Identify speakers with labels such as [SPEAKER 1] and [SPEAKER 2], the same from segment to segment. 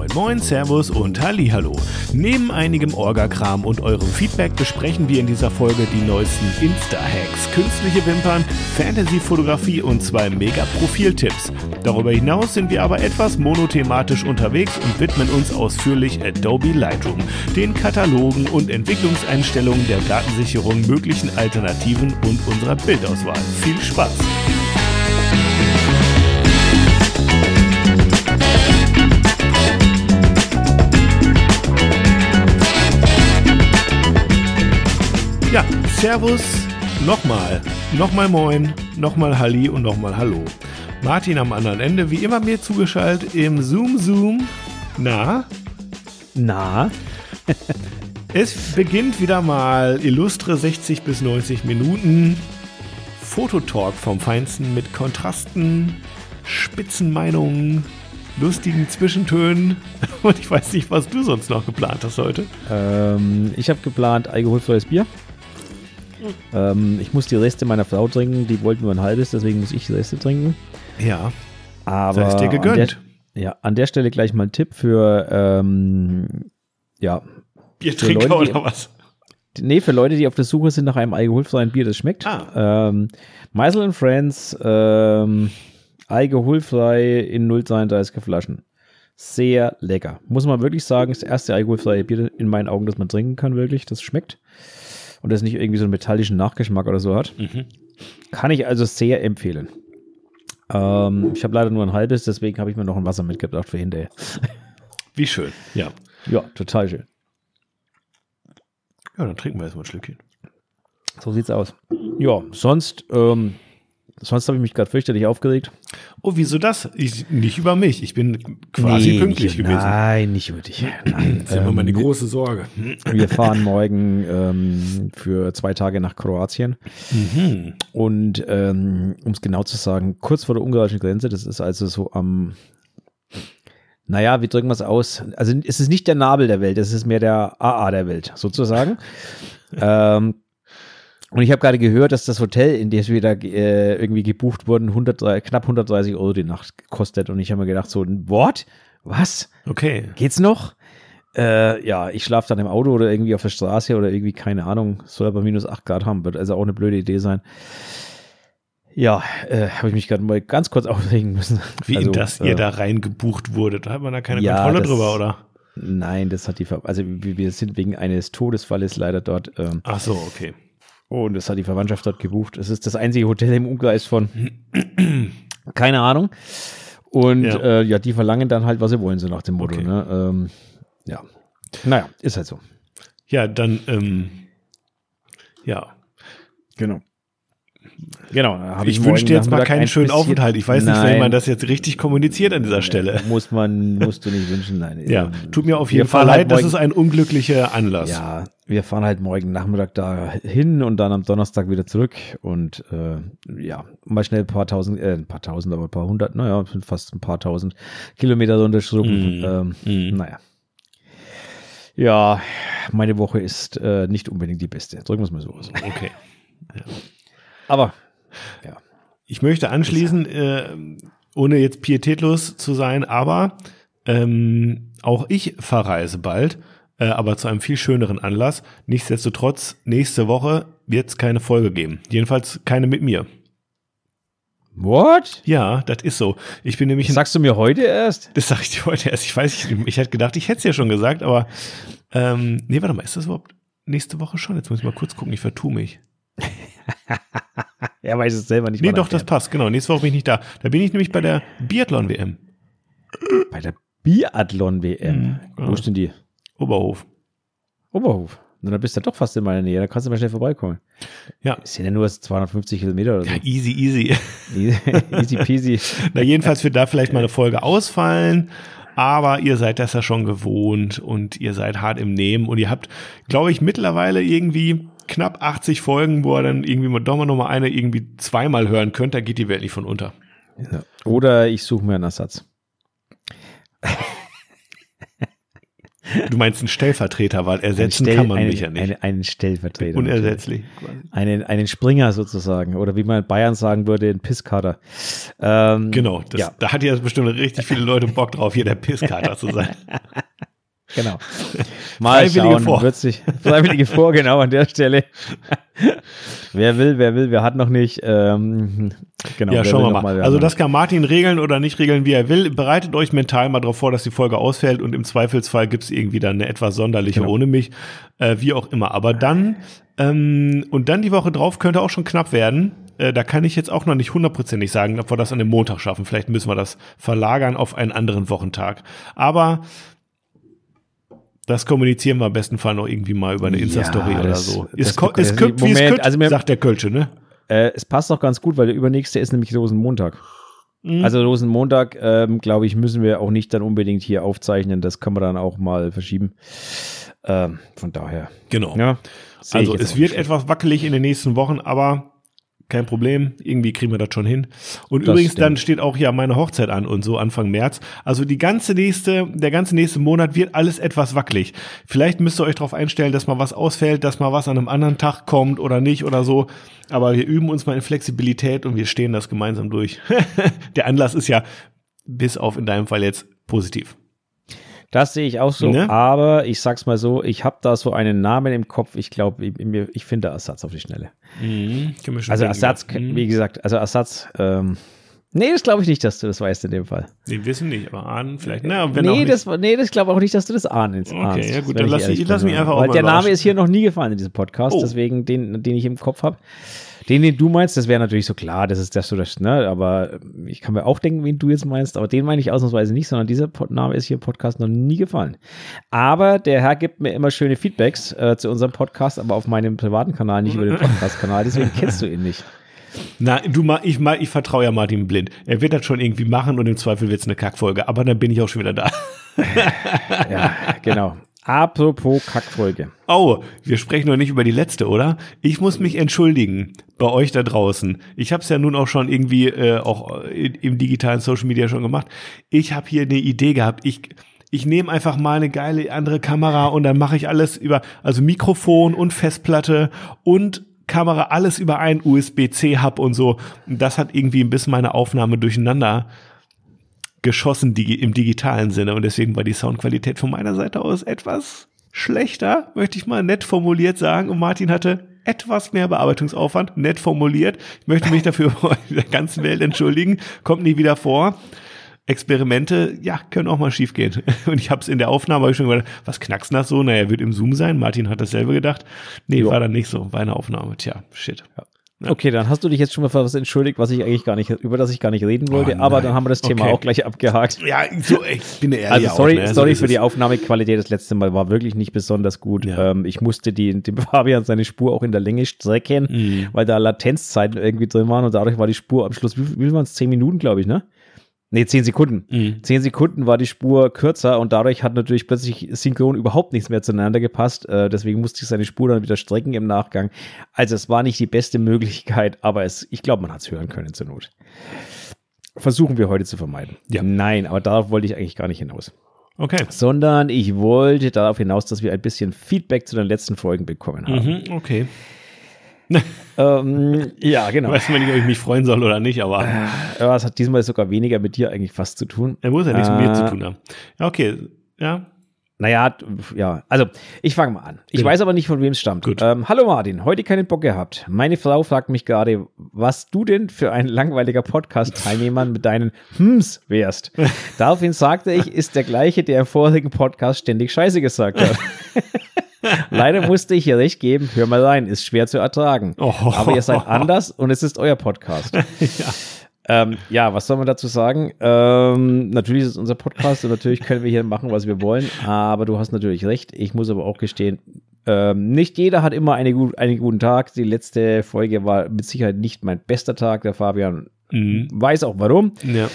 [SPEAKER 1] Moin Moin, Servus und Hallihallo. Neben einigem Orgakram und eurem Feedback besprechen wir in dieser Folge die neuesten Insta-Hacks, künstliche Wimpern, Fantasy-Fotografie und zwei Mega-Profil-Tipps. Darüber hinaus sind wir aber etwas monothematisch unterwegs und widmen uns ausführlich Adobe Lightroom, den Katalogen und Entwicklungseinstellungen der Datensicherung, möglichen Alternativen und unserer Bildauswahl. Viel Spaß! Ja, Servus, nochmal, nochmal Moin, nochmal Halli und nochmal Hallo. Martin am anderen Ende, wie immer mir zugeschaltet im Zoom Zoom. Na?
[SPEAKER 2] Na?
[SPEAKER 1] es beginnt wieder mal illustre 60 bis 90 Minuten Fototalk vom Feinsten mit Kontrasten, Spitzenmeinungen, lustigen Zwischentönen. Und ich weiß nicht, was du sonst noch geplant hast heute.
[SPEAKER 2] Ähm, ich habe geplant alkoholfreies Bier. Ähm, ich muss die Reste meiner Frau trinken. Die wollten nur ein halbes, deswegen muss ich die Reste trinken.
[SPEAKER 1] Ja.
[SPEAKER 2] Aber
[SPEAKER 1] Sei es dir gegönnt.
[SPEAKER 2] An der, ja, an der Stelle gleich mal ein Tipp für ähm, ja.
[SPEAKER 1] Biertrinker
[SPEAKER 2] Leute,
[SPEAKER 1] oder was?
[SPEAKER 2] Nee, für Leute, die auf der Suche sind nach einem alkoholfreien Bier, das schmeckt.
[SPEAKER 1] Ah.
[SPEAKER 2] Ähm, Meisel and Friends, ähm, alkoholfrei in 0,32er Flaschen. Sehr lecker. Muss man wirklich sagen, das erste alkoholfreie Bier in meinen Augen, das man trinken kann, wirklich. Das schmeckt. Und das nicht irgendwie so einen metallischen Nachgeschmack oder so hat.
[SPEAKER 1] Mhm.
[SPEAKER 2] Kann ich also sehr empfehlen. Ähm, ich habe leider nur ein halbes, deswegen habe ich mir noch ein Wasser mitgebracht für hinterher.
[SPEAKER 1] Wie schön. Ja.
[SPEAKER 2] Ja, total schön.
[SPEAKER 1] Ja, dann trinken wir erstmal ein Schlückchen.
[SPEAKER 2] So sieht's aus. Ja, sonst, ähm, sonst habe ich mich gerade fürchterlich aufgeregt.
[SPEAKER 1] Oh, wieso das? Ich, nicht über mich. Ich bin quasi
[SPEAKER 2] Nee,
[SPEAKER 1] pünktlich
[SPEAKER 2] nicht,
[SPEAKER 1] gewesen.
[SPEAKER 2] Nein, nicht über dich. Nein,
[SPEAKER 1] Das ist immer meine
[SPEAKER 2] ähm,
[SPEAKER 1] große Sorge.
[SPEAKER 2] wir fahren morgen ähm, für zwei Tage nach Kroatien.
[SPEAKER 1] Mhm.
[SPEAKER 2] Und ähm, um es genau zu sagen, kurz vor der ungarischen Grenze, das ist also so am, naja, wie drücken wir es aus? Also es ist nicht der Nabel der Welt, es ist mehr der AA der Welt, sozusagen. ähm, und ich habe gerade gehört, dass das Hotel, in das wir da äh, irgendwie gebucht wurden, 100, knapp 130 Euro die Nacht kostet. Und ich habe mir gedacht, so ein Wort? Was?
[SPEAKER 1] Okay.
[SPEAKER 2] Geht's noch? Äh, ja, ich schlafe dann im Auto oder irgendwie auf der Straße oder irgendwie, keine Ahnung, soll aber minus 8 Grad haben, wird also auch eine blöde Idee sein. Ja, äh, habe ich mich gerade mal ganz kurz aufregen müssen.
[SPEAKER 1] Wie
[SPEAKER 2] Also,
[SPEAKER 1] in das
[SPEAKER 2] äh,
[SPEAKER 1] ihr da reingebucht wurdet. Da hat man da keine
[SPEAKER 2] Ja,
[SPEAKER 1] Kontrolle
[SPEAKER 2] das-
[SPEAKER 1] drüber, oder?
[SPEAKER 2] Nein, das hat die, Ver also wir wir sind wegen eines Todesfalles leider dort ähm,
[SPEAKER 1] Ach so, okay.
[SPEAKER 2] Und das hat die Verwandtschaft dort gebucht. Es ist das einzige Hotel im Umkreis von, keine Ahnung. Und
[SPEAKER 1] Ja.
[SPEAKER 2] Äh, ja, die verlangen dann halt, was sie wollen, so nach dem Motto.
[SPEAKER 1] Okay.
[SPEAKER 2] Ne? Ähm, ja, naja, ist halt so.
[SPEAKER 1] Ja, dann, ähm, ja.
[SPEAKER 2] Genau. Genau.
[SPEAKER 1] Ich, wünsche dir jetzt mal keinen
[SPEAKER 2] ein
[SPEAKER 1] schönen
[SPEAKER 2] bisschen-
[SPEAKER 1] Aufenthalt. Ich weiß nicht, wenn
[SPEAKER 2] Nein.
[SPEAKER 1] man das jetzt richtig kommuniziert an dieser Stelle.
[SPEAKER 2] Muss man, musst du nicht wünschen, nein.
[SPEAKER 1] Ja,
[SPEAKER 2] Ähm,
[SPEAKER 1] tut mir auf jeden Fall
[SPEAKER 2] fahren
[SPEAKER 1] leid,
[SPEAKER 2] halt
[SPEAKER 1] das ist ein unglücklicher Anlass.
[SPEAKER 2] Ja, wir fahren halt morgen Nachmittag da hin und dann am Donnerstag wieder zurück und äh, ja, mal schnell ein paar tausend, äh, ein paar tausend, aber ein paar hundert, naja, sind fast ein paar tausend Kilometer runterschrubben.
[SPEAKER 1] Mhm.
[SPEAKER 2] Ähm,
[SPEAKER 1] Mhm.
[SPEAKER 2] Naja. Ja, meine Woche ist äh, nicht unbedingt die beste. Drücken wir es mal so aus.
[SPEAKER 1] Okay.
[SPEAKER 2] Aber ja.
[SPEAKER 1] Ich möchte anschließen, äh, ohne jetzt pietätlos zu sein, aber ähm, auch ich verreise bald, äh, aber zu einem viel schöneren Anlass. Nichtsdestotrotz, nächste Woche wird es keine Folge geben. Jedenfalls keine mit mir.
[SPEAKER 2] What?
[SPEAKER 1] Ja, das ist so. Ich bin nämlich
[SPEAKER 2] Das sagst du mir heute erst?
[SPEAKER 1] Das sage ich dir heute erst. Ich weiß nicht, ich hätte gedacht, ich hätte es ja schon gesagt, aber ähm, nee, warte mal, ist das überhaupt nächste Woche schon? Jetzt muss ich mal kurz gucken, ich vertue mich.
[SPEAKER 2] Er weiß es selber nicht.
[SPEAKER 1] Nee, doch, das passt, genau. Nächste Woche bin ich nicht da. Da bin ich nämlich bei der Biathlon-WM.
[SPEAKER 2] Bei der Biathlon-WM.
[SPEAKER 1] Mhm,
[SPEAKER 2] Wo
[SPEAKER 1] genau.
[SPEAKER 2] ist denn die?
[SPEAKER 1] Oberhof.
[SPEAKER 2] Oberhof. Na, dann bist du ja doch fast in meiner Nähe. Da kannst du mal schnell vorbeikommen.
[SPEAKER 1] Ja.
[SPEAKER 2] Das sind ja nur 250 Kilometer oder so.
[SPEAKER 1] Ja, easy, easy.
[SPEAKER 2] Easy peasy.
[SPEAKER 1] Na, jedenfalls wird da vielleicht mal eine Folge ausfallen. Aber ihr seid das ja schon gewohnt und ihr seid hart im Nehmen und ihr habt, glaube ich, mittlerweile irgendwie knapp 80 Folgen, wo ihr dann irgendwie mal doch mal noch mal eine irgendwie zweimal hören könnt. Da geht die Welt nicht von unter.
[SPEAKER 2] Ja. Oder ich suche mir einen Ersatz.
[SPEAKER 1] Du meinst einen Stellvertreter, weil ersetzen
[SPEAKER 2] Stell-
[SPEAKER 1] kann man
[SPEAKER 2] einen,
[SPEAKER 1] mich ja nicht.
[SPEAKER 2] Einen, einen Stellvertreter.
[SPEAKER 1] Unersetzlich.
[SPEAKER 2] Einen, einen Springer sozusagen. Oder wie man in Bayern sagen würde, ein Pisskater. Ähm,
[SPEAKER 1] Genau, das,
[SPEAKER 2] Ja,
[SPEAKER 1] da hat jetzt bestimmt richtig viele Leute Bock drauf, hier der Pisskater zu sein.
[SPEAKER 2] genau. Mal
[SPEAKER 1] Freiwillige
[SPEAKER 2] schauen,
[SPEAKER 1] vor.
[SPEAKER 2] wird sich, Freiwillige vor, genau an der Stelle. wer will, wer will, wer hat noch nicht. Ähm, genau,
[SPEAKER 1] Ja, schauen wir mal.
[SPEAKER 2] wer
[SPEAKER 1] Also das kann Martin regeln oder nicht regeln, wie er will. Bereitet euch mental mal darauf vor, dass die Folge ausfällt und im Zweifelsfall gibt's irgendwie dann eine etwas sonderliche
[SPEAKER 2] Genau.
[SPEAKER 1] ohne mich, äh, wie auch immer. Aber dann ähm, und dann die Woche drauf könnte auch schon knapp werden. Äh, da kann ich jetzt auch noch nicht hundertprozentig sagen, ob wir das an dem Montag schaffen. Vielleicht müssen wir das verlagern auf einen anderen Wochentag. Aber das kommunizieren wir am besten Fall noch irgendwie mal über eine
[SPEAKER 2] Ja,
[SPEAKER 1] Insta-Story oder
[SPEAKER 2] das-
[SPEAKER 1] so.
[SPEAKER 2] das
[SPEAKER 1] Ist, ko-
[SPEAKER 2] bekommt-
[SPEAKER 1] ist kütt, wie es
[SPEAKER 2] Moment,
[SPEAKER 1] kütt,
[SPEAKER 2] also mir-
[SPEAKER 1] sagt der Kölsche, ne?
[SPEAKER 2] Äh, es passt doch ganz gut, weil der übernächste ist nämlich Rosenmontag.
[SPEAKER 1] Mhm.
[SPEAKER 2] Also Rosenmontag, ähm, glaube ich, müssen wir auch nicht dann unbedingt hier aufzeichnen. Das kann man dann auch mal verschieben. Ähm, von daher.
[SPEAKER 1] Genau.
[SPEAKER 2] Ja,
[SPEAKER 1] Also es wird
[SPEAKER 2] nicht.
[SPEAKER 1] etwas wackelig in den nächsten Wochen, aber kein Problem. Irgendwie kriegen wir das schon hin. Und
[SPEAKER 2] Das
[SPEAKER 1] übrigens,
[SPEAKER 2] stimmt.
[SPEAKER 1] dann steht auch ja meine Hochzeit an und so Anfang März. Also die ganze nächste, der ganze nächste Monat wird alles etwas wackelig. Vielleicht müsst ihr euch darauf einstellen, dass mal was ausfällt, dass mal was an einem anderen Tag kommt oder nicht oder so. Aber wir üben uns mal in Flexibilität und wir stehen das gemeinsam durch. der Anlass ist ja bis auf in deinem Fall jetzt positiv.
[SPEAKER 2] Das sehe ich auch so,
[SPEAKER 1] Ne?
[SPEAKER 2] aber ich sag's mal so, ich habe da so einen Namen im Kopf. Ich glaube, ich, mir- ich finde Ersatz auf die Schnelle.
[SPEAKER 1] Mhm.
[SPEAKER 2] Also Ersatz.
[SPEAKER 1] Mhm.
[SPEAKER 2] wie gesagt, also Ersatz, ähm, nee, das glaube ich nicht, dass du das weißt in dem Fall.
[SPEAKER 1] Wir wissen nicht, aber ahnen vielleicht. Na, wenn
[SPEAKER 2] Nee, das, nee, das glaube auch nicht, dass du das ahnst.
[SPEAKER 1] Okay,
[SPEAKER 2] ahnst,
[SPEAKER 1] ja gut, dann lass
[SPEAKER 2] ehrlich
[SPEAKER 1] ich- lass mich einfach auch
[SPEAKER 2] Weil
[SPEAKER 1] mal
[SPEAKER 2] der Name ist hier noch nie gefallen in diesem Podcast,
[SPEAKER 1] Oh.
[SPEAKER 2] deswegen den, den ich im Kopf habe. Den, den du meinst, das wäre natürlich so klar, das ist das so das, ne, aber ich kann mir auch denken, wen du jetzt meinst, aber den meine ich ausnahmsweise nicht, sondern dieser Pod Name ist hier im Podcast noch nie gefallen. Aber der Herr gibt mir immer schöne Feedbacks äh, zu unserem Podcast, aber auf meinem privaten Kanal, nicht über den Podcast-Kanal, deswegen kennst du ihn nicht.
[SPEAKER 1] Na, du ma, ich, ich vertraue ja Martin blind. Er wird das schon irgendwie machen und im Zweifel wird es eine Kackfolge. Aber dann bin ich auch schon wieder da.
[SPEAKER 2] Ja, genau. Apropos Kackfolge.
[SPEAKER 1] Oh, wir sprechen noch nicht über die letzte, oder? Ich muss mich entschuldigen bei euch da draußen. Ich habe es ja nun auch schon irgendwie äh, auch in, im digitalen Social Media schon gemacht. Ich habe hier eine Idee gehabt. Ich ich nehme einfach mal eine geile andere Kamera und dann mache ich alles über also Mikrofon und Festplatte und Kamera alles über einen USB-C-Hub und so. Das hat irgendwie ein bisschen meine Aufnahme durcheinander geschossen digi im digitalen Sinne und deswegen war die Soundqualität von meiner Seite aus etwas schlechter, möchte ich mal nett formuliert sagen. Und Martin hatte etwas mehr Bearbeitungsaufwand, nett formuliert. Ich möchte mich dafür bei der ganzen Welt entschuldigen. Kommt nie wieder vor. Experimente, ja, können auch mal schief gehen. Und ich habe es in der Aufnahme hab ich schon gedacht, was knackst das so? Naja, wird im Zoom sein. Martin hat dasselbe gedacht. Nee,
[SPEAKER 2] Ja.
[SPEAKER 1] war dann nicht so. War eine Aufnahme. Tja, shit.
[SPEAKER 2] Okay, dann hast du dich jetzt schon mal für was entschuldigt, was ich eigentlich gar nicht, über das ich gar nicht reden wollte,
[SPEAKER 1] Oh,
[SPEAKER 2] aber dann haben wir das Thema
[SPEAKER 1] Okay.
[SPEAKER 2] auch gleich abgehakt.
[SPEAKER 1] Ja, so, ich bin ehrlich.
[SPEAKER 2] Also sorry,
[SPEAKER 1] auch, ne?
[SPEAKER 2] sorry
[SPEAKER 1] so
[SPEAKER 2] für die. Aufnahmequalität. Das letzte Mal war wirklich nicht besonders gut.
[SPEAKER 1] Ja.
[SPEAKER 2] Ähm, ich musste die, dem Fabian seine Spur auch in der Länge strecken,
[SPEAKER 1] Mhm.
[SPEAKER 2] weil da Latenzzeiten irgendwie drin waren und dadurch war die Spur am Schluss, wie, wie waren es? Zehn Minuten, glaube ich, ne? Nee, zehn Sekunden.
[SPEAKER 1] Mhm.
[SPEAKER 2] Zehn Sekunden war die Spur kürzer und dadurch hat natürlich plötzlich synchron überhaupt nichts mehr zueinander gepasst. Äh, deswegen musste ich seine Spur dann wieder strecken im Nachgang. Also es war nicht die beste Möglichkeit, aber es, ich glaube, man hat es hören können zur Not. Versuchen wir heute zu vermeiden.
[SPEAKER 1] Ja.
[SPEAKER 2] Nein, aber darauf wollte ich eigentlich gar nicht hinaus.
[SPEAKER 1] Okay.
[SPEAKER 2] Sondern ich wollte darauf hinaus, dass wir ein bisschen Feedback zu den letzten Folgen bekommen haben.
[SPEAKER 1] Mhm, okay.
[SPEAKER 2] Ähm, ja, genau.
[SPEAKER 1] Weiß man nicht, ob ich mich freuen soll oder nicht, aber
[SPEAKER 2] Ja, es hat diesmal sogar weniger mit dir eigentlich fast zu tun.
[SPEAKER 1] er muss ja nichts mit mir
[SPEAKER 2] Äh,
[SPEAKER 1] zu tun haben. Ja, okay. Ja.
[SPEAKER 2] Naja, ja, also ich fange mal an. Ich
[SPEAKER 1] Genau.
[SPEAKER 2] weiß aber nicht, von wem es stammt. Ähm, hallo Martin, heute keinen Bock gehabt. Meine Frau fragt mich gerade, was du denn für ein langweiliger Podcast-Teilnehmer mit deinen Hms wärst. Daraufhin sagte ich, ist der gleiche, der im vorigen Podcast ständig Scheiße gesagt hat. Leider musste ich ihr recht geben, hör mal rein, ist schwer zu ertragen.
[SPEAKER 1] Oh.
[SPEAKER 2] Aber ihr seid anders und es ist euer Podcast. Ähm, ja, was soll man dazu sagen? Ähm, natürlich ist es unser Podcast und natürlich können wir hier machen, was wir wollen, aber du hast natürlich recht. Ich muss aber auch gestehen, ähm, nicht jeder hat immer eine gut, einen guten Tag. Die letzte Folge war mit Sicherheit nicht mein bester Tag. Der Fabian
[SPEAKER 1] Mhm.
[SPEAKER 2] weiß auch warum.
[SPEAKER 1] Ja.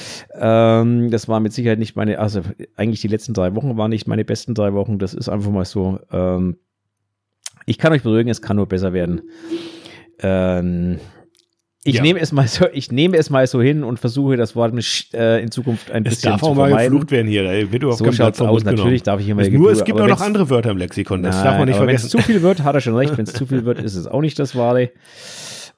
[SPEAKER 2] Ähm, das war mit Sicherheit nicht meine, also eigentlich die letzten drei Wochen waren nicht meine besten drei Wochen. Das ist einfach mal so. Ähm, ich kann euch beruhigen, es kann nur besser werden. Ähm, Ich
[SPEAKER 1] Ja.
[SPEAKER 2] nehme es mal so, ich nehme es mal so hin und versuche das Wort mit, äh, in Zukunft ein
[SPEAKER 1] Es
[SPEAKER 2] bisschen
[SPEAKER 1] darf
[SPEAKER 2] zu
[SPEAKER 1] auch mal
[SPEAKER 2] vermeiden.
[SPEAKER 1] geflucht werden hier. Da wird
[SPEAKER 2] So schaut's aus. Natürlich darf ich die
[SPEAKER 1] Nur, es gibt auch noch andere Wörter im Lexikon. Das
[SPEAKER 2] Nein,
[SPEAKER 1] darf man nicht
[SPEAKER 2] aber Wenn es
[SPEAKER 1] vergessen.
[SPEAKER 2] zu viel wird, hat er schon recht. Wenn es zu viel wird, ist es auch nicht das Wahre.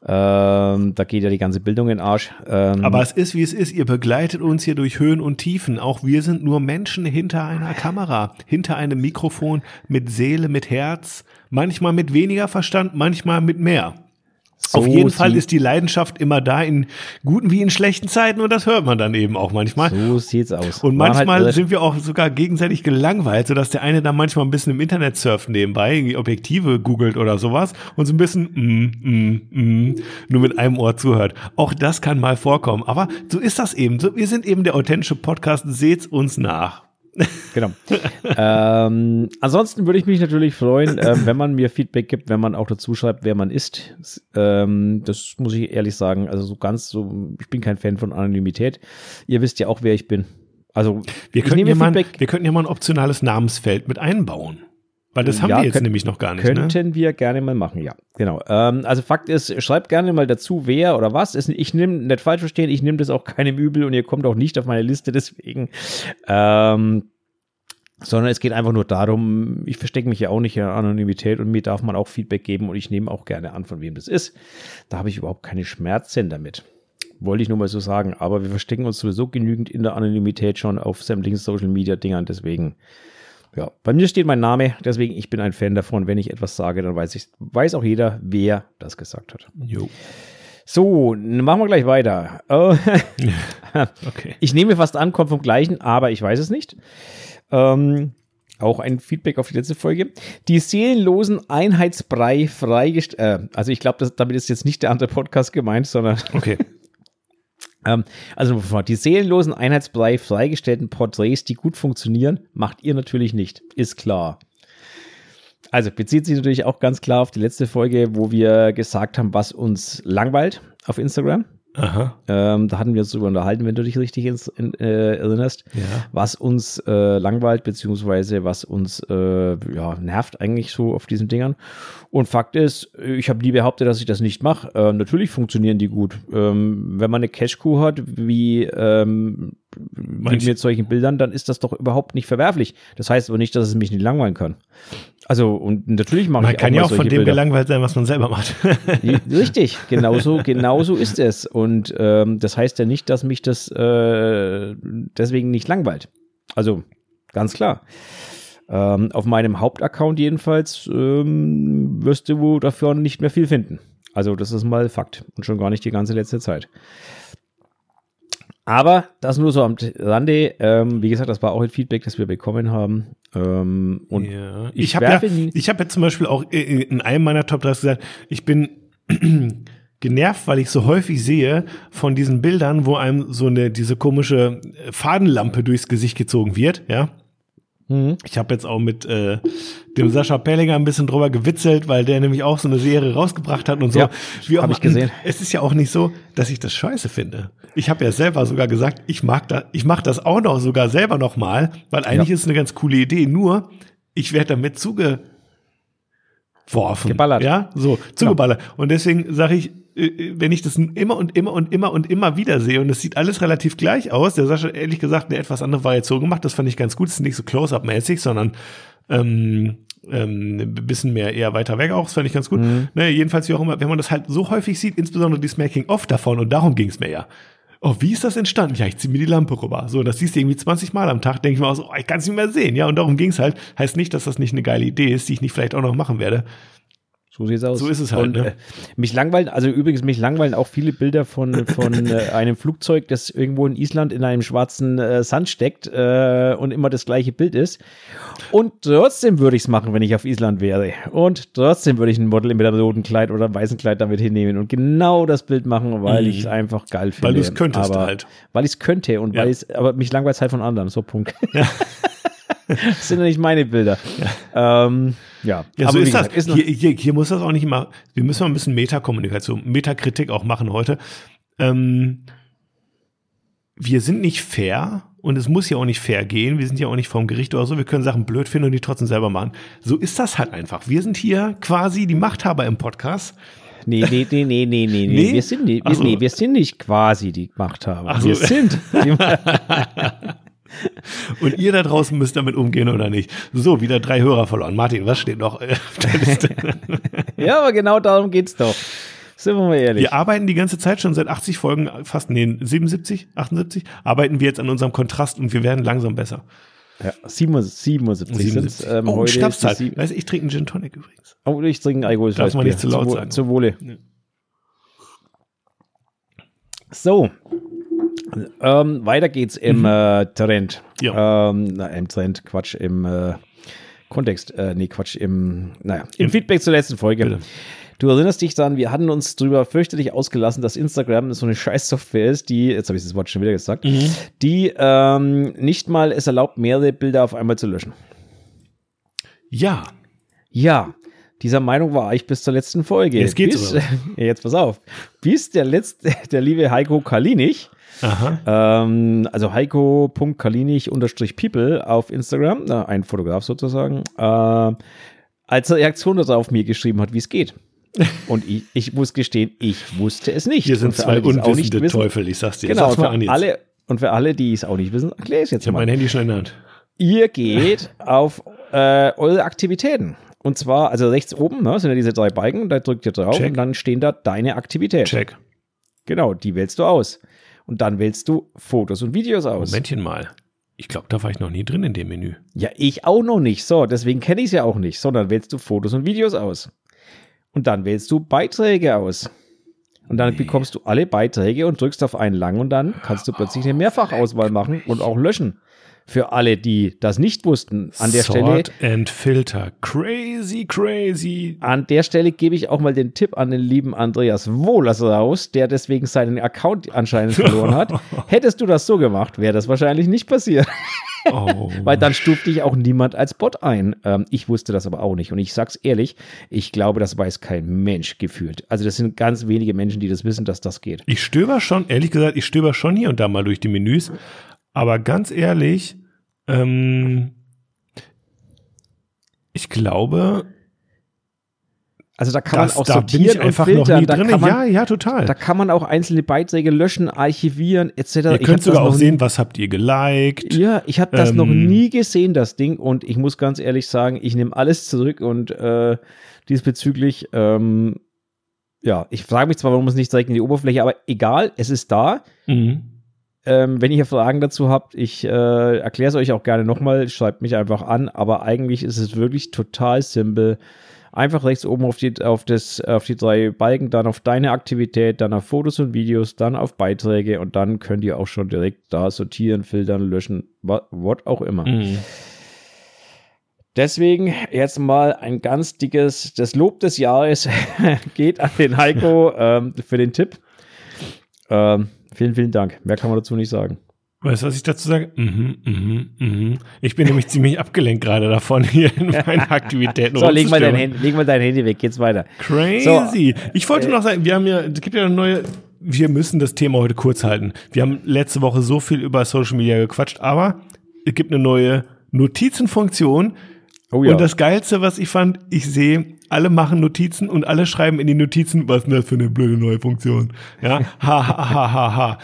[SPEAKER 2] Ähm, da geht ja die ganze Bildung in den Arsch. Ähm,
[SPEAKER 1] Aber es ist, wie es ist. Ihr begleitet uns hier durch Höhen und Tiefen. Auch wir sind nur Menschen hinter einer Kamera, hinter einem Mikrofon, mit Seele, mit Herz. Manchmal mit weniger Verstand, manchmal mit mehr.
[SPEAKER 2] So
[SPEAKER 1] Auf jeden Fall ist die Leidenschaft immer da in guten wie in schlechten Zeiten und das hört man dann eben auch manchmal.
[SPEAKER 2] So sieht's aus.
[SPEAKER 1] Und
[SPEAKER 2] Waren
[SPEAKER 1] manchmal
[SPEAKER 2] halt,
[SPEAKER 1] sind wir auch sogar gegenseitig gelangweilt, sodass der eine dann manchmal ein bisschen im Internet surft nebenbei, irgendwie Objektive googelt oder sowas und so ein bisschen mm, mm, mm, nur mit einem Ohr zuhört. Auch das kann mal vorkommen. Aber so ist das eben. So, wir sind eben der authentische Podcast. Seht's uns nach.
[SPEAKER 2] Genau. ähm, ansonsten würde ich mich natürlich freuen, ähm, wenn man mir Feedback gibt, wenn man auch dazu schreibt, wer man ist. Ähm, das muss ich ehrlich sagen. Also so ganz so, ich bin kein Fan von Anonymität. Ihr wisst ja auch, wer ich bin. Also
[SPEAKER 1] Wir könnten, ja mal, wir könnten ja mal ein optionales Namensfeld mit einbauen. Weil das haben
[SPEAKER 2] Ja,
[SPEAKER 1] wir jetzt
[SPEAKER 2] könnt-
[SPEAKER 1] nämlich noch gar nicht. Ne?
[SPEAKER 2] Könnten wir gerne mal machen, ja. Genau. Ähm, also Fakt ist, schreibt gerne mal dazu, wer oder was. ist. Ich nehme, nicht falsch verstehen, ich nehme das auch keinem übel und ihr kommt auch nicht auf meine Liste deswegen. Ähm, sondern es geht einfach nur darum, ich verstecke mich ja auch nicht in Anonymität und mir darf man auch Feedback geben und ich nehme auch gerne an, von wem das ist. Da habe ich überhaupt keine Schmerzen damit. Wollte ich nur mal so sagen, aber wir verstecken uns sowieso genügend in der Anonymität schon auf sämtlichen Social Media Dingern, deswegen ja, bei mir steht mein Name, deswegen ich bin ein Fan davon. Wenn ich etwas sage, dann weiß ich, weiß auch jeder, wer das gesagt hat.
[SPEAKER 1] Jo.
[SPEAKER 2] So, machen wir gleich weiter. Oh,
[SPEAKER 1] Okay.
[SPEAKER 2] ich nehme fast an, kommt vom gleichen, aber ich weiß es nicht. Ähm, auch ein Feedback auf die letzte Folge. Die seelenlosen Einheitsbrei freigestellt. Äh, also ich glaube, damit ist jetzt nicht der andere Podcast gemeint, sondern
[SPEAKER 1] Okay.
[SPEAKER 2] ähm, also die seelenlosen Einheitsbrei freigestellten Porträts, die gut funktionieren, macht ihr natürlich nicht. Ist klar. Also bezieht sich natürlich auch ganz klar auf die letzte Folge, wo wir gesagt haben, was uns langweilt auf Instagram.
[SPEAKER 1] Aha.
[SPEAKER 2] Ähm, da hatten wir uns darüber unterhalten, wenn du dich richtig ins, in, äh, erinnerst,
[SPEAKER 1] Ja.
[SPEAKER 2] was uns äh, langweilt, beziehungsweise was uns äh, ja, nervt eigentlich so auf diesen Dingern. Und Fakt ist, ich habe nie behauptet, dass ich das nicht mache. Äh, natürlich funktionieren die gut. Ähm, wenn man eine Cash-Coup hat, wie, ähm,
[SPEAKER 1] Manch-
[SPEAKER 2] mit solchen Bildern, dann ist das doch überhaupt nicht verwerflich. Das heißt aber nicht, dass es mich nicht langweilen kann. Also, und natürlich mache
[SPEAKER 1] Man
[SPEAKER 2] ich
[SPEAKER 1] kann
[SPEAKER 2] auch
[SPEAKER 1] ja auch von dem
[SPEAKER 2] Bilder.
[SPEAKER 1] gelangweilt sein, was man selber macht.
[SPEAKER 2] Richtig, genauso, genauso ist es. Und ähm, das heißt ja nicht, dass mich das äh, deswegen nicht langweilt. Also, ganz klar. Ähm, auf meinem Hauptaccount jedenfalls ähm, wirst du dafür nicht mehr viel finden. Also, das ist mal Fakt. Und schon gar nicht die ganze letzte Zeit. Aber das nur so am Rande. Ähm, wie gesagt, das war auch ein Feedback, das wir bekommen haben. Ähm, und
[SPEAKER 1] Ja.
[SPEAKER 2] ich
[SPEAKER 1] Ich habe ja, ich habe ja zum Beispiel auch äh, in einem meiner Top 3 gesagt, ich bin genervt, weil ich so häufig sehe von diesen Bildern, wo einem so eine diese komische Fadenlampe durchs Gesicht gezogen wird, ja.
[SPEAKER 2] Mhm.
[SPEAKER 1] Ich habe jetzt auch mit äh, dem Sascha Pellinger ein bisschen drüber gewitzelt, weil der nämlich auch so eine Serie rausgebracht hat und so.
[SPEAKER 2] Ja,
[SPEAKER 1] Wie auch
[SPEAKER 2] hab ich gesehen.
[SPEAKER 1] Es ist ja auch nicht so, dass ich das scheiße finde. Ich habe ja selber sogar gesagt, ich mag da, ich mache das auch noch sogar selber noch mal, weil eigentlich
[SPEAKER 2] Ja.
[SPEAKER 1] ist es eine ganz coole Idee. Nur ich werde damit zugeworfen.
[SPEAKER 2] Geballert.
[SPEAKER 1] Ja, so zugeballert. Und deswegen sage ich, wenn ich das immer und immer und immer und immer wieder sehe und es sieht alles relativ gleich aus, der Sascha ehrlich gesagt eine etwas andere Variation gemacht, das fand ich ganz gut. Es ist nicht so Close-Up-mäßig, sondern ähm, ähm, ein bisschen mehr eher weiter weg auch, das fand ich ganz gut. Naja, jedenfalls wie auch immer, wenn man das halt so häufig sieht, insbesondere dieses Making-of davon, und darum ging es mir ja. Oh, wie ist das entstanden? Ja, ich ziehe mir die Lampe rüber. So, das siehst du irgendwie 20 Mal am Tag, denke ich mir auch so, oh, ich kann es nicht mehr sehen. Ja, und darum ging es halt. Heißt nicht, dass das nicht eine geile Idee ist, die ich nicht vielleicht auch noch machen werde.
[SPEAKER 2] So sieht's aus.
[SPEAKER 1] So ist es halt,
[SPEAKER 2] Und,
[SPEAKER 1] ne?
[SPEAKER 2] äh, mich langweilen, also übrigens, mich langweilen auch viele Bilder von, von äh, einem Flugzeug, das irgendwo in Island in einem schwarzen äh, Sand steckt äh, und immer das gleiche Bild ist. Und trotzdem würde ich es machen, wenn ich auf Island wäre. Und trotzdem würde ich ein Model mit einem roten Kleid oder einem weißen Kleid damit hinnehmen und genau das Bild machen, weil
[SPEAKER 1] Mhm.
[SPEAKER 2] ich es einfach geil finde.
[SPEAKER 1] Weil du's könntest
[SPEAKER 2] aber,
[SPEAKER 1] halt.
[SPEAKER 2] Weil ich es könnte und
[SPEAKER 1] Ja.
[SPEAKER 2] weil ich aber mich langweilt halt von anderen. So, Punkt. das sind ja nicht meine Bilder. Ja, ähm, ja.
[SPEAKER 1] Ja, so ist das.
[SPEAKER 2] gesagt, ist noch,
[SPEAKER 1] hier, hier, hier muss das auch nicht immer, wir müssen mal ein bisschen Metakommunikation, Metakritik auch machen heute. Ähm, wir sind nicht fair und es muss ja auch nicht fair gehen. Wir sind ja auch nicht vom Gericht oder so. Wir können Sachen blöd finden und die trotzdem selber machen. So ist das halt einfach. Wir sind hier quasi die Machthaber im Podcast.
[SPEAKER 2] Nee, nee, nee, nee, nee, nee,
[SPEAKER 1] Nee?
[SPEAKER 2] Wir sind wir,
[SPEAKER 1] so.
[SPEAKER 2] nee, wir sind nicht quasi die Machthaber.
[SPEAKER 1] Ach so.
[SPEAKER 2] Wir sind.
[SPEAKER 1] Und ihr da draußen müsst damit umgehen oder nicht. So, wieder drei Hörer verloren. Martin, was steht noch äh, auf der Liste?
[SPEAKER 2] ja, aber genau darum geht's doch. Sind wir mal ehrlich.
[SPEAKER 1] Wir arbeiten die ganze Zeit schon seit 80 Folgen, fast, nee, 77, 78, arbeiten wir jetzt an unserem Kontrast und wir werden langsam besser.
[SPEAKER 2] Ja, 77, 77 sind's, ähm,
[SPEAKER 1] oh,
[SPEAKER 2] heute.
[SPEAKER 1] Schnapszahl.
[SPEAKER 2] sieben-
[SPEAKER 1] Weißt du, ich trinke einen Gin Tonic übrigens.
[SPEAKER 2] Oh, ich trinke ein alkoholfreies
[SPEAKER 1] Darf man nicht zu laut
[SPEAKER 2] Wo-
[SPEAKER 1] sagen.
[SPEAKER 2] Zum Wohle.
[SPEAKER 1] Ja.
[SPEAKER 2] So. Ähm, weiter geht's im äh, Trend.
[SPEAKER 1] Mhm. Ja.
[SPEAKER 2] Ähm, na, im Trend, Quatsch, im äh, Kontext, äh, nee, Quatsch, im, naja, im,
[SPEAKER 1] Im-
[SPEAKER 2] Feedback zur letzten Folge.
[SPEAKER 1] Bitte.
[SPEAKER 2] Du erinnerst dich dann, wir hatten uns drüber fürchterlich ausgelassen, dass Instagram so eine scheiß Software ist, die, jetzt habe ich das Wort schon wieder gesagt,
[SPEAKER 1] Mhm.
[SPEAKER 2] die ähm, nicht mal es erlaubt, mehrere Bilder auf einmal zu löschen.
[SPEAKER 1] Ja,
[SPEAKER 2] Ja, dieser Meinung war ich bis zur letzten Folge.
[SPEAKER 1] Jetzt geht's
[SPEAKER 2] bis, Jetzt pass auf. Bis der letzte, der liebe Heiko Kalinich. Ähm, also heiko.kalinich-people auf Instagram, äh, ein Fotograf sozusagen, äh, als Reaktion darauf mir geschrieben hat, wie es geht. Und ich, ich muss gestehen, ich wusste es nicht.
[SPEAKER 1] Hier sind zwei
[SPEAKER 2] alle,
[SPEAKER 1] unwissende
[SPEAKER 2] wissen-
[SPEAKER 1] Teufel, ich sag's dir.
[SPEAKER 2] Genau,
[SPEAKER 1] Sag's mal
[SPEAKER 2] für
[SPEAKER 1] an jetzt.
[SPEAKER 2] alle, und für alle, die es auch nicht wissen, erkläre ich es jetzt
[SPEAKER 1] ich habe
[SPEAKER 2] mal.
[SPEAKER 1] mein Handy schon in der Hand.
[SPEAKER 2] Ihr geht auf äh, eure Aktivitäten. Und zwar, also rechts oben ne, sind ja diese drei Balken, da drückt ihr drauf
[SPEAKER 1] Check.
[SPEAKER 2] und dann stehen da deine Aktivität.
[SPEAKER 1] Check.
[SPEAKER 2] Genau, die wählst du aus. Und dann wählst du Fotos und Videos aus.
[SPEAKER 1] Momentchen mal. Ich glaube, da war ich noch nie drin in dem Menü.
[SPEAKER 2] Ja, ich auch noch nicht. So, deswegen kenne ich es ja auch nicht. So, dann wählst du Fotos und Videos aus. Und dann wählst du Beiträge aus. Und dann bekommst du alle Beiträge und drückst auf einen lang und dann kannst du plötzlich eine Mehrfachauswahl machen und auch löschen. Für alle, die das nicht wussten, an der Stelle
[SPEAKER 1] Sort and Filter. Crazy, crazy.
[SPEAKER 2] An der Stelle gebe ich auch mal den Tipp an den lieben Andreas Wohlers raus, der deswegen seinen Account anscheinend verloren hat. Hättest du das so gemacht, wäre das wahrscheinlich nicht passiert,
[SPEAKER 1] Oh.
[SPEAKER 2] weil dann stuft dich auch niemand als Bot ein. Ähm, ich wusste das aber auch nicht und ich sag's ehrlich, ich glaube, das weiß kein Mensch gefühlt. Also das sind ganz wenige Menschen, die das wissen, dass das geht.
[SPEAKER 1] Ich stöber schon, ehrlich gesagt, ich stöber schon hier und da mal durch die Menüs. Aber ganz ehrlich, ähm, ich glaube,
[SPEAKER 2] Also da kann
[SPEAKER 1] das,
[SPEAKER 2] man auch
[SPEAKER 1] da
[SPEAKER 2] sortieren und filtern.
[SPEAKER 1] noch
[SPEAKER 2] da
[SPEAKER 1] drin.
[SPEAKER 2] kann man,
[SPEAKER 1] Ja, ja, total.
[SPEAKER 2] Da kann man auch einzelne Beiträge löschen, archivieren etc.
[SPEAKER 1] Ihr könnt sogar auch
[SPEAKER 2] noch
[SPEAKER 1] sehen, was habt ihr geliked.
[SPEAKER 2] Ja, ich habe das noch
[SPEAKER 1] Ähm,
[SPEAKER 2] nie gesehen, das Ding. Und ich muss ganz ehrlich sagen, ich nehme alles zurück und äh, diesbezüglich, ähm, ja, ich frage mich zwar, warum es nicht direkt in die Oberfläche, aber egal, es ist da.
[SPEAKER 1] Mhm.
[SPEAKER 2] Ähm, wenn ihr Fragen dazu habt, ich äh, erkläre es euch auch gerne nochmal, schreibt mich einfach an, aber eigentlich ist es wirklich total simpel. Einfach rechts oben auf die, auf, das, auf die drei Balken, dann auf deine Aktivität, dann auf Fotos und Videos, dann auf Beiträge und dann könnt ihr auch schon direkt da sortieren, filtern, löschen, wa- what auch immer.
[SPEAKER 1] Mhm.
[SPEAKER 2] Deswegen jetzt mal ein ganz dickes, das Lob des Jahres geht an den Heiko ähm, für den Tipp. Ähm, vielen, vielen Dank. Mehr kann man dazu nicht sagen.
[SPEAKER 1] Weißt du, was ich dazu sage? Mhm, mhm, mhm. Ich bin nämlich ziemlich abgelenkt gerade davon, hier in meinen Aktivitäten
[SPEAKER 2] So, leg mal, dein. Handy, leg mal dein Handy weg, geht's weiter.
[SPEAKER 1] Crazy. ich wollte noch sagen, wir haben ja, es gibt ja eine neue, wir müssen das Thema heute kurz halten. Wir haben letzte Woche so viel über Social Media gequatscht, aber es gibt eine neue Notizenfunktion.
[SPEAKER 2] Oh ja.
[SPEAKER 1] Und das Geilste, was ich fand, ich sehe, alle machen Notizen und alle schreiben in die Notizen, was ist denn das für eine blöde neue Funktion? Ja, ha, ha, ha, ha, ha.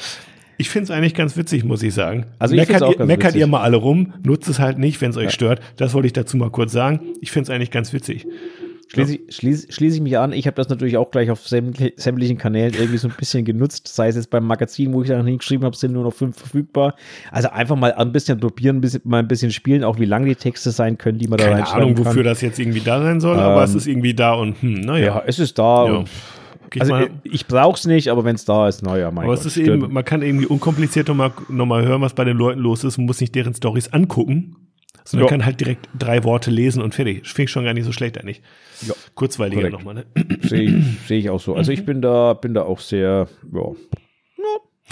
[SPEAKER 1] Ich finde es eigentlich ganz witzig, muss ich sagen.
[SPEAKER 2] Also ich
[SPEAKER 1] meckert
[SPEAKER 2] auch
[SPEAKER 1] ihr, meckert
[SPEAKER 2] witzig.
[SPEAKER 1] ihr mal alle rum, nutzt es halt nicht, wenn es euch stört. Das wollte ich dazu mal kurz sagen. Ich finde es eigentlich ganz witzig.
[SPEAKER 2] Schließe ich, schließ, schließe ich mich an. Ich habe das natürlich auch gleich auf sämtli- sämtlichen Kanälen irgendwie so ein bisschen genutzt. Sei es jetzt beim Magazin, wo ich dann hingeschrieben habe, sind nur noch fünf verfügbar. Also einfach mal ein bisschen probieren, ein bisschen, mal ein bisschen spielen, auch wie lang die Texte sein können, die man da
[SPEAKER 1] Keine
[SPEAKER 2] reinschreiben
[SPEAKER 1] Ahnung,
[SPEAKER 2] kann.
[SPEAKER 1] wofür das jetzt irgendwie da sein soll, aber es ist irgendwie da und hm, naja.
[SPEAKER 2] Ja, es ist da.
[SPEAKER 1] Ja.
[SPEAKER 2] Also ich, ich brauche es nicht, aber wenn es da ist, naja, mein
[SPEAKER 1] aber
[SPEAKER 2] Gott.
[SPEAKER 1] es ist eben, man kann irgendwie unkompliziert nochmal noch mal hören, was bei den Leuten los ist und muss nicht deren Stories angucken, sondern kann halt direkt drei Worte lesen und fertig. Finde ich schon gar nicht so schlecht eigentlich.
[SPEAKER 2] Ja.
[SPEAKER 1] Kurzweiliger nochmal, ne?
[SPEAKER 2] Sehe ich, seh ich auch so. Also ich bin da, bin da auch sehr, ja,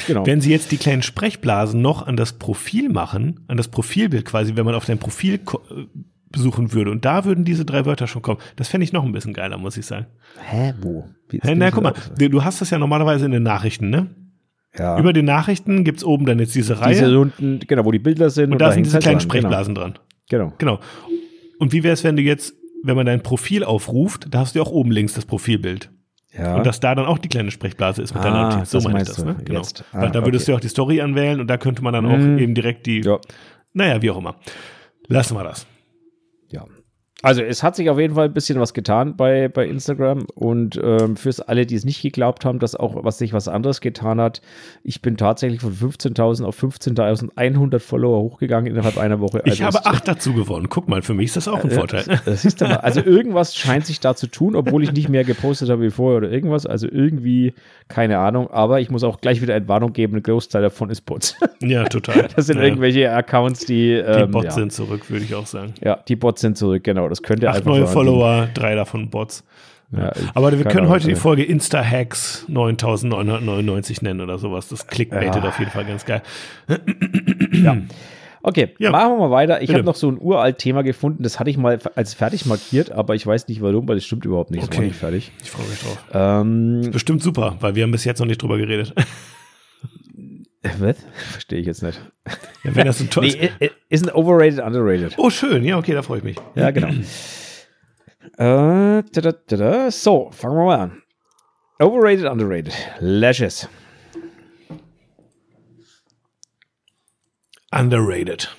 [SPEAKER 2] genau.
[SPEAKER 1] Wenn sie jetzt die kleinen Sprechblasen noch an das Profil machen, an das Profilbild quasi, wenn man auf dein Profil ko- äh, besuchen würde und da würden diese drei Wörter schon kommen, das fände ich noch ein bisschen geiler, muss ich sagen.
[SPEAKER 2] Hä, wo?
[SPEAKER 1] Hä, na, guck mal, du du hast das ja normalerweise in den Nachrichten, ne?
[SPEAKER 2] Ja.
[SPEAKER 1] Über den Nachrichten gibt's oben dann jetzt diese Reihe
[SPEAKER 2] diese runden, genau, wo die Bilder sind.
[SPEAKER 1] und da sind
[SPEAKER 2] hängt's
[SPEAKER 1] diese
[SPEAKER 2] halt
[SPEAKER 1] kleinen
[SPEAKER 2] dran.
[SPEAKER 1] Sprechblasen dran.
[SPEAKER 2] Genau.
[SPEAKER 1] Genau. Und wie wäre es, wenn du jetzt, wenn man dein Profil aufruft, da hast du ja auch oben links das Profilbild.
[SPEAKER 2] Ja.
[SPEAKER 1] Und dass da dann auch die kleine Sprechblase ist mit deiner
[SPEAKER 2] Ah,
[SPEAKER 1] Notiz. So meine ich das, ne? Genau.
[SPEAKER 2] jetzt.
[SPEAKER 1] Weil
[SPEAKER 2] Ah,
[SPEAKER 1] da würdest
[SPEAKER 2] okay.
[SPEAKER 1] du auch die Story anwählen und da könnte man dann auch
[SPEAKER 2] Mhm.
[SPEAKER 1] eben direkt die,
[SPEAKER 2] Ja.
[SPEAKER 1] naja, wie auch immer. Lassen wir das.
[SPEAKER 2] Ja. Also es hat sich auf jeden Fall ein bisschen was getan bei, bei Instagram und ähm, fürs alle, die es nicht geglaubt haben, dass auch was sich was anderes getan hat, ich bin tatsächlich von 15.000 auf 15.100 Follower hochgegangen innerhalb einer Woche.
[SPEAKER 1] Ich
[SPEAKER 2] Also
[SPEAKER 1] habe acht dazu gewonnen. Guck mal, für mich ist das auch ein
[SPEAKER 2] es-
[SPEAKER 1] Vorteil.
[SPEAKER 2] Das, das du mal. Also irgendwas scheint sich da zu tun, obwohl ich nicht mehr gepostet habe wie vorher oder irgendwas. Also irgendwie, keine Ahnung, aber ich muss auch gleich wieder Entwarnung geben, ein Großteil davon ist Bots.
[SPEAKER 1] Ja, total.
[SPEAKER 2] Das sind
[SPEAKER 1] ja.
[SPEAKER 2] irgendwelche Accounts, die,
[SPEAKER 1] Die
[SPEAKER 2] ähm,
[SPEAKER 1] Bots
[SPEAKER 2] ja.
[SPEAKER 1] sind zurück, würde ich auch sagen.
[SPEAKER 2] Ja, die Bots sind zurück, genau. Das könnte
[SPEAKER 1] Acht
[SPEAKER 2] einfach
[SPEAKER 1] neue
[SPEAKER 2] so an die-
[SPEAKER 1] Follower, drei davon Bots.
[SPEAKER 2] Ja,
[SPEAKER 1] Aber wir können heute die
[SPEAKER 2] also-
[SPEAKER 1] Folge Insta-Hacks 9999 nennen oder sowas. Das clickbaitet
[SPEAKER 2] Ja.
[SPEAKER 1] auf jeden Fall ganz geil.
[SPEAKER 2] Okay,
[SPEAKER 1] Ja.
[SPEAKER 2] machen wir mal weiter. Ich habe noch so ein uralt Thema gefunden, das hatte ich mal als fertig markiert, aber ich weiß nicht warum, weil das stimmt überhaupt nicht.
[SPEAKER 1] Okay.
[SPEAKER 2] nicht fertig.
[SPEAKER 1] Ich freue mich drauf.
[SPEAKER 2] Ähm,
[SPEAKER 1] Bestimmt super, weil wir haben bis jetzt noch nicht drüber geredet.
[SPEAKER 2] Was? Verstehe ich jetzt nicht.
[SPEAKER 1] Ja, wenn das ein tolles.
[SPEAKER 2] Nee, i- i- ist ein overrated, underrated.
[SPEAKER 1] Oh, schön. Ja, okay, da freue ich mich.
[SPEAKER 2] Ja, genau. äh, da, da, da, da. So, fangen wir mal an. Overrated, underrated. Lashes.
[SPEAKER 1] Underrated.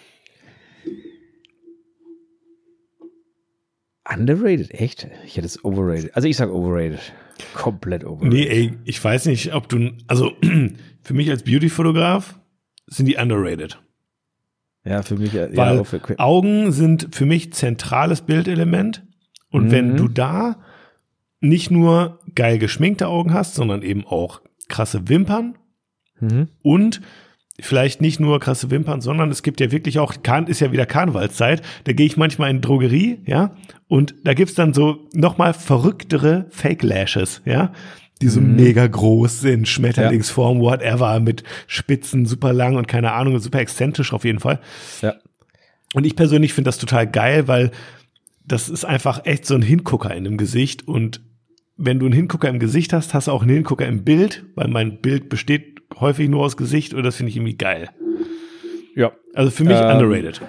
[SPEAKER 2] Underrated, echt? Ich hätte es overrated. Also ich sage overrated. Komplett overrated.
[SPEAKER 1] Nee, ey, ich weiß nicht, ob du. Also, für mich als Beauty-Fotograf sind die underrated.
[SPEAKER 2] Ja, für mich,
[SPEAKER 1] Weil
[SPEAKER 2] ja, für,
[SPEAKER 1] Augen sind für mich zentrales Bildelement. Und
[SPEAKER 2] Mhm.
[SPEAKER 1] wenn du da nicht nur geil geschminkte Augen hast, sondern eben auch krasse Wimpern
[SPEAKER 2] mhm.
[SPEAKER 1] und vielleicht nicht nur krasse Wimpern, sondern es gibt ja wirklich auch, ist ja wieder Karnevalszeit, da gehe ich manchmal in Drogerie, ja, und da gibt's dann so nochmal verrücktere Fake Lashes, ja, die so
[SPEAKER 2] Mhm.
[SPEAKER 1] mega groß sind, Schmetterlingsform, whatever, mit Spitzen, super lang und keine Ahnung, super exzentrisch auf jeden Fall.
[SPEAKER 2] Ja.
[SPEAKER 1] Und ich persönlich finde das total geil, weil das ist einfach echt so ein Hingucker in dem Gesicht. Und wenn du einen Hingucker im Gesicht hast, hast du auch einen Hingucker im Bild, weil mein Bild besteht häufig nur aus Gesicht und das finde ich irgendwie geil.
[SPEAKER 2] ja.
[SPEAKER 1] Also für mich
[SPEAKER 2] Ähm,
[SPEAKER 1] underrated.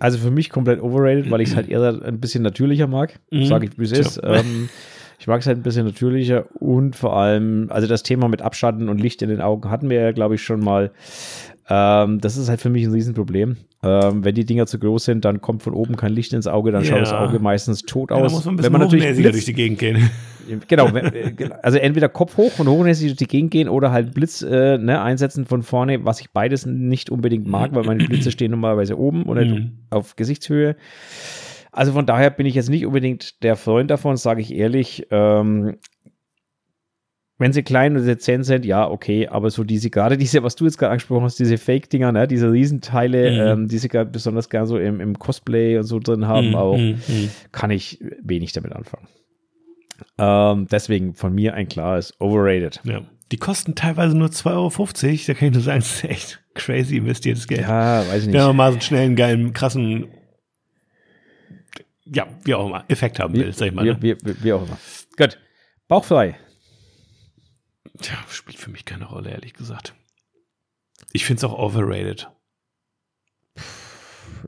[SPEAKER 2] Also für mich komplett overrated, weil ich es halt eher ein bisschen natürlicher mag.
[SPEAKER 1] Mhm.
[SPEAKER 2] Sage ich, wie es ist. Ähm, ich mag es halt ein bisschen natürlicher und vor allem, also das Thema mit Abschatten und Licht in den Augen hatten wir ja, glaube ich, schon mal. Ähm, das ist halt für mich ein Riesenproblem. Ähm, wenn die Dinger zu groß sind, dann kommt von oben kein Licht ins Auge, dann schaut
[SPEAKER 1] Ja.
[SPEAKER 2] das Auge meistens tot
[SPEAKER 1] Ja, da
[SPEAKER 2] aus.
[SPEAKER 1] muss man ein
[SPEAKER 2] wenn
[SPEAKER 1] bisschen
[SPEAKER 2] man natürlich Blitz,
[SPEAKER 1] durch die Gegend gehen.
[SPEAKER 2] Genau, wenn, äh, also entweder Kopf hoch und hochnäsig durch die Gegend gehen oder halt Blitz äh, ne, einsetzen von vorne, was ich beides nicht unbedingt mag, weil meine Blitze stehen normalerweise oben und nicht
[SPEAKER 1] Mhm.
[SPEAKER 2] auf Gesichtshöhe. Also von daher bin ich jetzt nicht unbedingt der Freund davon, sage ich ehrlich. Ähm, wenn sie klein und dezent sind, ja, okay, aber so diese, gerade diese, was du jetzt gerade angesprochen hast, diese Fake-Dinger, ne, diese Riesenteile,
[SPEAKER 1] Mhm.
[SPEAKER 2] ähm, die sie gerade besonders gerne so im, im Cosplay und so drin haben,
[SPEAKER 1] Mhm,
[SPEAKER 2] auch,
[SPEAKER 1] mhm, mhm.
[SPEAKER 2] kann ich wenig damit anfangen. Ähm, deswegen von mir ein klares Overrated.
[SPEAKER 1] Ja. Die kosten teilweise nur 2,50 Euro. Da kann ich nur sagen, das ist echt crazy investiertes Geld.
[SPEAKER 2] Ja, weiß ich nicht.
[SPEAKER 1] Wenn man mal so einen schnellen, geilen, krassen, ja, wie auch immer, Effekt haben will, sag ich mal.
[SPEAKER 2] wie,
[SPEAKER 1] Ne?
[SPEAKER 2] wie, wie, wie auch immer. Gut. Bauchfrei.
[SPEAKER 1] Tja, spielt für mich keine Rolle, ehrlich gesagt. Ich finde es auch overrated.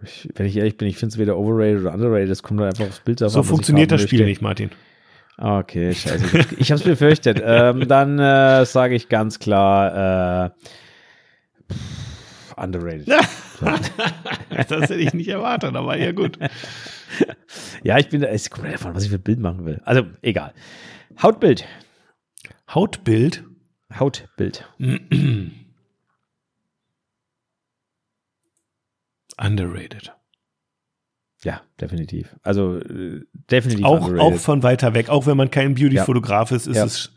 [SPEAKER 2] Ich, wenn ich ehrlich bin, ich finde es weder overrated oder underrated. Es kommt halt einfach aufs Bild drauf
[SPEAKER 1] So funktioniert das Spiel nicht, Martin.
[SPEAKER 2] Ah, Okay, scheiße. Ich, ich habe es befürchtet. ähm, dann äh, sage ich ganz klar äh, pff, underrated.
[SPEAKER 1] das hätte ich nicht erwartet, aber ja gut.
[SPEAKER 2] Ja, ich bin da, es kommt davon, was ich für ein Bild machen will. Also, egal. Hautbild.
[SPEAKER 1] Hautbild.
[SPEAKER 2] Hautbild.
[SPEAKER 1] Underrated.
[SPEAKER 2] Ja, definitiv. Also, äh, definitiv
[SPEAKER 1] Auch,
[SPEAKER 2] underrated.
[SPEAKER 1] auch von weiter weg, auch wenn man kein Beauty-Fotograf ist, ist,
[SPEAKER 2] Ja.
[SPEAKER 1] es,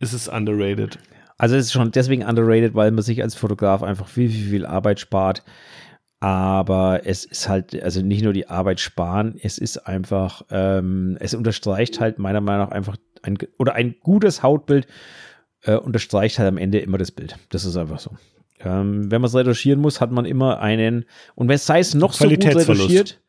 [SPEAKER 1] ist es underrated.
[SPEAKER 2] Also es ist schon deswegen underrated, weil man sich als Fotograf einfach viel, viel, viel Arbeit spart. Aber es ist halt, also nicht nur die Arbeit sparen, es ist einfach, ähm, es unterstreicht halt meiner Meinung nach einfach ein, oder ein gutes Hautbild äh, unterstreicht halt am Ende immer das Bild. Das ist einfach so. Ähm, wenn man es retuschieren muss, hat man immer einen, und wenn es sei es noch so gut retuschiert,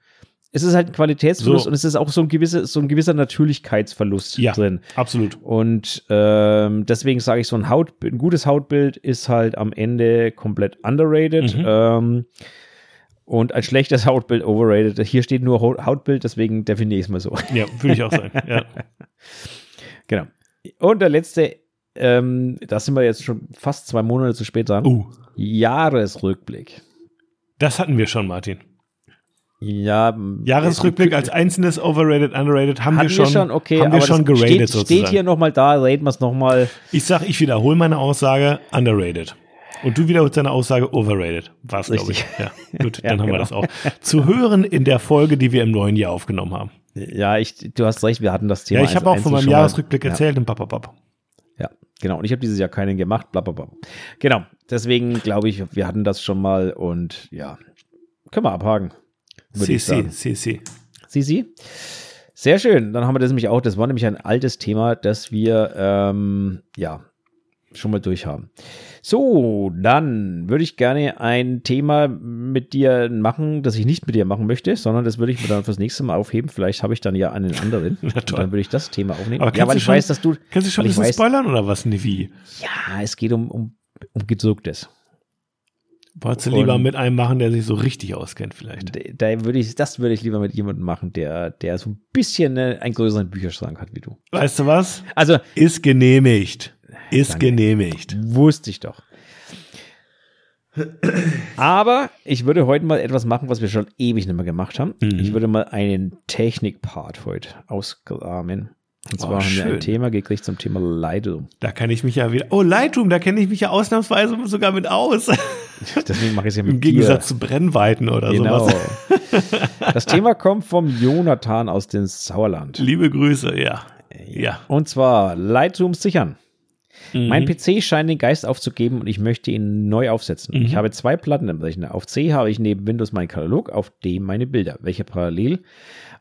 [SPEAKER 2] es ist halt ein Qualitätsverlust
[SPEAKER 1] So.
[SPEAKER 2] und es ist auch so ein gewisser, so ein gewisser Natürlichkeitsverlust
[SPEAKER 1] Ja,
[SPEAKER 2] drin.
[SPEAKER 1] absolut.
[SPEAKER 2] Und ähm, deswegen sage ich, so ein, Haut, ein gutes Hautbild ist halt am Ende komplett underrated.
[SPEAKER 1] Mhm.
[SPEAKER 2] Ähm, und ein schlechtes Hautbild overrated. Hier steht nur Haut- Hautbild, deswegen definiere ich es mal so.
[SPEAKER 1] Ja, würde ich auch sagen. Ja.
[SPEAKER 2] genau. Und der letzte, ähm, da sind wir jetzt schon fast zwei Monate zu spät dran.
[SPEAKER 1] Uh,
[SPEAKER 2] Jahresrückblick.
[SPEAKER 1] das hatten wir schon, Martin.
[SPEAKER 2] Ja,
[SPEAKER 1] Jahresrückblick als einzelnes overrated, underrated haben
[SPEAKER 2] hatten
[SPEAKER 1] wir schon,
[SPEAKER 2] okay,
[SPEAKER 1] haben wir schon
[SPEAKER 2] das
[SPEAKER 1] geradet
[SPEAKER 2] steht,
[SPEAKER 1] sozusagen.
[SPEAKER 2] steht hier nochmal da, raten wir es nochmal.
[SPEAKER 1] Ich sag, ich wiederhole meine Aussage, underrated. Und du wiederholst deine Aussage, overrated. Was, glaube ich. Ja, gut,
[SPEAKER 2] Ja,
[SPEAKER 1] dann haben wir
[SPEAKER 2] genau.
[SPEAKER 1] das auch. Zu hören in der Folge, die wir im neuen Jahr aufgenommen haben.
[SPEAKER 2] Ja, ich, du hast recht, wir hatten das Thema.
[SPEAKER 1] Ja, ich habe auch
[SPEAKER 2] eins-
[SPEAKER 1] von meinem
[SPEAKER 2] schon
[SPEAKER 1] Jahresrückblick
[SPEAKER 2] Ja.
[SPEAKER 1] erzählt und papapap.
[SPEAKER 2] Ja, genau. Und ich habe dieses Jahr keinen gemacht, bla bla bla. Genau. Deswegen glaube ich, wir hatten das schon mal und ja, können wir abhaken.
[SPEAKER 1] CC.
[SPEAKER 2] Sie, sie. Sehr schön. Dann haben wir das nämlich auch. Das war nämlich ein altes Thema, das wir ähm, ja schon mal durchhaben. So, dann würde ich gerne ein Thema mit dir machen, das ich nicht mit dir machen möchte, sondern das würde ich mir dann fürs nächste Mal aufheben. Vielleicht habe ich dann ja einen anderen. Dann würde ich das Thema aufnehmen.
[SPEAKER 1] Aber
[SPEAKER 2] ja,
[SPEAKER 1] kannst
[SPEAKER 2] weil
[SPEAKER 1] du
[SPEAKER 2] ich
[SPEAKER 1] schon-
[SPEAKER 2] weiß, dass du.
[SPEAKER 1] Kannst du schon ein bisschen
[SPEAKER 2] weiß,
[SPEAKER 1] spoilern oder was? Wie?
[SPEAKER 2] Ja, es geht um, um, um Gedrucktes.
[SPEAKER 1] Wolltest du lieber mit einem machen, der sich so richtig auskennt, vielleicht?
[SPEAKER 2] Da, da würde ich, das würde ich lieber mit jemandem machen, der, der so ein bisschen äh, einen größeren Bücherschrank hat wie du.
[SPEAKER 1] Weißt du was?
[SPEAKER 2] Also,
[SPEAKER 1] Ist genehmigt. Ist
[SPEAKER 2] Danke.
[SPEAKER 1] genehmigt.
[SPEAKER 2] Wusste ich doch. Aber ich würde heute mal etwas machen, was wir schon ewig nicht mehr gemacht haben.
[SPEAKER 1] Mhm.
[SPEAKER 2] Ich würde mal einen Technik-Part heute ausgraben. Und zwar
[SPEAKER 1] Oh,
[SPEAKER 2] haben wir ein. Thema gekriegt zum Thema Lightroom.
[SPEAKER 1] Da kann ich mich ja wieder. Oh, Lightroom, da kenne ich mich ja ausnahmsweise sogar mit aus.
[SPEAKER 2] Deswegen mache ich es ja mit
[SPEAKER 1] Im Gegensatz zu Brennweiten oder
[SPEAKER 2] Genau.
[SPEAKER 1] sowas.
[SPEAKER 2] Das Thema kommt vom Jonathan aus dem Sauerland.
[SPEAKER 1] Liebe Grüße, ja. Ja.
[SPEAKER 2] Und zwar Lightroom sichern. Mein
[SPEAKER 1] Mhm.
[SPEAKER 2] PC scheint den Geist aufzugeben und ich möchte ihn neu aufsetzen.
[SPEAKER 1] Mhm.
[SPEAKER 2] Ich habe zwei Platten im Rechner. Auf C habe ich neben Windows meinen Katalog, auf D meine Bilder, welche parallel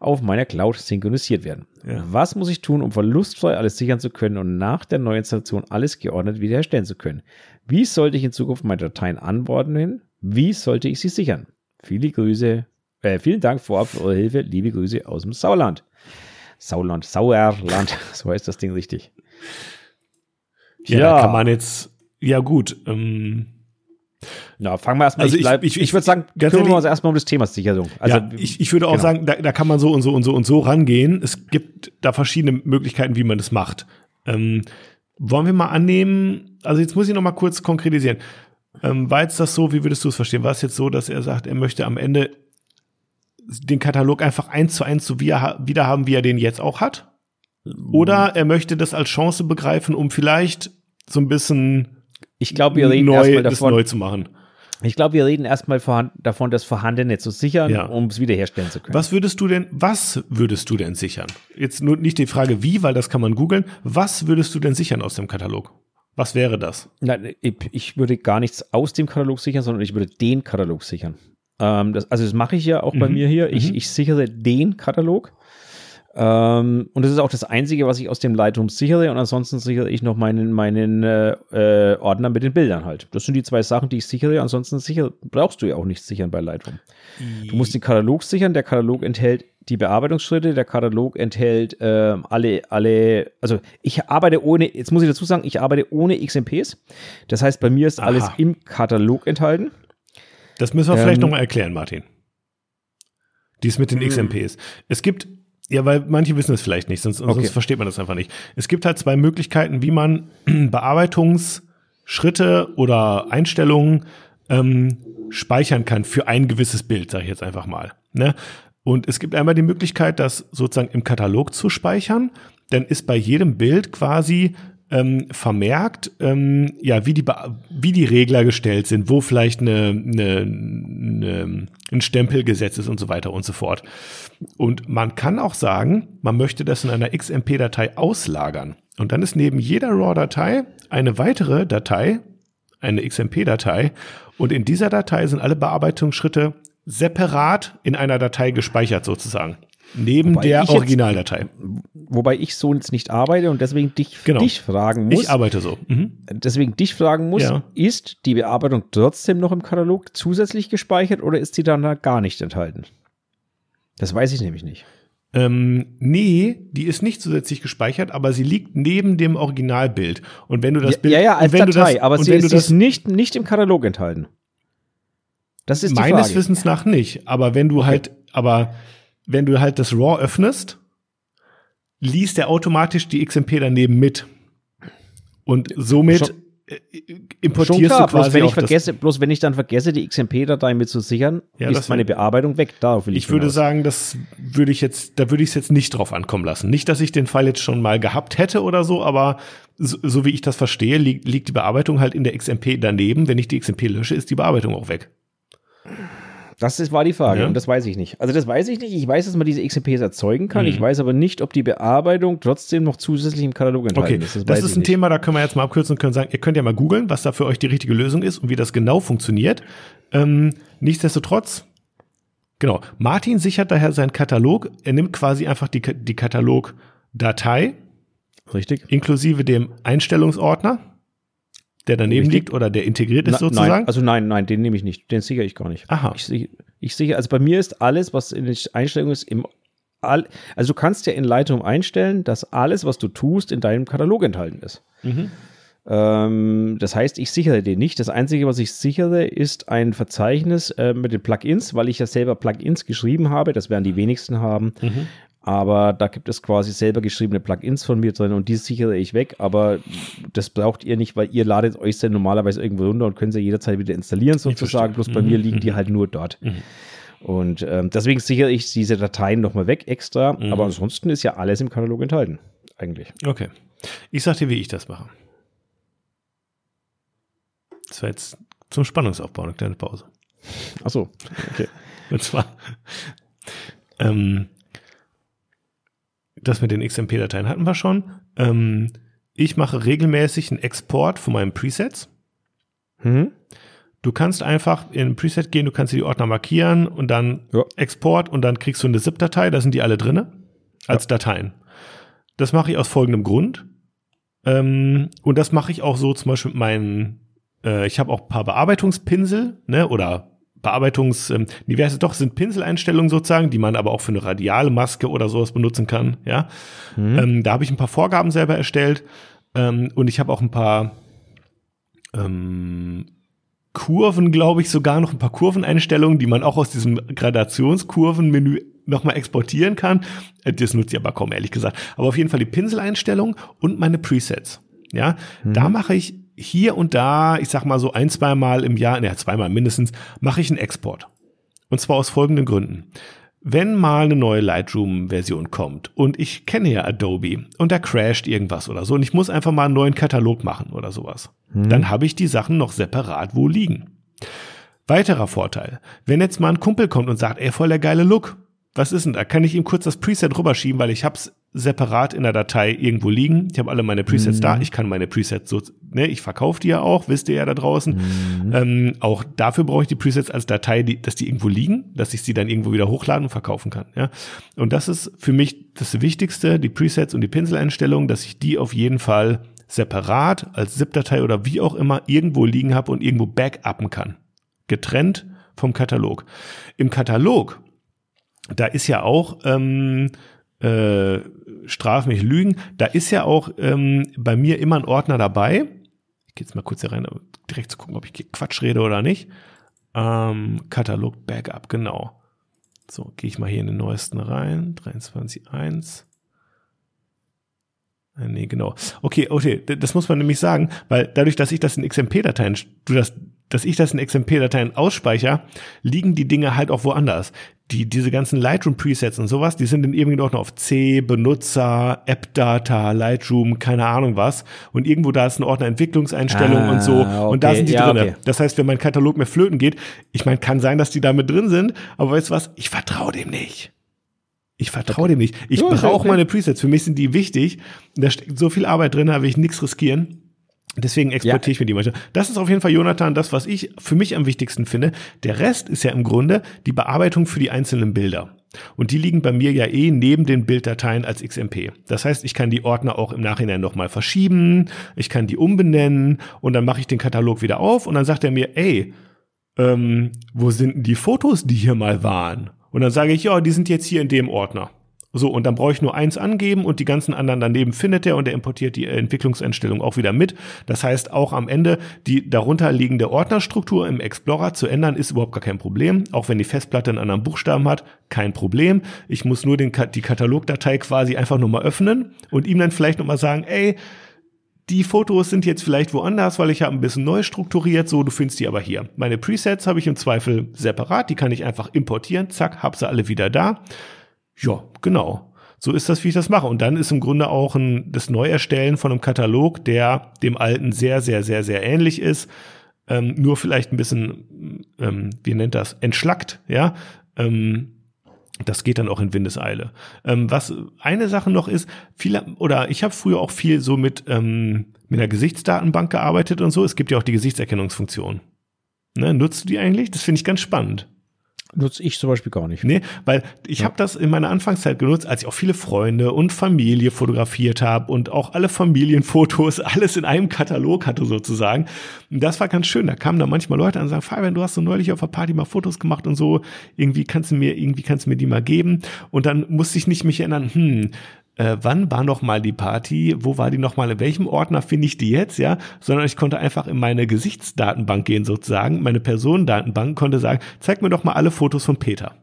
[SPEAKER 2] auf meiner Cloud synchronisiert werden.
[SPEAKER 1] Ja.
[SPEAKER 2] Was muss ich tun, um verlustfrei alles sichern zu können und nach der Neuinstallation alles geordnet wiederherstellen zu können? Wie sollte ich in Zukunft meine Dateien anordnen? Wie sollte ich sie sichern? Viele Grüße, äh, vielen Dank vorab für eure Hilfe. Liebe Grüße aus dem Sauerland. Sauerland, Sauerland, so heißt das Ding richtig.
[SPEAKER 1] Ja, da kann man jetzt. Ja, gut. Ähm,
[SPEAKER 2] Na, fangen wir erstmal.
[SPEAKER 1] Also
[SPEAKER 2] ich,
[SPEAKER 1] ich-
[SPEAKER 2] bleib,
[SPEAKER 1] ich-
[SPEAKER 2] ich,
[SPEAKER 1] ich-
[SPEAKER 2] würde sagen,
[SPEAKER 1] ganz
[SPEAKER 2] kümmern wir
[SPEAKER 1] ehrlich-
[SPEAKER 2] uns erstmal um das Thema Sicherung. Also,
[SPEAKER 1] ja, ich, ich würde auch
[SPEAKER 2] genau.
[SPEAKER 1] sagen, da, da kann man so und so und so und so rangehen. Es gibt da verschiedene Möglichkeiten, wie man das macht. Ähm, wollen wir mal annehmen, also jetzt muss ich noch mal kurz konkretisieren. Ähm, war jetzt das so, wie würdest du es verstehen? War es jetzt so, dass er sagt, er möchte am Ende den Katalog einfach eins zu eins so wie er, ha- wieder haben, wie er den jetzt auch hat? Oder er möchte das als Chance begreifen, um vielleicht so ein bisschen
[SPEAKER 2] ich glaube, wir reden
[SPEAKER 1] neu,
[SPEAKER 2] erstmal
[SPEAKER 1] das
[SPEAKER 2] davon.
[SPEAKER 1] neu zu machen.
[SPEAKER 2] Ich glaube, wir reden erstmal davon, das Vorhandene zu sichern,
[SPEAKER 1] Ja.
[SPEAKER 2] um es wiederherstellen zu können.
[SPEAKER 1] Was würdest du denn, was würdest du denn sichern? Jetzt nur nicht die Frage wie, weil das kann man googeln. Was würdest du denn sichern aus dem Katalog? Was wäre das?
[SPEAKER 2] Nein, ich, würde gar nichts aus dem Katalog sichern, sondern ich würde den Katalog sichern. Ähm, das, also das mache ich ja auch bei
[SPEAKER 1] Mhm.
[SPEAKER 2] mir hier. Ich,
[SPEAKER 1] Mhm.
[SPEAKER 2] ich sichere den Katalog. Ähm, und das ist auch das Einzige, was ich aus dem Lightroom sichere. Und ansonsten sichere ich noch meinen, meinen äh, äh, Ordner mit den Bildern halt. Das sind die zwei Sachen, die ich sichere. Ansonsten sicher, brauchst du ja auch nichts sichern bei Lightroom. Du musst den Katalog sichern. Der Katalog enthält die Bearbeitungsschritte. Der Katalog enthält ähm, alle, alle, also ich arbeite ohne, jetzt muss ich dazu sagen, ich arbeite ohne XMPs. Das heißt, bei mir ist alles
[SPEAKER 1] Aha.
[SPEAKER 2] im Katalog enthalten.
[SPEAKER 1] Das müssen wir vielleicht
[SPEAKER 2] Ähm,
[SPEAKER 1] noch mal erklären, Martin. Dies mit den
[SPEAKER 2] Hm.
[SPEAKER 1] XMPs. Es gibt, ja, weil manche wissen es vielleicht nicht, sonst,
[SPEAKER 2] Okay.
[SPEAKER 1] sonst versteht man das einfach nicht. Es gibt halt zwei Möglichkeiten, wie man Bearbeitungsschritte oder Einstellungen ähm, speichern kann für ein gewisses Bild, sage ich jetzt einfach mal. Ne? Und es gibt einmal die Möglichkeit, das sozusagen im Katalog zu speichern. Dann ist bei jedem Bild quasi ähm, vermerkt, ähm, ja, wie die, wie die Regler gestellt sind, wo vielleicht eine, eine, eine, ein Stempel gesetzt ist und so weiter und so fort. Und man kann auch sagen, man möchte das in einer XMP-Datei auslagern. Und dann ist neben jeder RAW-Datei eine weitere Datei, eine XMP-Datei. Und in dieser Datei sind alle Bearbeitungsschritte separat in einer Datei gespeichert sozusagen. Neben
[SPEAKER 2] Wobei
[SPEAKER 1] der Originaldatei.
[SPEAKER 2] Wobei ich so jetzt nicht arbeite und deswegen dich,
[SPEAKER 1] Genau.
[SPEAKER 2] dich fragen muss.
[SPEAKER 1] Ich arbeite so. Mhm.
[SPEAKER 2] deswegen dich fragen muss,
[SPEAKER 1] Ja.
[SPEAKER 2] ist die Bearbeitung trotzdem noch im Katalog zusätzlich gespeichert oder ist sie dann da gar nicht enthalten? Das weiß ich nämlich nicht.
[SPEAKER 1] Ähm, nee, die ist nicht zusätzlich gespeichert, aber sie liegt neben dem Originalbild. Und wenn du das
[SPEAKER 2] ja,
[SPEAKER 1] Bild,
[SPEAKER 2] ja, ja, als Datei,
[SPEAKER 1] das,
[SPEAKER 2] aber sie, ist
[SPEAKER 1] das
[SPEAKER 2] nicht, nicht im Katalog enthalten. Das ist
[SPEAKER 1] meines. Wissens nach nicht. Aber wenn du halt, aber wenn du halt das RAW öffnest, liest er automatisch die XMP daneben mit. Und somit
[SPEAKER 2] Schon-
[SPEAKER 1] äh, importierst
[SPEAKER 2] Schon klar,
[SPEAKER 1] du quasi
[SPEAKER 2] bloß wenn, ich vergesse, bloß wenn ich dann vergesse, die XMP-Datei mit zu sichern,
[SPEAKER 1] Ja,
[SPEAKER 2] ist meine Bearbeitung weg. Darauf will ich,
[SPEAKER 1] Ich würde
[SPEAKER 2] hinaus.
[SPEAKER 1] sagen, das würde ich jetzt, da würde ich es jetzt nicht drauf ankommen lassen. Nicht, dass ich den Fall jetzt schon mal gehabt hätte oder so, aber so, so wie ich das verstehe, li liegt die Bearbeitung halt in der XMP daneben. Wenn ich die XMP lösche, ist die Bearbeitung auch weg.
[SPEAKER 2] Das ist, war die Frage
[SPEAKER 1] Ja.
[SPEAKER 2] und das weiß ich nicht. Also das weiß ich nicht. Ich weiß, dass man diese XMPs erzeugen kann.
[SPEAKER 1] Mhm.
[SPEAKER 2] Ich weiß aber nicht, ob die Bearbeitung trotzdem noch zusätzlich im Katalog enthalten
[SPEAKER 1] Okay,
[SPEAKER 2] ist.
[SPEAKER 1] das,
[SPEAKER 2] weiß
[SPEAKER 1] ist ein
[SPEAKER 2] nicht.
[SPEAKER 1] Thema, da können wir jetzt mal abkürzen und können sagen, ihr könnt ja mal googeln, was da für euch die richtige Lösung ist und wie das genau funktioniert. Ähm, nichtsdestotrotz, genau, Martin sichert daher seinen Katalog. Er nimmt quasi einfach die, die Katalogdatei
[SPEAKER 2] Richtig?
[SPEAKER 1] inklusive dem Einstellungsordner, der daneben
[SPEAKER 2] Richtig.
[SPEAKER 1] liegt oder der integriert ist
[SPEAKER 2] Na,
[SPEAKER 1] sozusagen.
[SPEAKER 2] Nein, also nein, nein, den nehme ich nicht. Den sichere ich gar nicht.
[SPEAKER 1] Aha.
[SPEAKER 2] Ich, ich sichere, also bei mir ist alles, was in den Einstellungen ist, im all, also du kannst ja in Lightroom einstellen, dass alles, was du tust, in deinem Katalog enthalten ist.
[SPEAKER 1] Mhm.
[SPEAKER 2] Ähm, das heißt, ich sichere den nicht. Das Einzige, was ich sichere, ist ein Verzeichnis äh, mit den Plugins, weil ich ja selber Plugins geschrieben habe. Das werden die wenigsten haben.
[SPEAKER 1] Mhm.
[SPEAKER 2] Aber da gibt es quasi selber geschriebene Plugins von mir drin und die sichere ich weg. Aber das braucht ihr nicht, weil ihr ladet euch dann normalerweise irgendwo runter und könnt sie jederzeit wieder installieren, sozusagen. Bloß bei
[SPEAKER 1] Mhm,
[SPEAKER 2] mir liegen die halt nur dort.
[SPEAKER 1] Mhm.
[SPEAKER 2] Und ähm, deswegen sichere ich diese Dateien nochmal weg extra.
[SPEAKER 1] Mhm.
[SPEAKER 2] Aber ansonsten ist ja alles im Katalog enthalten. Eigentlich.
[SPEAKER 1] Okay. Ich sag dir, wie ich das mache. Das war jetzt zum Spannungsaufbau eine kleine Pause.
[SPEAKER 2] Achso, okay.
[SPEAKER 1] Und zwar, ähm, das mit den XMP-Dateien hatten wir schon. Ähm, ich mache regelmäßig einen Export von meinen Presets.
[SPEAKER 2] Mhm.
[SPEAKER 1] Du kannst einfach in ein Preset gehen, du kannst dir die Ordner markieren und dann
[SPEAKER 2] Ja.
[SPEAKER 1] Export und dann kriegst du eine ZIP-Datei, da sind die alle drinne als Dateien. Das mache ich aus folgendem Grund. Ähm, und das mache ich auch so zum Beispiel mit meinen, äh, ich habe auch ein paar Bearbeitungspinsel, ne, oder Bearbeitungs, ähm, diverse doch sind Pinseleinstellungen sozusagen, die man aber auch für eine radiale Maske oder sowas benutzen kann, ja.
[SPEAKER 2] Mhm.
[SPEAKER 1] Ähm, da habe ich ein paar Vorgaben selber erstellt ähm, und ich habe auch ein paar ähm, Kurven, glaube ich, sogar noch ein paar Kurveneinstellungen, die man auch aus diesem Gradationskurvenmenü nochmal exportieren kann. Äh, Das nutze ich aber kaum, ehrlich gesagt. Aber auf jeden Fall die Pinseleinstellung und meine Presets. Ja, da mache ich hier und da, ich sag mal so ein, zwei Mal im Jahr, ne, zweimal mindestens, mache ich einen Export. Und zwar aus folgenden Gründen. Wenn mal eine neue Lightroom-Version kommt und ich kenne ja Adobe und da crasht irgendwas oder so und ich muss einfach mal einen neuen Katalog machen oder sowas, dann habe ich die Sachen noch separat wo liegen. Weiterer Vorteil, wenn jetzt mal ein Kumpel kommt und sagt, ey, voll der geile Look, was ist denn da? Kann ich ihm kurz das Preset rüberschieben, weil ich hab's separat in der Datei irgendwo liegen. Ich habe alle meine Presets da. Ich kann meine Presets so, ne, ich verkaufe die ja auch, wisst ihr ja da draußen. Ähm, auch dafür brauche ich die Presets als Datei, die, dass die irgendwo liegen, dass ich sie dann irgendwo wieder hochladen und verkaufen kann. Ja? Und das ist für mich das Wichtigste, die Presets und die Pinseleinstellungen, dass ich die auf jeden Fall separat als ZIP-Datei oder wie auch immer irgendwo liegen habe und irgendwo backuppen kann. Getrennt vom Katalog. Im Katalog, da ist ja auch, ähm, äh, straf mich Lügen, da ist ja auch ähm, bei mir immer ein Ordner dabei. Ich gehe jetzt mal kurz hier rein, um direkt zu gucken, ob ich Quatsch rede oder nicht. Ähm, Katalog Backup, genau. So, gehe ich mal hier in den neuesten rein. 23.1. Äh, Nee, genau. Okay, okay, das muss man nämlich sagen, weil dadurch, dass ich das in XMP-Dateien, du das, dass ich das in XMP-Dateien ausspeichere, liegen die Dinge halt auch woanders. Die, diese ganzen Lightroom-Presets und sowas, die sind in irgendeinem Ordner auf C, Benutzer, App-Data, Lightroom, keine Ahnung was. Und irgendwo da ist ein Ordner Entwicklungseinstellungen
[SPEAKER 2] Ah,
[SPEAKER 1] und so. Und da
[SPEAKER 2] okay,
[SPEAKER 1] sind die
[SPEAKER 2] ja,
[SPEAKER 1] drinne.
[SPEAKER 2] okay.
[SPEAKER 1] Das heißt, wenn mein Katalog mir flöten geht, ich meine, kann sein, dass die da mit drin sind, aber weißt du was? Ich vertraue dem nicht. Ich vertraue dem nicht. Ich
[SPEAKER 2] ja
[SPEAKER 1] brauche
[SPEAKER 2] okay.
[SPEAKER 1] meine Presets. Für mich sind die wichtig. Da steckt so viel Arbeit drin, da will ich nichts riskieren. Deswegen exportiere
[SPEAKER 2] Ja.
[SPEAKER 1] ich mir die manchmal. Das ist auf jeden Fall, Jonathan, das, was ich für mich am wichtigsten finde. Der Rest ist ja im Grunde die Bearbeitung für die einzelnen Bilder. Und die liegen bei mir ja eh neben den Bilddateien als XMP. Das heißt, ich kann die Ordner auch im Nachhinein nochmal verschieben, ich kann die umbenennen und dann mache ich den Katalog wieder auf und dann sagt er mir, ey, ähm, wo sind denn die Fotos, die hier mal waren? Und dann sage ich, ja, die sind jetzt hier in dem Ordner. So, und dann brauche ich nur eins angeben und die ganzen anderen daneben findet er und er importiert die Entwicklungseinstellung auch wieder mit. Das heißt, auch am Ende die darunter liegende Ordnerstruktur im Explorer zu ändern, ist überhaupt gar kein Problem. Auch wenn die Festplatte einen anderen Buchstaben hat, kein Problem. Ich muss nur den, die Katalogdatei quasi einfach nur mal öffnen und ihm dann vielleicht nochmal sagen, ey, die Fotos sind jetzt vielleicht woanders, weil ich habe ein bisschen neu strukturiert, so, du findest die aber hier. Meine Presets habe ich im Zweifel separat, die kann ich einfach importieren, zack, hab sie alle wieder da. Ja, genau. So ist das, wie ich das mache. Und dann ist im Grunde auch ein, das Neuerstellen von einem Katalog, der dem alten sehr, sehr, sehr, sehr ähnlich ist, ähm, nur vielleicht ein bisschen, ähm, wie nennt das, entschlackt, ja. Ähm, das geht dann auch in Windeseile. Ähm, was eine Sache noch ist, viele, oder ich habe früher auch viel so mit, ähm, mit einer Gesichtsdatenbank gearbeitet und so. Es gibt ja auch die Gesichtserkennungsfunktion. Ne, nutzt du die eigentlich? Das finde ich ganz spannend.
[SPEAKER 2] Nutze ich zum Beispiel gar nicht.
[SPEAKER 1] Nee, weil ich ja. habe das in meiner Anfangszeit genutzt, als ich auch viele Freunde und Familie fotografiert habe und auch alle Familienfotos, alles in einem Katalog hatte sozusagen. Das war ganz schön. Da kamen da manchmal Leute an und sagen, Fabian, du hast so neulich auf der Party mal Fotos gemacht und so. Irgendwie kannst du mir, irgendwie kannst du mir die mal geben. Und dann musste ich nicht mich erinnern, hm, äh, wann war noch mal die Party, wo war die noch mal, in welchem Ordner finde ich die jetzt, ja, sondern ich konnte einfach in meine Gesichtsdatenbank gehen sozusagen, meine Personendatenbank, konnte sagen, zeig mir doch mal alle Fotos von Peter.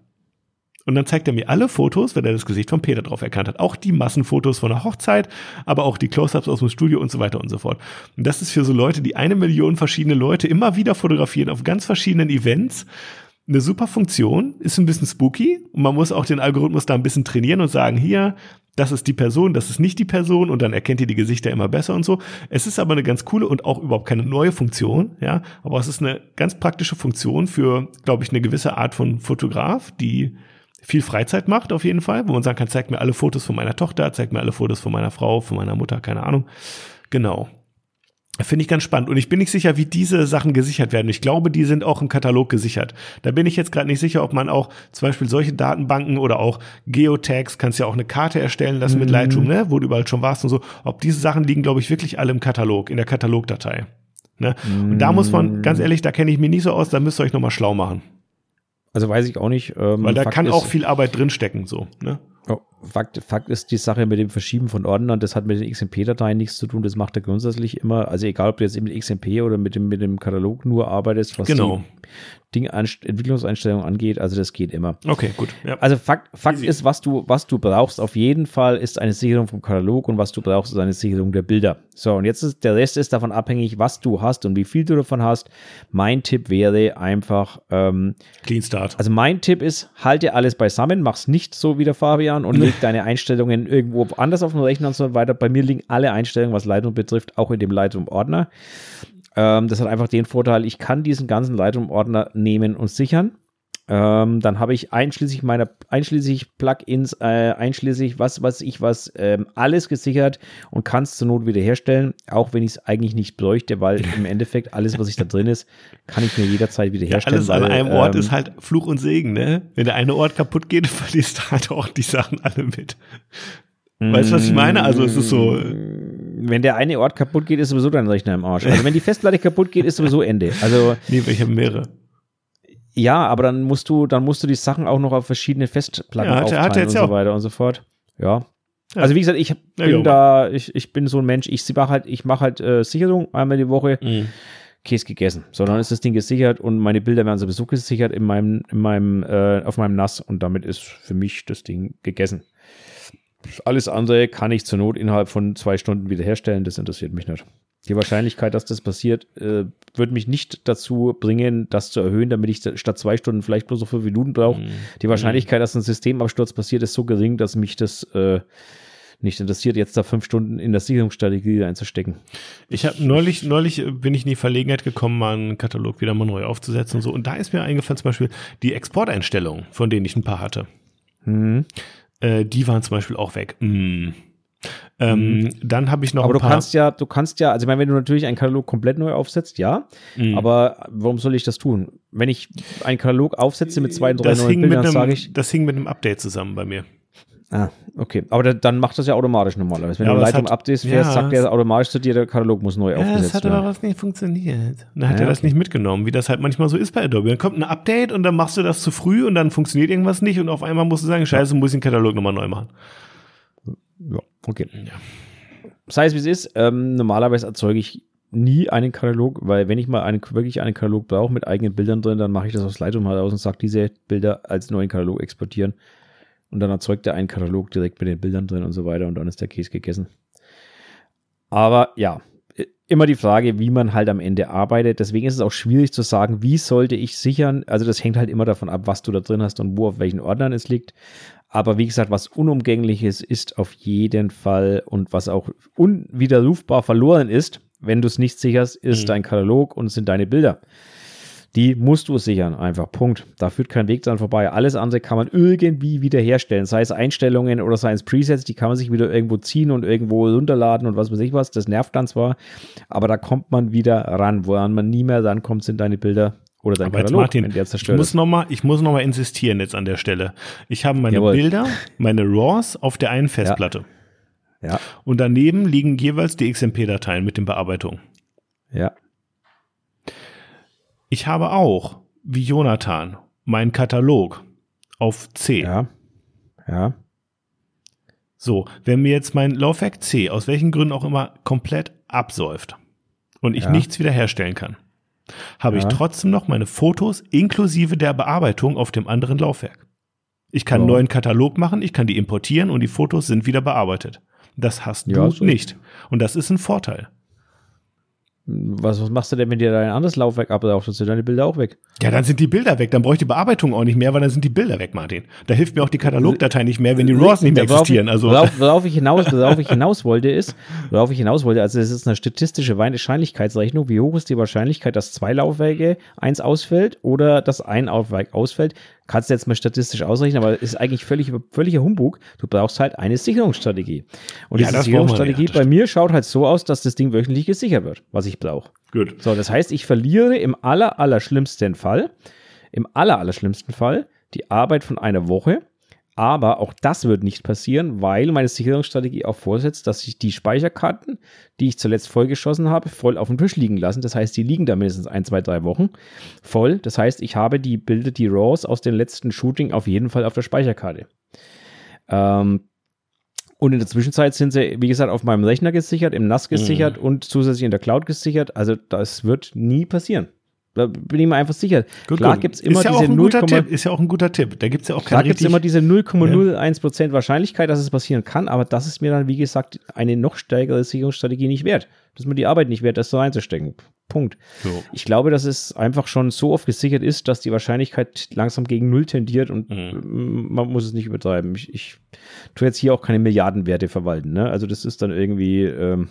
[SPEAKER 1] Und dann zeigt er mir alle Fotos, wenn er das Gesicht von Peter drauf erkannt hat. Auch die Massenfotos von der Hochzeit, aber auch die Close-Ups aus dem Studio und so weiter und so fort. Und das ist für so Leute, die eine Million verschiedene Leute immer wieder fotografieren auf ganz verschiedenen Events, eine super Funktion, ist ein bisschen spooky und man muss auch den Algorithmus da ein bisschen trainieren und sagen, hier, das ist die Person, das ist nicht die Person und dann erkennt ihr die Gesichter immer besser und so. Es ist aber eine ganz coole und auch überhaupt keine neue Funktion, ja, aber es ist eine ganz praktische Funktion für, glaube ich, eine gewisse Art von Fotograf, die viel Freizeit macht auf jeden Fall, wo man sagen kann, zeig mir alle Fotos von meiner Tochter, zeig mir alle Fotos von meiner Frau, von meiner Mutter, keine Ahnung. Genau. Finde ich ganz spannend. Und ich bin nicht sicher, wie diese Sachen gesichert werden. Ich glaube, die sind auch im Katalog gesichert. Da bin ich jetzt gerade nicht sicher, ob man auch zum Beispiel solche Datenbanken oder auch Geotags, kannst ja auch eine Karte erstellen lassen mit mhm. Lightroom, ne, wo du überall schon warst und so. Ob diese Sachen liegen, glaube ich, wirklich alle im Katalog, in der Katalogdatei. Ne? Und da muss man, ganz ehrlich, da kenne ich mich nicht so aus, da müsst ihr euch nochmal schlau machen.
[SPEAKER 2] Also weiß ich auch nicht.
[SPEAKER 1] Ähm, Weil da Fakt kann auch viel Arbeit drinstecken, so. Ne?
[SPEAKER 2] Oh, Fakt, Fakt ist die Sache mit dem Verschieben von Ordnern, das hat mit den XMP-Dateien nichts zu tun, das macht er grundsätzlich immer, also egal ob du jetzt mit XMP oder mit dem, mit dem Katalog nur arbeitest, was
[SPEAKER 1] genau.
[SPEAKER 2] die Ding Entwicklungseinstellungen angeht, also das geht immer.
[SPEAKER 1] Okay, gut.
[SPEAKER 2] Ja. Also Fakt, Fakt ist, was du, was du brauchst auf jeden Fall ist eine Sicherung vom Katalog und was du brauchst ist eine Sicherung der Bilder. So, und jetzt ist der Rest ist davon abhängig, was du hast und wie viel du davon hast. Mein Tipp wäre einfach ähm,
[SPEAKER 1] Clean Start.
[SPEAKER 2] Also mein Tipp ist, halte alles beisammen, mach's nicht so wie der Fabian und leg deine Einstellungen irgendwo anders auf dem Rechner und so weiter. Bei mir liegen alle Einstellungen, was Lightroom betrifft, auch in dem Lightroom-Ordner. Ähm, das hat einfach den Vorteil, ich kann diesen ganzen Lightroom-Ordner nehmen und sichern. Ähm, dann habe ich einschließlich meiner, einschließlich Plugins, äh, einschließlich was, was ich was, ähm, alles gesichert und kann es zur Not wiederherstellen, auch wenn ich es eigentlich nicht bräuchte, weil im Endeffekt alles, was ich da drin ist, kann ich mir jederzeit wiederherstellen.
[SPEAKER 1] Ja, alles weil, an einem Ort ähm, ist halt Fluch und Segen, ne? Wenn der eine Ort kaputt geht, verlierst du halt auch die Sachen alle mit. Weißt du, was ich meine? Also es ist so.
[SPEAKER 2] Wenn der eine Ort kaputt geht, ist sowieso dein Rechner im Arsch. Also wenn die Festplatte kaputt geht, ist sowieso Ende. Also.
[SPEAKER 1] Nee, ich habe mehrere.
[SPEAKER 2] Ja, aber dann musst du, dann musst du die Sachen auch noch auf verschiedene Festplatten ja, aufteilen hat, hat und so weiter und so fort. Ja. ja. Also wie gesagt, ich bin ja, da, ich, ich bin so ein Mensch, ich mache halt, ich mache halt äh, Sicherung einmal die Woche. Mhm. Käse gegessen, sondern ist das Ding gesichert und meine Bilder werden sowieso gesichert in meinem, in meinem, äh, auf meinem NAS und damit ist für mich das Ding gegessen. Alles andere kann ich zur Not innerhalb von zwei Stunden wiederherstellen, das interessiert mich nicht. Die Wahrscheinlichkeit, dass das passiert, äh, wird mich nicht dazu bringen, das zu erhöhen, damit ich statt zwei Stunden vielleicht bloß so fünf Minuten brauche. Mhm. Die Wahrscheinlichkeit, dass ein Systemabsturz passiert, ist so gering, dass mich das äh, nicht interessiert, jetzt da fünf Stunden in der Sicherungsstrategie einzustecken.
[SPEAKER 1] Ich habe neulich, neulich bin ich in die Verlegenheit gekommen, meinen Katalog wieder mal neu aufzusetzen und so. Und da ist mir eingefallen zum Beispiel die Exporteinstellungen, von denen ich ein paar hatte. Mhm. Äh, die waren zum Beispiel auch weg. Mm. Ähm, mhm. Dann habe ich noch.
[SPEAKER 2] Aber du kannst ja, du kannst ja, also ich meine, wenn du natürlich einen Katalog komplett neu aufsetzt, ja. Mhm. Aber warum soll ich das tun? Wenn ich einen Katalog aufsetze mit zwei, drei das neuen Bildern, sage ich.
[SPEAKER 1] Das hing mit einem Update zusammen bei mir.
[SPEAKER 2] Ah, okay. Aber da, dann macht das ja automatisch normalerweise. Wenn
[SPEAKER 1] Ja,
[SPEAKER 2] du
[SPEAKER 1] es
[SPEAKER 2] Leitung updates fährst,
[SPEAKER 1] ja,
[SPEAKER 2] sagt der automatisch zu dir, der Katalog muss neu
[SPEAKER 1] Ja,
[SPEAKER 2] aufgesetzt
[SPEAKER 1] das hat
[SPEAKER 2] werden.
[SPEAKER 1] aber was nicht funktioniert. Dann hat
[SPEAKER 2] Ja,
[SPEAKER 1] er das
[SPEAKER 2] okay.
[SPEAKER 1] nicht mitgenommen, wie das halt manchmal so ist bei Adobe. Dann kommt ein Update und dann machst du das zu früh und dann funktioniert irgendwas nicht und auf einmal musst du sagen, scheiße, muss ich den Katalog nochmal neu machen.
[SPEAKER 2] Ja, okay. Sei es wie es ist, ähm, normalerweise erzeuge ich nie einen Katalog, weil wenn ich mal einen, wirklich einen Katalog brauche mit eigenen Bildern drin, dann mache ich das aus Lightroom heraus und sage, diese Bilder als neuen Katalog exportieren. Und dann erzeugt er einen Katalog direkt mit den Bildern drin und so weiter und dann ist der Käse gegessen. Aber ja, immer die Frage, wie man halt am Ende arbeitet. Deswegen ist es auch schwierig zu sagen, wie sollte ich sichern. Also das hängt halt immer davon ab, was du da drin hast und wo auf welchen Ordnern es liegt. Aber wie gesagt, was unumgängliches ist auf jeden Fall und was auch unwiderrufbar verloren ist, wenn du es nicht sicherst, ist
[SPEAKER 1] Mhm.
[SPEAKER 2] dein Katalog und sind deine Bilder. Die musst du sichern, einfach. Punkt. Da führt kein Weg dran vorbei. Alles andere kann man irgendwie wiederherstellen. Sei es Einstellungen oder sei es Presets, die kann man sich wieder irgendwo ziehen und irgendwo runterladen und was weiß ich was. Das nervt dann zwar, aber da kommt man wieder ran. Woran man nie mehr rankommt, sind deine Bilder oder dein
[SPEAKER 1] Aber jetzt
[SPEAKER 2] Katalog,
[SPEAKER 1] Martin,
[SPEAKER 2] wenn der
[SPEAKER 1] ich
[SPEAKER 2] zerstört
[SPEAKER 1] muss
[SPEAKER 2] ist.
[SPEAKER 1] noch mal, ich muss noch mal insistieren jetzt an der Stelle. Ich habe meine
[SPEAKER 2] Jawohl.
[SPEAKER 1] Bilder, meine RAWs auf der einen Festplatte.
[SPEAKER 2] Ja,
[SPEAKER 1] Und daneben liegen jeweils die XMP-Dateien mit den Bearbeitungen.
[SPEAKER 2] ja,
[SPEAKER 1] Ich habe auch, wie Jonathan, meinen Katalog auf C.
[SPEAKER 2] ja, ja.
[SPEAKER 1] So, wenn mir jetzt mein Laufwerk C aus welchen Gründen auch immer komplett absäuft und ich
[SPEAKER 2] Ja.
[SPEAKER 1] nichts wiederherstellen kann, habe ich
[SPEAKER 2] Ja.
[SPEAKER 1] trotzdem noch meine Fotos inklusive der Bearbeitung auf dem anderen Laufwerk. Ich kann einen neuen Katalog machen, ich kann die importieren und die Fotos sind wieder bearbeitet. Das hast
[SPEAKER 2] Ja,
[SPEAKER 1] du
[SPEAKER 2] so.
[SPEAKER 1] nicht. Und das ist ein Vorteil.
[SPEAKER 2] Was, was machst du denn, wenn dir dein anderes Laufwerk abläuft? Dann sind deine Bilder auch weg.
[SPEAKER 1] Ja, dann sind die Bilder weg. Dann brauche ich die Bearbeitung auch nicht mehr, weil dann sind die Bilder weg, Martin. Da hilft mir auch die Katalogdatei nicht mehr, wenn die RAWs nicht mehr existieren. Also,
[SPEAKER 2] worauf, worauf, ich hinaus, worauf ich hinaus wollte ist, worauf ich hinaus wollte, also es ist eine statistische Wahrscheinlichkeitsrechnung. Wie hoch ist die Wahrscheinlichkeit, dass zwei Laufwerke eins ausfällt oder dass ein Laufwerk ausfällt? Kannst du jetzt mal statistisch ausrechnen, aber ist eigentlich völlig, völliger Humbug. Du brauchst halt eine Sicherungsstrategie. Und
[SPEAKER 1] Ja,
[SPEAKER 2] diese Sicherungsstrategie
[SPEAKER 1] ja,
[SPEAKER 2] bei mir schaut halt so aus, dass das Ding wöchentlich gesichert wird, was ich brauche.
[SPEAKER 1] gut.
[SPEAKER 2] So, das heißt, ich verliere im aller, aller schlimmsten Fall, im aller, aller schlimmsten Fall die Arbeit von einer Woche. Aber auch das wird nicht passieren, weil meine Sicherungsstrategie auch vorsetzt, dass ich die Speicherkarten, die ich zuletzt vollgeschossen habe, voll auf dem Tisch liegen lassen. Das heißt, die liegen da mindestens ein, zwei, drei Wochen voll. Das heißt, ich habe die Bilder, die RAWs aus dem letzten Shooting auf jeden Fall auf der Speicherkarte. Ähm, und in der Zwischenzeit sind sie, wie gesagt, auf meinem Rechner gesichert, im NAS gesichert und zusätzlich in der Cloud gesichert. Also das wird nie passieren. Da bin ich mir einfach sicher.
[SPEAKER 1] Gut,
[SPEAKER 2] Klar gibt es immer
[SPEAKER 1] ist ja
[SPEAKER 2] diese
[SPEAKER 1] ein guter
[SPEAKER 2] 0,
[SPEAKER 1] Tipp. Ist ja auch ein guter Tipp. Da gibt es ja auch
[SPEAKER 2] Klar
[SPEAKER 1] keinen
[SPEAKER 2] gibt es
[SPEAKER 1] richtig...
[SPEAKER 2] immer diese 0,01% Wahrscheinlichkeit, dass es passieren kann, aber das ist mir dann, wie gesagt, eine noch stärkere Sicherungsstrategie nicht wert. Das ist mir die Arbeit nicht wert, das so reinzustecken. Punkt.
[SPEAKER 1] So.
[SPEAKER 2] Ich glaube, dass es einfach schon so oft gesichert ist, dass die Wahrscheinlichkeit langsam gegen Null tendiert und
[SPEAKER 1] Mhm.
[SPEAKER 2] man muss es nicht übertreiben. Ich, ich tue jetzt hier auch keine Milliardenwerte verwalten. Ne? Also das ist dann irgendwie, ähm,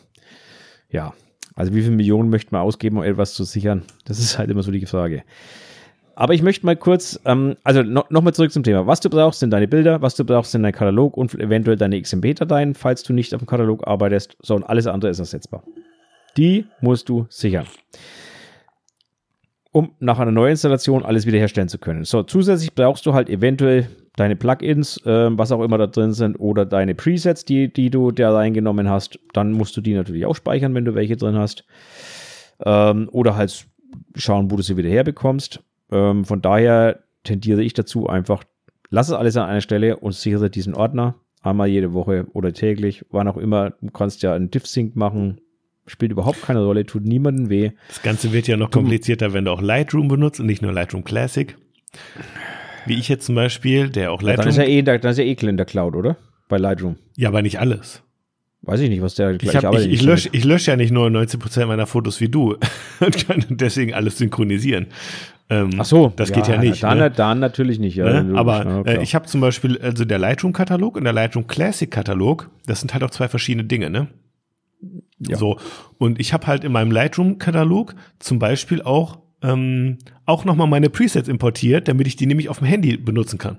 [SPEAKER 2] ja, also wie viele Millionen möchte man ausgeben, um etwas zu sichern? Das ist halt immer so die Frage. Aber ich möchte mal kurz, ähm, also no, nochmal zurück zum Thema. Was du brauchst, sind deine Bilder, was du brauchst, sind dein Katalog und eventuell deine XMP-Dateien, falls du nicht auf dem Katalog arbeitest. So, und alles andere ist ersetzbar. Die musst du sichern. Um nach einer Neuinstallation alles wiederherstellen zu können. So, zusätzlich brauchst du halt eventuell deine Plugins, ähm, was auch immer da drin sind, oder deine Presets, die, die du da reingenommen hast. Dann musst du die natürlich auch speichern, wenn du welche drin hast. Ähm, oder halt schauen, wo du sie wieder herbekommst. Ähm, von daher tendiere ich dazu einfach, lass es alles an einer Stelle und sichere diesen Ordner einmal jede Woche oder täglich, wann auch immer. Du kannst ja einen Diff-Sync machen, spielt überhaupt keine Rolle, tut niemandem weh.
[SPEAKER 1] Das Ganze wird ja noch komplizierter, wenn du auch Lightroom benutzt und nicht nur Lightroom Classic. Wie ich jetzt zum Beispiel, der auch
[SPEAKER 2] Dann
[SPEAKER 1] Lightroom...
[SPEAKER 2] ist ja eh, dann ist ja eh in der Cloud, oder? Bei Lightroom.
[SPEAKER 1] ja, aber nicht alles.
[SPEAKER 2] Weiß ich nicht, was der
[SPEAKER 1] Ich, hab, ich, ich lösche ich ja nicht nur 90% meiner Fotos wie du und kann deswegen alles synchronisieren. Ähm,
[SPEAKER 2] Ach so,
[SPEAKER 1] Das geht ja nicht.
[SPEAKER 2] Dann,
[SPEAKER 1] ne?
[SPEAKER 2] dann natürlich nicht. Ja,
[SPEAKER 1] Ne? Aber
[SPEAKER 2] ja,
[SPEAKER 1] äh, ich habe zum Beispiel, also der Lightroom-Katalog und der Lightroom Classic-Katalog, das sind halt auch zwei verschiedene Dinge, ne?
[SPEAKER 2] Ja.
[SPEAKER 1] So. Und ich habe halt in meinem Lightroom-Katalog zum Beispiel auch, ähm, auch nochmal meine Presets importiert, damit ich die nämlich auf dem Handy benutzen kann.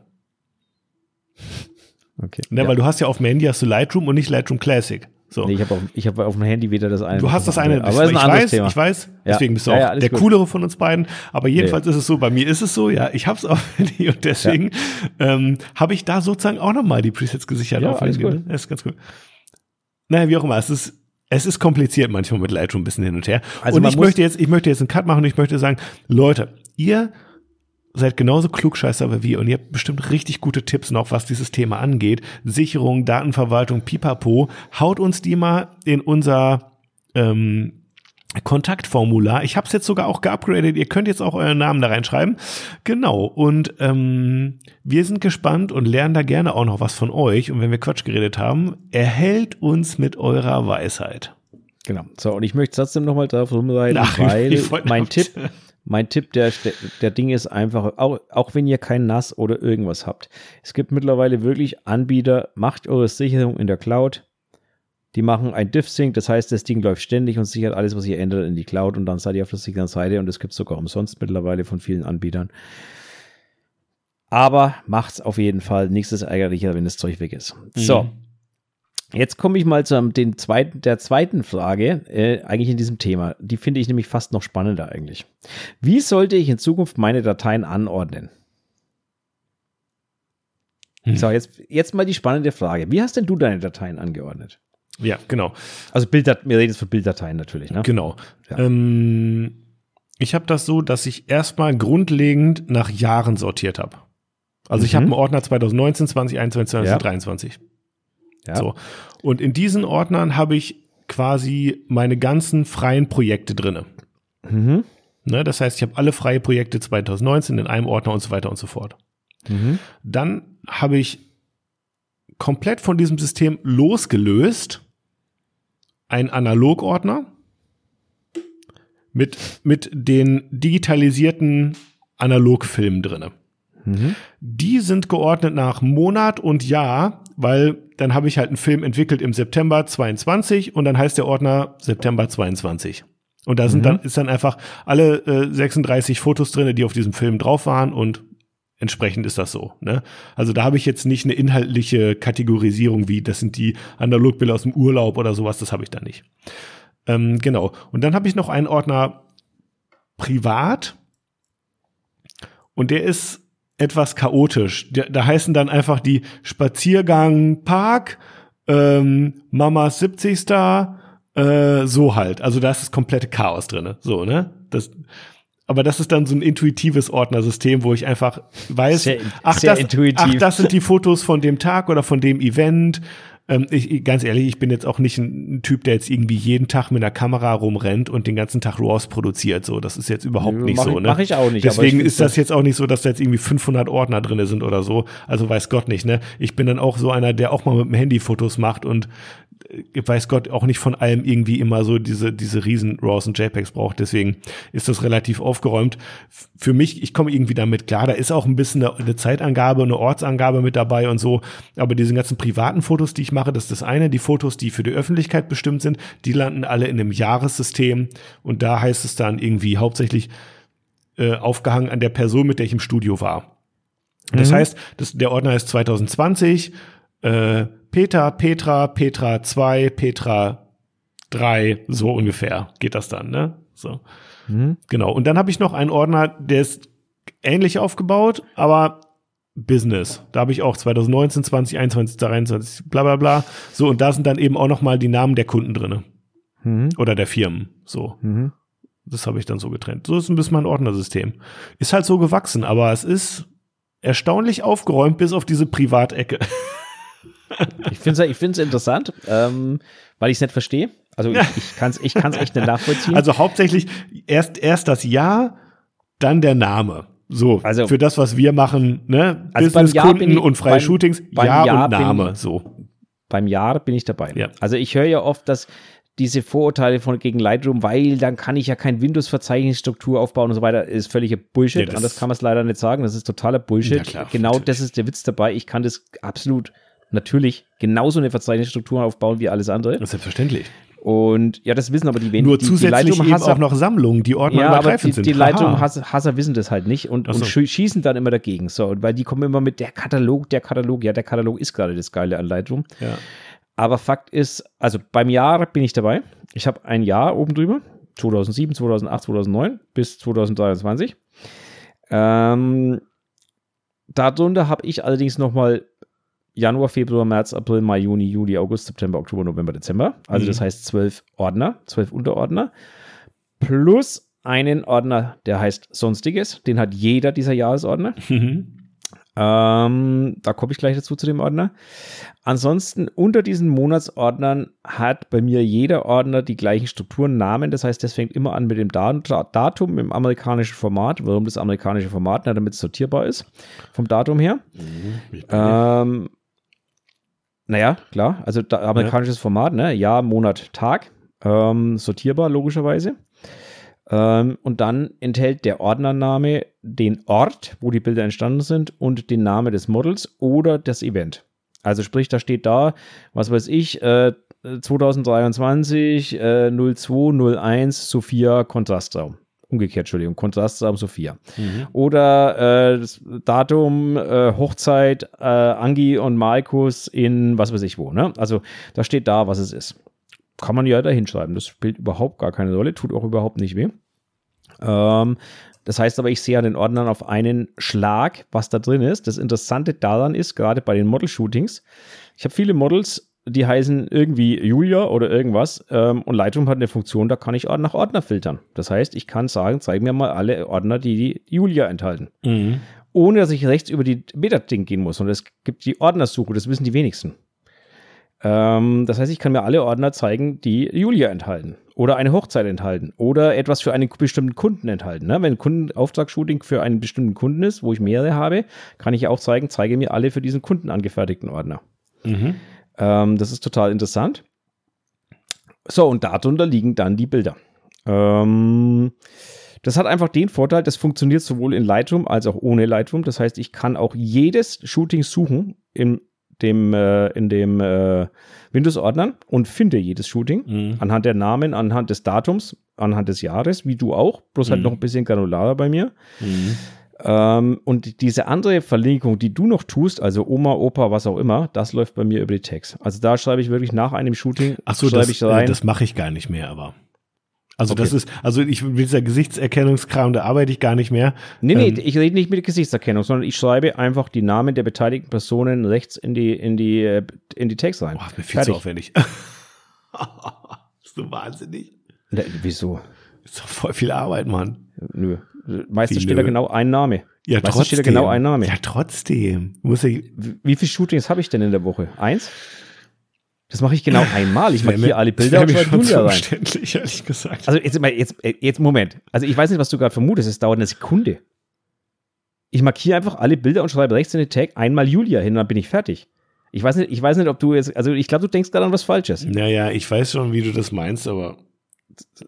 [SPEAKER 2] okay.
[SPEAKER 1] Ne?
[SPEAKER 2] ja.
[SPEAKER 1] Weil du hast ja auf dem Handy hast du Lightroom und nicht Lightroom Classic. So.
[SPEAKER 2] Nee, ich habe auf, ich hab auf dem Handy weder das eine.
[SPEAKER 1] Du hast das eine,
[SPEAKER 2] aber
[SPEAKER 1] ich
[SPEAKER 2] ein anderes
[SPEAKER 1] weiß,
[SPEAKER 2] Thema.
[SPEAKER 1] ich weiß,
[SPEAKER 2] Ja.
[SPEAKER 1] deswegen bist du
[SPEAKER 2] Ja,
[SPEAKER 1] auch der
[SPEAKER 2] gut.
[SPEAKER 1] coolere von uns beiden. Aber jedenfalls ist es so, bei mir ist es so, ja, ich hab's auf Handy und deswegen ähm, habe ich da sozusagen auch nochmal die Presets gesichert
[SPEAKER 2] Ja,
[SPEAKER 1] auf Handy. ne? Das ist ganz cool. Naja, wie auch immer, es ist, es ist kompliziert manchmal mit Lightroom ein bisschen hin und her.
[SPEAKER 2] Also
[SPEAKER 1] und ich möchte jetzt, ich möchte jetzt einen Cut machen und ich möchte sagen, Leute, ihr seid genauso klugscheißer wie wir und ihr habt bestimmt richtig gute Tipps noch, was dieses Thema angeht. Sicherung, Datenverwaltung, pipapo. Haut uns die mal in unser ähm, Kontaktformular. Ich habe es jetzt sogar auch geupgradet. Ihr könnt jetzt auch euren Namen da reinschreiben. Genau. Und ähm, wir sind gespannt und lernen da gerne auch noch was von euch. Und wenn wir Quatsch geredet haben, erhält uns mit eurer Weisheit.
[SPEAKER 2] Genau. So, und ich möchte trotzdem nochmal darauf hinweisen,
[SPEAKER 1] Ach,
[SPEAKER 2] weil mein Tipp, mein Tipp der, der Ding ist einfach, auch, auch wenn ihr kein NAS oder irgendwas habt. Es gibt mittlerweile wirklich Anbieter, macht eure Sicherung in der Cloud. Die machen ein Diff-Sync, das heißt, das Ding läuft ständig und sichert alles, was ihr ändert, in die Cloud und dann seid ihr auf der sicheren Seite und das gibt es sogar umsonst mittlerweile von vielen Anbietern. Aber macht's auf jeden Fall. Nichts ist ärgerlicher, wenn das Zeug weg ist. So.
[SPEAKER 1] Mhm.
[SPEAKER 2] Jetzt komme ich mal zu den zweiten, der zweiten Frage, äh, eigentlich in diesem Thema. Die finde ich nämlich fast noch spannender eigentlich. Wie sollte ich in Zukunft meine Dateien anordnen?
[SPEAKER 1] Hm.
[SPEAKER 2] So, jetzt, jetzt mal die spannende Frage. Wie hast denn du deine Dateien angeordnet?
[SPEAKER 1] Ja, genau.
[SPEAKER 2] Also Bilddat wir reden jetzt von Bilddateien natürlich, ne?
[SPEAKER 1] Genau.
[SPEAKER 2] Ja.
[SPEAKER 1] Ähm, ich habe das so, dass ich erstmal grundlegend nach Jahren sortiert habe. Also ich
[SPEAKER 2] Mhm.
[SPEAKER 1] habe einen Ordner 2019, 2021,
[SPEAKER 2] Ja.
[SPEAKER 1] 2023.
[SPEAKER 2] Ja.
[SPEAKER 1] So. Und in diesen Ordnern habe ich quasi meine ganzen freien Projekte drinne.
[SPEAKER 2] Mhm.
[SPEAKER 1] Ne? Das heißt, ich habe alle freie Projekte 2019 in einem Ordner und so weiter und so fort.
[SPEAKER 2] Mhm.
[SPEAKER 1] Dann habe ich komplett von diesem System losgelöst einen Analogordner mit, mit den digitalisierten Analogfilmen drinne.
[SPEAKER 2] Mhm.
[SPEAKER 1] Die sind geordnet nach Monat und Jahr, weil dann habe ich halt einen Film entwickelt im September 22 und dann heißt der Ordner September 22. Und da sind
[SPEAKER 2] Mhm.
[SPEAKER 1] dann, ist dann einfach alle äh, 36 Fotos drinne, die auf diesem Film drauf waren und entsprechend ist das so. Ne? Also da habe ich jetzt nicht eine inhaltliche Kategorisierung wie, das sind die Analogbilder aus dem Urlaub oder sowas, das habe ich da nicht. Ähm, genau. Und dann habe ich noch einen Ordner privat und der ist etwas chaotisch. Da, da heißen dann einfach die Spaziergang Park, ähm, Mamas 70. Äh, so halt. Also da ist das komplette Chaos drinne. So, ne? Das, aber das ist dann so ein intuitives Ordnersystem, wo ich einfach weiß,
[SPEAKER 2] Sehr-
[SPEAKER 1] ach,
[SPEAKER 2] sehr
[SPEAKER 1] das, ach, das sind die Fotos von dem Tag oder von dem Event. Ähm, ich, ganz ehrlich, ich bin jetzt auch nicht ein, Typ, der jetzt irgendwie jeden Tag mit einer Kamera rumrennt und den ganzen Tag RAWs produziert. So, das ist jetzt überhaupt
[SPEAKER 2] Nö,
[SPEAKER 1] nicht so.
[SPEAKER 2] ich-
[SPEAKER 1] Ne?
[SPEAKER 2] mach ich auch nicht,
[SPEAKER 1] Deswegen ist das jetzt auch nicht so, dass da jetzt irgendwie 500 Ordner drinne sind oder so. Also weiß Gott nicht. Ne? Ich bin dann auch so einer, der auch mal mit dem Handy Fotos macht und weiß Gott auch nicht von allem irgendwie immer so diese, diese riesen RAWs und JPEGs braucht. Deswegen ist das relativ aufgeräumt. Für mich, ich komme irgendwie damit klar. Da ist auch ein bisschen eine, eine Zeitangabe, eine Ortsangabe mit dabei und so. Aber diese ganzen privaten Fotos, die ich mache, das ist das eine. Die Fotos, die für die Öffentlichkeit bestimmt sind, die landen alle in einem Jahressystem. Und da heißt es dann irgendwie hauptsächlich äh, aufgehangen an der Person, mit der ich im Studio war. Das
[SPEAKER 2] Mhm.
[SPEAKER 1] heißt, das, der Ordner ist 2020, äh, Peter, Petra, Petra 2, Petra 3, so ungefähr geht das dann, ne? So.
[SPEAKER 2] Mhm.
[SPEAKER 1] Genau. Und dann habe ich noch einen Ordner, der ist ähnlich aufgebaut, aber Business. Da habe ich auch 2019, 2021, 2023, bla bla bla. So, und da sind dann eben auch noch mal die Namen der Kunden drinne
[SPEAKER 2] Mhm.
[SPEAKER 1] oder der Firmen. So.
[SPEAKER 2] Mhm.
[SPEAKER 1] Das habe ich dann so getrennt. So ist ein bisschen mein Ordnersystem. Ist halt so gewachsen, aber es ist erstaunlich aufgeräumt bis auf diese Privatecke.
[SPEAKER 2] Ich finde es ich find's interessant, ähm, weil ich es nicht verstehe. Also ich, ich kann es ich kann's echt nicht nachvollziehen.
[SPEAKER 1] Also hauptsächlich erst, erst das Jahr, dann der Name. So,
[SPEAKER 2] Also-
[SPEAKER 1] für das, was wir machen, ne?
[SPEAKER 2] Also
[SPEAKER 1] Businesskunden
[SPEAKER 2] ich-
[SPEAKER 1] und freie
[SPEAKER 2] beim-
[SPEAKER 1] Shootings,
[SPEAKER 2] beim
[SPEAKER 1] Jahr,
[SPEAKER 2] Jahr
[SPEAKER 1] und Name,
[SPEAKER 2] ich-
[SPEAKER 1] so.
[SPEAKER 2] beim Jahr bin ich dabei.
[SPEAKER 1] Ja.
[SPEAKER 2] Also ich höre ja oft, dass diese Vorurteile von gegen Lightroom, weil dann kann ich ja kein Windows-Verzeichnisstruktur aufbauen und so weiter, ist völliger Bullshit.
[SPEAKER 1] Ja, das-
[SPEAKER 2] Anders kann man es leider nicht sagen. Das ist totaler Bullshit.
[SPEAKER 1] Ja, klar,
[SPEAKER 2] genau
[SPEAKER 1] natürlich.
[SPEAKER 2] das ist der Witz dabei. Ich kann das absolut natürlich genauso eine Verzeichnisstruktur aufbauen wie alles andere.
[SPEAKER 1] Selbstverständlich.
[SPEAKER 2] Und ja, das wissen aber die wenigen.
[SPEAKER 1] Nur
[SPEAKER 2] die,
[SPEAKER 1] zusätzlich
[SPEAKER 2] die
[SPEAKER 1] eben
[SPEAKER 2] Lightroom-Hasser-
[SPEAKER 1] auch noch Sammlungen, die
[SPEAKER 2] ja, aber die,
[SPEAKER 1] sind.
[SPEAKER 2] die
[SPEAKER 1] Haha.
[SPEAKER 2] Lightroom-Hasser wissen das halt nicht und,
[SPEAKER 1] so.
[SPEAKER 2] und schie- schießen dann immer dagegen. So, weil die kommen immer mit der Katalog, der Katalog, ja, der Katalog ist gerade das Geile an Lightroom.
[SPEAKER 1] Ja.
[SPEAKER 2] Aber Fakt ist, also beim Jahr bin ich dabei. Ich habe ein Jahr oben drüber, 2007, 2008, 2009 bis 2023. Ähm, darunter habe ich allerdings nochmal Januar, Februar, März, April, Mai, Juni, Juli, August, September, Oktober, November, Dezember. Also mhm. das heißt zwölf Ordner, zwölf Unterordner. Plus einen Ordner, der heißt Sonstiges. Den hat jeder dieser Jahresordner. Mhm. Ähm, da komme ich gleich dazu zu dem Ordner. Ansonsten unter diesen Monatsordnern hat bei mir jeder Ordner die gleichen Strukturen, Namen. Das heißt, das fängt immer an mit dem Datum im amerikanischen Format. Warum das amerikanische Format? Na, damit es sortierbar ist vom Datum her. Mhm, ähm, naja, klar. Also amerikanisches ja. Format, ne? Jahr, Monat, Tag. Ähm, sortierbar logischerweise. Ähm, und dann enthält der Ordnername den Ort, wo die Bilder entstanden sind und den Namen des Models oder das Event. Also sprich, da steht da, was weiß ich, äh, 2023 äh, 0201 Sophia Kontrastraum. Umgekehrt, Entschuldigung, Kontrastraum Sophia. Mhm. Oder äh, das Datum, äh, Hochzeit, äh, Angi und Markus in was weiß ich wo. Ne? Also da steht da, was es ist kann man ja da hinschreiben. Das spielt überhaupt gar keine Rolle, tut auch überhaupt nicht weh. Ähm, das heißt aber, ich sehe an den Ordnern auf einen Schlag, was da drin ist. Das Interessante daran ist, gerade bei den Model-Shootings, ich habe viele Models, die heißen irgendwie Julia oder irgendwas ähm, und Lightroom hat eine Funktion, da kann ich nach Ordner filtern. Das heißt, ich kann sagen, zeig mir mal alle Ordner, die die Julia enthalten. Mhm. Ohne dass ich rechts über die Meta-Ding gehen muss. Und es gibt die Ordnersuche, das wissen die wenigsten. Ähm, das heißt, ich kann mir alle Ordner zeigen, die Julia enthalten oder eine Hochzeit enthalten oder etwas für einen bestimmten Kunden enthalten. Ne? Wenn ein Kundenauftragsshooting für einen bestimmten Kunden ist, wo ich mehrere habe, kann ich auch zeigen, zeige mir alle für diesen Kunden angefertigten Ordner. Mhm. Ähm, das ist total interessant. So, und darunter liegen dann die Bilder. Ähm, das hat einfach den Vorteil, das funktioniert sowohl in Lightroom als auch ohne Lightroom. Das heißt, ich kann auch jedes Shooting suchen im dem, äh, in dem äh, Windows-Ordnern und finde jedes Shooting mhm. anhand der Namen, anhand des Datums, anhand des Jahres, wie du auch, bloß halt mhm. halt noch ein bisschen granularer bei mir. Mhm. Ähm, und diese andere Verlinkung, die du noch tust, also Oma, Opa, was auch immer, das läuft bei mir über die Tags. Also da schreibe ich wirklich nach einem Shooting.
[SPEAKER 1] Ach so, das, äh, das mache ich gar nicht mehr, aber. Also okay. das ist, also ich mit dieser Gesichtserkennungskram, da arbeite ich gar nicht mehr.
[SPEAKER 2] Nee, nee, ähm, ich rede nicht mit Gesichtserkennung, sondern ich schreibe einfach die Namen der beteiligten Personen rechts in die, in die, äh, in die Text rein.
[SPEAKER 1] Boah, mir viel Fertig. zu aufwendig. ist so wahnsinnig.
[SPEAKER 2] Ne, wieso?
[SPEAKER 1] Ist doch voll viel Arbeit, Mann.
[SPEAKER 2] Nö. Meistens steht da genau ein Name.
[SPEAKER 1] Ja,
[SPEAKER 2] Meistens
[SPEAKER 1] trotzdem.
[SPEAKER 2] steht da genau ein Name.
[SPEAKER 1] Ja, trotzdem. Muss ich
[SPEAKER 2] Wie viele Shootings habe ich denn in der Woche? Eins? Das mache ich genau einmal. Ich markiere alle Bilder und schreibe Julia rein. ehrlich gesagt. Also jetzt, jetzt, jetzt Moment. Also ich weiß nicht, was du gerade vermutest. Es dauert eine Sekunde. Ich markiere einfach alle Bilder und schreibe rechts in den Tag einmal Julia hin und dann bin ich fertig. Ich weiß nicht, ich weiß nicht, ob du jetzt, also ich glaube, du denkst gerade an was Falsches.
[SPEAKER 1] Naja, ich weiß schon, wie du das meinst, aber.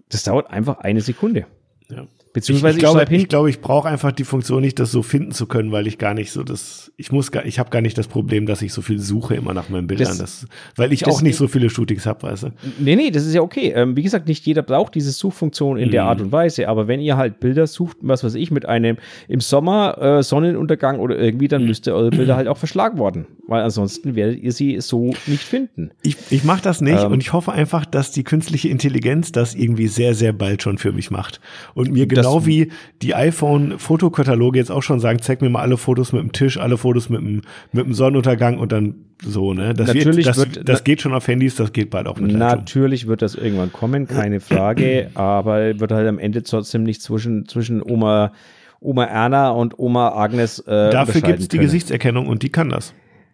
[SPEAKER 2] Das dauert einfach eine Sekunde.
[SPEAKER 1] Ja. Beziehungsweise ich, ich, glaube, ich, glaube, ich brauche einfach die Funktion nicht, das so finden zu können, weil ich gar nicht so das, ich muss gar, ich habe gar nicht das Problem, dass ich so viel suche immer nach meinen Bildern, das, das weil ich auch nicht so viele Shootings habe, weißt du.
[SPEAKER 2] Nee, nee, das ist ja okay. Ähm, wie gesagt, nicht jeder braucht diese Suchfunktion in mhm. der Art und Weise, aber wenn ihr halt Bilder sucht, was weiß ich, mit einem im Sommer äh, Sonnenuntergang oder irgendwie, dann mhm. müsst ihr eure Bilder halt auch verschlagen worden, weil ansonsten werdet ihr sie so nicht finden.
[SPEAKER 1] Ich, ich mache das nicht ähm, und ich hoffe einfach, dass die künstliche Intelligenz das irgendwie sehr, sehr bald schon für mich macht und mir genau wie die iPhone-Fotokataloge jetzt auch schon sagen, zeig mir mal alle Fotos mit dem Tisch, alle Fotos mit dem, mit dem Sonnenuntergang und dann so, ne? Das, natürlich wird, das, wird, das geht schon auf Handys, das geht bald auch mit
[SPEAKER 2] Natürlich wird das irgendwann kommen, keine Frage, aber wird halt am Ende trotzdem nicht zwischen, zwischen Oma, Oma Erna und Oma Agnes äh,
[SPEAKER 1] Dafür gibt es die können. Gesichtserkennung und die kann das.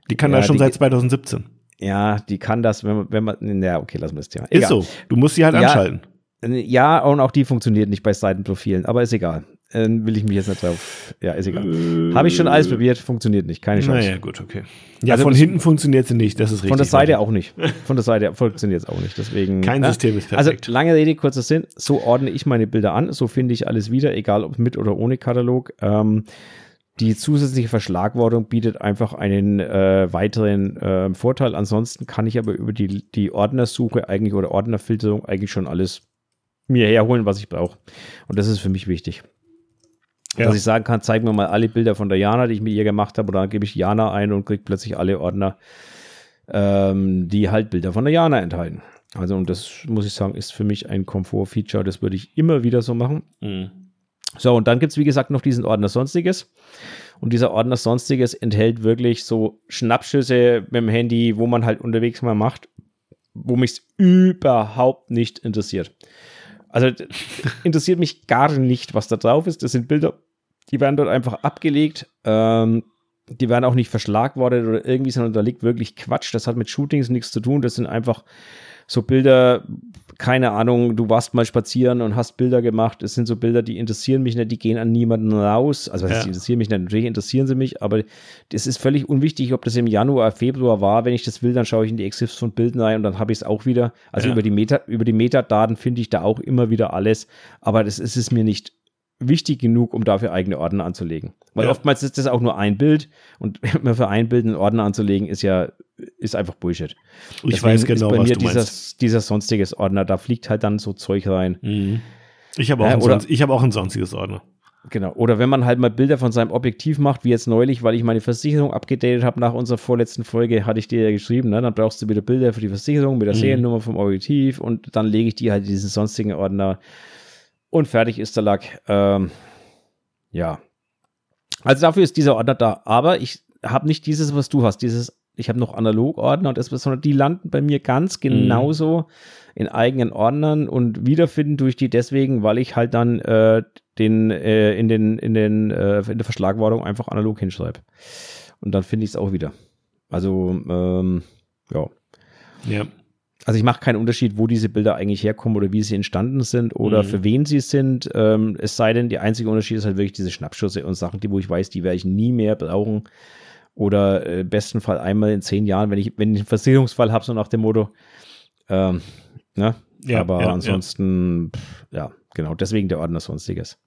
[SPEAKER 1] Die kann ja, das schon seit 2017.
[SPEAKER 2] Ja, die kann das, wenn man, wenn man, ja, okay, lassen wir das Thema.
[SPEAKER 1] Egal. Ist so. Du musst sie halt ja, anschalten.
[SPEAKER 2] Ja, und auch die funktioniert nicht bei Seitenprofilen, aber ist egal. Äh, will ich mich jetzt nicht drauf. Ja, ist egal. Äh, Habe ich schon alles probiert, funktioniert nicht, keine Chance.
[SPEAKER 1] Naja, gut, okay. Ja, also von hinten funktioniert sie nicht, das ist richtig.
[SPEAKER 2] Von der Seite auch nicht. Von der Seite funktioniert es auch nicht, deswegen.
[SPEAKER 1] Kein
[SPEAKER 2] na,
[SPEAKER 1] System ist
[SPEAKER 2] also perfekt. Also, lange Rede, kurzer Sinn, so ordne ich meine Bilder an, so finde ich alles wieder, egal ob mit oder ohne Katalog. Ähm, die zusätzliche Verschlagwortung bietet einfach einen äh, weiteren äh, Vorteil. Ansonsten kann ich aber über die, die Ordnersuche eigentlich oder Ordnerfilterung eigentlich schon alles mir herholen, was ich brauche. Und das ist für mich wichtig. Ja. Dass ich sagen kann, zeig mir mal alle Bilder von der Jana, die ich mit ihr gemacht habe, oder dann gebe ich Jana ein und kriege plötzlich alle Ordner. ähm, die halt Bilder von der Jana enthalten. Also, und das muss ich sagen, ist für mich ein Komfort-Feature. Das würde ich immer wieder so machen. Mhm. So, und dann gibt es, wie gesagt, noch diesen Ordner Sonstiges. Und dieser Ordner Sonstiges enthält wirklich so Schnappschüsse mit dem Handy, wo man halt unterwegs mal macht, wo mich überhaupt nicht interessiert. Also interessiert mich gar nicht, was da drauf ist. Das sind Bilder, die werden dort einfach abgelegt. Ähm, die werden auch nicht verschlagwortet oder irgendwie, sondern da liegt wirklich Quatsch. Das hat mit Shootings nichts zu tun. Das sind einfach so Bilder, keine Ahnung, du warst mal spazieren und hast Bilder gemacht. Es sind so Bilder, die interessieren mich nicht, die gehen an niemanden raus. Also, ja. interessieren mich nicht, natürlich interessieren sie mich, aber es ist völlig unwichtig, ob das im Januar, Februar war. Wenn ich das will, dann schaue ich in die Exifs von Bildern rein und dann habe ich es auch wieder. Also, ja. über, die Meta, über die Metadaten finde ich da auch immer wieder alles, aber das ist es mir nicht wichtig genug, um dafür eigene Ordner anzulegen. Weil ja. oftmals ist das auch nur ein Bild und immer für ein Bild einen Ordner anzulegen, ist ja ist einfach Bullshit.
[SPEAKER 1] Ich Deswegen weiß genau, ist bei mir
[SPEAKER 2] dieser, dieser sonstiges Ordner, da fliegt halt dann so Zeug rein. Mhm.
[SPEAKER 1] Ich habe auch, äh, oder, hab auch ein sonstiges Ordner.
[SPEAKER 2] Genau. Oder wenn man halt mal Bilder von seinem Objektiv macht, wie jetzt neulich, weil ich meine Versicherung abgedatet habe nach unserer vorletzten Folge, hatte ich dir ja geschrieben, ne? dann brauchst du wieder Bilder für die Versicherung mit der mhm. Seriennummer vom Objektiv und dann lege ich die halt in diesen sonstigen Ordner und fertig ist der Lack. Ähm, ja. Also dafür ist dieser Ordner da. Aber ich habe nicht dieses, was du hast, dieses ich habe noch Analogordner und das, sondern die landen bei mir ganz genauso mhm. in eigenen Ordnern und wiederfinden durch die deswegen, weil ich halt dann äh, den äh, in den in den äh, in der Verschlagwortung einfach analog hinschreibe und dann finde ich es auch wieder. Also ähm, ja.
[SPEAKER 1] Ja.
[SPEAKER 2] Also ich mache keinen Unterschied, wo diese Bilder eigentlich herkommen oder wie sie entstanden sind oder mhm. für wen sie sind. Ähm, es sei denn, der einzige Unterschied ist halt wirklich diese Schnappschüsse und Sachen, die wo ich weiß, die werde ich nie mehr brauchen. Oder äh, im besten Fall einmal in zehn Jahren, wenn ich, wenn ich einen Versicherungsfall habe, so nach dem Motto. Ähm, ne? Ja, Aber ja, ansonsten, ja. Pff, ja, genau, deswegen der Ordner Sonstiges.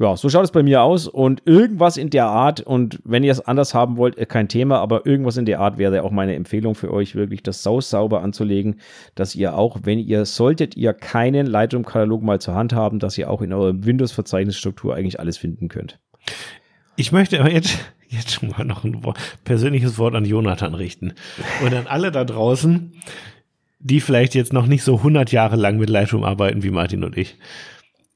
[SPEAKER 2] Ja, so schaut es bei mir aus und irgendwas in der Art und wenn ihr es anders haben wollt, äh, kein Thema, aber irgendwas in der Art wäre auch meine Empfehlung für euch, wirklich das Saus sauber anzulegen, dass ihr auch, wenn ihr, solltet ihr keinen Lightroom-Katalog mal zur Hand haben, dass ihr auch in eurer Windows-Verzeichnisstruktur eigentlich alles finden könnt.
[SPEAKER 1] Ich möchte aber jetzt, jetzt schon mal noch ein persönliches Wort an Jonathan richten. Und an alle da draußen, die vielleicht jetzt noch nicht so 100 Jahre lang mit Lightroom arbeiten wie Martin und ich.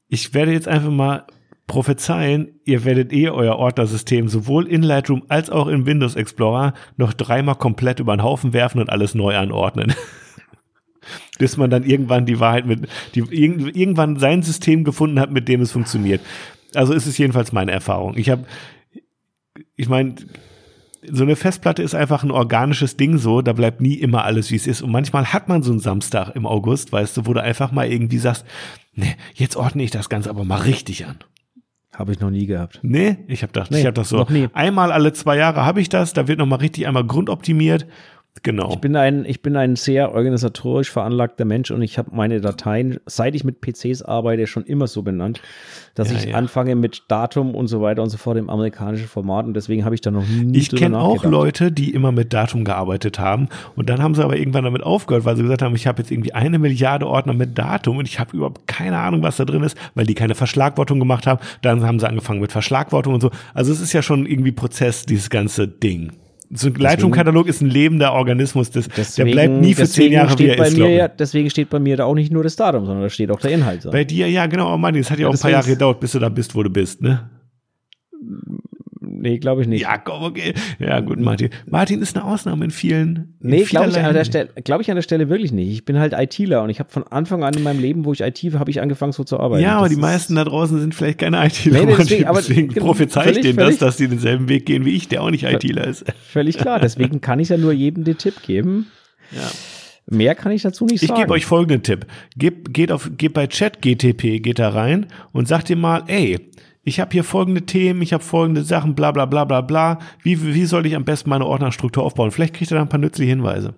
[SPEAKER 1] Ich werde jetzt einfach mal prophezeien, ihr werdet eh euer Ordnersystem sowohl in Lightroom als auch in Windows Explorer noch dreimal komplett über den Haufen werfen und alles neu anordnen. Bis man dann irgendwann die Wahrheit mit, die, irgendwann sein System gefunden hat, mit dem es funktioniert. Also ist es jedenfalls meine Erfahrung. Ich habe, ich meine, so eine Festplatte ist einfach ein organisches Ding so, da bleibt nie immer alles, wie es ist. Und manchmal hat man so einen Samstag im August, weißt du, wo du einfach mal irgendwie sagst, nee, jetzt ordne ich das Ganze aber mal richtig an.
[SPEAKER 2] Habe ich noch nie gehabt.
[SPEAKER 1] Nee, ich habe gedacht, nee, ich habe das so. Einmal alle zwei Jahre habe ich das, da wird noch mal richtig einmal grundoptimiert Genau.
[SPEAKER 2] Ich bin ein, ich bin ein sehr organisatorisch veranlagter Mensch und ich habe meine Dateien, seit ich mit PCs arbeite, schon immer so benannt, dass ja, ich ja. anfange mit Datum und so weiter und so fort im amerikanischen Format und deswegen habe ich da noch nie
[SPEAKER 1] Ich kenne auch Leute, die immer mit Datum gearbeitet haben und dann haben sie aber irgendwann damit aufgehört, weil sie gesagt haben, ich habe jetzt irgendwie eine Milliarde Ordner mit Datum und ich habe überhaupt keine Ahnung, was da drin ist, weil die keine Verschlagwortung gemacht haben. Dann haben sie angefangen mit Verschlagwortung und so. Also es ist ja schon irgendwie Prozess, dieses ganze Ding so ein Lightroom-Katalog ist ein lebender Organismus. Das, deswegen, der bleibt nie für zehn Jahre, wie er ist.
[SPEAKER 2] Mir, deswegen steht bei mir da auch nicht nur das Datum, sondern da steht auch der Inhalt. So.
[SPEAKER 1] Bei dir, ja, genau. Oh Mann, das hat ja, ja auch ein paar Jahre gedauert, bis du da bist, wo du bist, ne?
[SPEAKER 2] Nee, glaube ich nicht.
[SPEAKER 1] Ja, komm, okay. Ja, gut, Martin. Martin ist eine Ausnahme in vielen.
[SPEAKER 2] In nee, glaube ich, an der Stelle, glaube ich an der Stelle wirklich nicht. Ich bin halt ITler und ich habe von Anfang an in meinem Leben, wo ich IT habe ich angefangen so zu arbeiten.
[SPEAKER 1] Ja, aber das die meisten da draußen sind vielleicht keine ITler. Nee, deswegen, aber deswegen genau, prophezei ich denen das, dass sie denselben Weg gehen wie ich, der auch nicht ITler ist.
[SPEAKER 2] Völlig klar. Deswegen kann ich ja nur jedem den Tipp geben. Ja. Mehr kann ich dazu nicht
[SPEAKER 1] ich
[SPEAKER 2] sagen.
[SPEAKER 1] Ich gebe euch folgenden Tipp. Geht, geht, auf, geht bei ChatGTP, geht da rein und sagt dir mal, ey, ich habe hier folgende Themen, ich habe folgende Sachen, bla bla bla bla bla. Wie, wie soll ich am besten meine Ordnerstruktur aufbauen? Vielleicht kriegt ihr da ein paar nützliche Hinweise.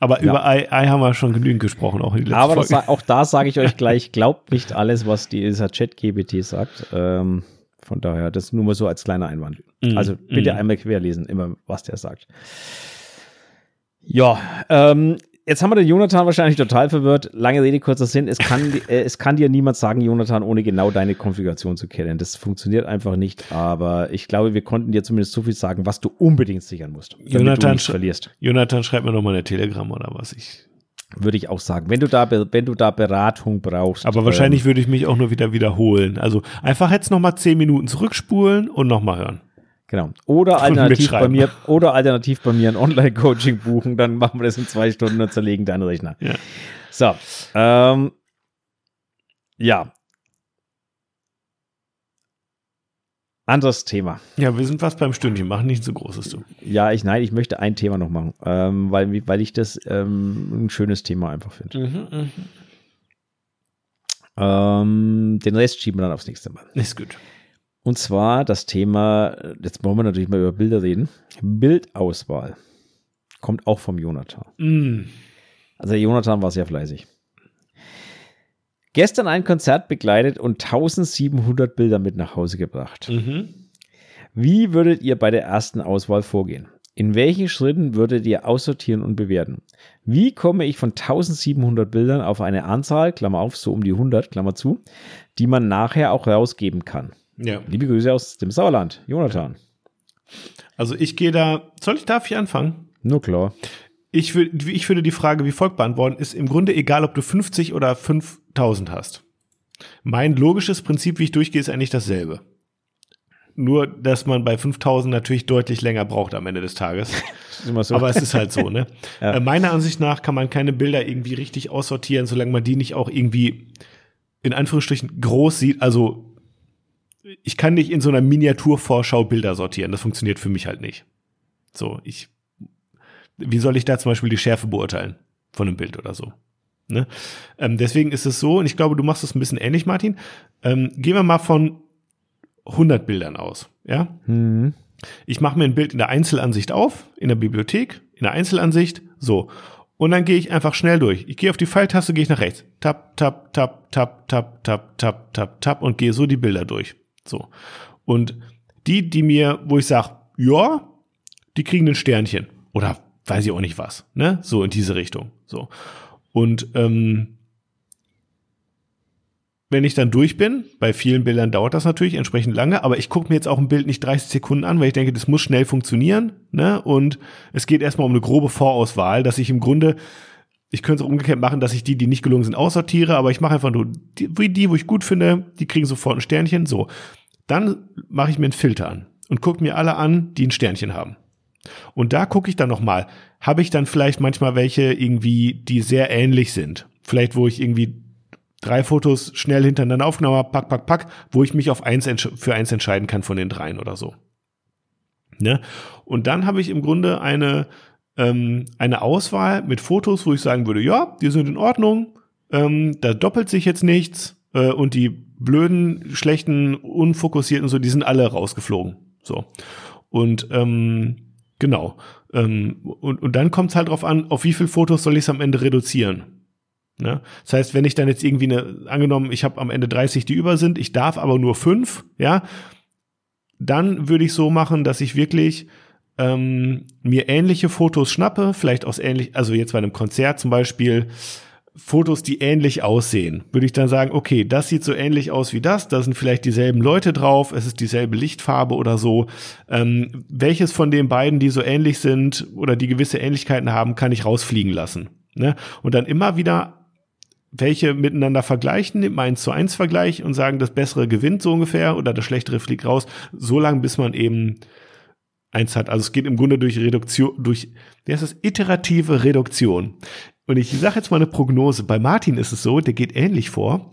[SPEAKER 1] Aber ja. über AI, AI, haben wir schon genügend gesprochen, auch in
[SPEAKER 2] die Aber das, auch da sage ich euch gleich, glaubt nicht alles, was dieser Chat-GBT sagt. Ähm, von daher, das nur mal so als kleiner Einwand. Mm, also bitte mm. einmal querlesen, immer was der sagt. Ja, ähm, Jetzt haben wir den Jonathan wahrscheinlich total verwirrt. Lange Rede, kurzer Sinn. Es kann, äh, es kann dir niemand sagen, Jonathan, ohne genau deine Konfiguration zu kennen. Das funktioniert einfach nicht. Aber ich glaube, wir konnten dir zumindest so viel sagen, was du unbedingt sichern musst.
[SPEAKER 1] Jonathan, verlierst. Jonathan, schreib mir nochmal eine Telegram oder was. Ich
[SPEAKER 2] würde ich auch sagen. Wenn du da, wenn du da Beratung brauchst.
[SPEAKER 1] Aber wahrscheinlich ähm, würde ich mich auch nur wieder wiederholen. Also einfach jetzt nochmal zehn Minuten zurückspulen und nochmal hören.
[SPEAKER 2] Genau. Oder alternativ bei mir, oder alternativ bei mir ein Online-Coaching buchen, dann machen wir das in zwei Stunden und zerlegen deinen Rechner.
[SPEAKER 1] Ja.
[SPEAKER 2] So. Ähm, ja. Anderes Thema.
[SPEAKER 1] Ja, wir sind fast beim Stündchen, machen nicht so großes du.
[SPEAKER 2] Ja, ich nein, ich möchte ein Thema noch machen, ähm, weil, weil ich das ähm, ein schönes Thema einfach finde. Mhm, mh. ähm, den Rest schieben wir dann aufs nächste Mal.
[SPEAKER 1] Ist gut.
[SPEAKER 2] Und zwar das Thema, jetzt wollen wir natürlich mal über Bilder reden. Bildauswahl. Kommt auch vom Jonathan.
[SPEAKER 1] Mm.
[SPEAKER 2] Also der Jonathan war sehr fleißig. Gestern ein Konzert begleitet und 1700 Bilder mit nach Hause gebracht.
[SPEAKER 1] Mhm.
[SPEAKER 2] Wie würdet ihr bei der ersten Auswahl vorgehen? In welchen Schritten würdet ihr aussortieren und bewerten? Wie komme ich von 1700 Bildern auf eine Anzahl, Klammer auf, so um die 100, Klammer zu, die man nachher auch rausgeben kann?
[SPEAKER 1] Ja.
[SPEAKER 2] Liebe Grüße aus dem Sauerland, Jonathan.
[SPEAKER 1] Also ich gehe da, soll ich darf ich anfangen?
[SPEAKER 2] Nur klar.
[SPEAKER 1] Ich, würde, ich würde die Frage wie folgt beantworten, ist im Grunde egal, ob du 50 oder 5000 hast. Mein logisches Prinzip, wie ich durchgehe, ist eigentlich dasselbe. Nur, dass man bei 5000 natürlich deutlich länger braucht am Ende des Tages. so. Aber es ist halt so, ne? ja. Äh, meiner Ansicht nach kann man keine Bilder irgendwie richtig aussortieren, solange man die nicht auch irgendwie in Anführungsstrichen groß sieht, also ich kann nicht in so einer Miniaturvorschau Bilder sortieren. Das funktioniert für mich halt nicht. So, ich, wie soll ich da zum Beispiel die Schärfe beurteilen von einem Bild oder so? Ne? Ähm, deswegen ist es so, und ich glaube, du machst es ein bisschen ähnlich, Martin. Ähm, gehen wir mal von 100 Bildern aus, ja?
[SPEAKER 2] Mhm.
[SPEAKER 1] Ich mache mir ein Bild in der Einzelansicht auf, in der Bibliothek, in der Einzelansicht, so. Und dann gehe ich einfach schnell durch. Ich gehe auf die Pfeiltaste, gehe ich nach rechts. Tap, tap, tap, tap, tap, tap, tap, tap, tap und gehe so die Bilder durch. So. Und die, die mir, wo ich sage, ja, die kriegen ein Sternchen. Oder weiß ich auch nicht was. Ne? So in diese Richtung. So. Und ähm, wenn ich dann durch bin, bei vielen Bildern dauert das natürlich entsprechend lange, aber ich gucke mir jetzt auch ein Bild nicht 30 Sekunden an, weil ich denke, das muss schnell funktionieren. Ne? Und es geht erstmal um eine grobe Vorauswahl, dass ich im Grunde ich könnte es auch umgekehrt machen, dass ich die, die nicht gelungen sind, aussortiere, aber ich mache einfach nur die, die, wo ich gut finde, die kriegen sofort ein Sternchen. So. Dann mache ich mir einen Filter an und gucke mir alle an, die ein Sternchen haben. Und da gucke ich dann nochmal, habe ich dann vielleicht manchmal welche irgendwie, die sehr ähnlich sind. Vielleicht, wo ich irgendwie drei Fotos schnell hintereinander aufgenommen habe, pack, pack, pack, wo ich mich auf eins für eins entscheiden kann von den dreien oder so. Ne? Und dann habe ich im Grunde eine, ähm, eine Auswahl mit Fotos, wo ich sagen würde, ja, die sind in Ordnung, ähm, da doppelt sich jetzt nichts äh, und die blöden, schlechten, unfokussierten, so, die sind alle rausgeflogen. So. Und ähm, genau. Ähm, und, und dann kommt es halt drauf an, auf wie viele Fotos soll ich es am Ende reduzieren. Ne? Das heißt, wenn ich dann jetzt irgendwie eine, angenommen, ich habe am Ende 30, die über sind, ich darf aber nur fünf, ja, dann würde ich so machen, dass ich wirklich ähm, mir ähnliche Fotos schnappe, vielleicht aus ähnlich, also jetzt bei einem Konzert zum Beispiel, Fotos, die ähnlich aussehen, würde ich dann sagen, okay, das sieht so ähnlich aus wie das, da sind vielleicht dieselben Leute drauf, es ist dieselbe Lichtfarbe oder so. Ähm, welches von den beiden, die so ähnlich sind oder die gewisse Ähnlichkeiten haben, kann ich rausfliegen lassen? Ne? Und dann immer wieder welche miteinander vergleichen, im 1 zu 1 Vergleich und sagen, das Bessere gewinnt so ungefähr oder das Schlechtere fliegt raus, so lange bis man eben eins hat. Also es geht im Grunde durch Reduktion, durch, wie heißt das, iterative Reduktion. Und ich sage jetzt mal eine Prognose. Bei Martin ist es so, der geht ähnlich vor.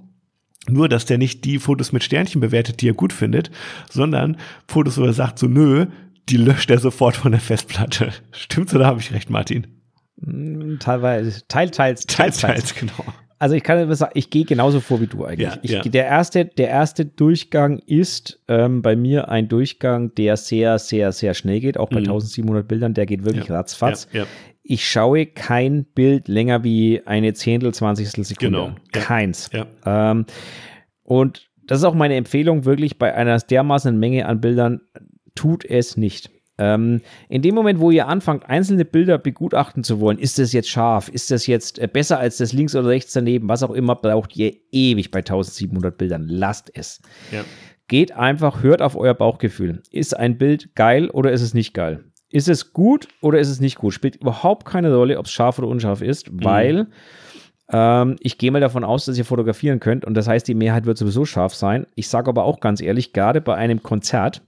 [SPEAKER 1] Nur, dass der nicht die Fotos mit Sternchen bewertet, die er gut findet, sondern Fotos, wo er sagt, so nö, die löscht er sofort von der Festplatte. Stimmt's oder habe ich recht, Martin?
[SPEAKER 2] Hm, teilweise, teil, teils, teils, teils, genau also ich kann immer sagen, ich gehe genauso vor wie du eigentlich.
[SPEAKER 1] Ja,
[SPEAKER 2] ich,
[SPEAKER 1] ja.
[SPEAKER 2] Der, erste, der erste Durchgang ist ähm, bei mir ein Durchgang, der sehr, sehr, sehr schnell geht, auch bei mhm. 1700 Bildern, der geht wirklich ja, ratzfatz. Ich schaue kein Bild länger wie eine Zehntel, Zwanzigstel Sekunde.
[SPEAKER 1] Genau.
[SPEAKER 2] Keins. Ähm, und das ist auch meine Empfehlung, wirklich bei einer dermaßen Menge an Bildern, tut es nicht. Ähm, in dem Moment, wo ihr anfangt, einzelne Bilder begutachten zu wollen, ist das jetzt scharf, ist das jetzt äh, besser als das links oder rechts daneben, was auch immer, braucht ihr ewig bei 1700 Bildern. Lasst es. Ja. Geht einfach, hört auf euer Bauchgefühl. Ist ein Bild geil oder ist es nicht geil? Ist es gut oder ist es nicht gut? Spielt überhaupt keine Rolle, ob es scharf oder unscharf ist, mhm. weil ähm, ich gehe mal davon aus, dass ihr fotografieren könnt und das heißt, die Mehrheit wird sowieso scharf sein. Ich sage aber auch ganz ehrlich, gerade bei einem Konzert,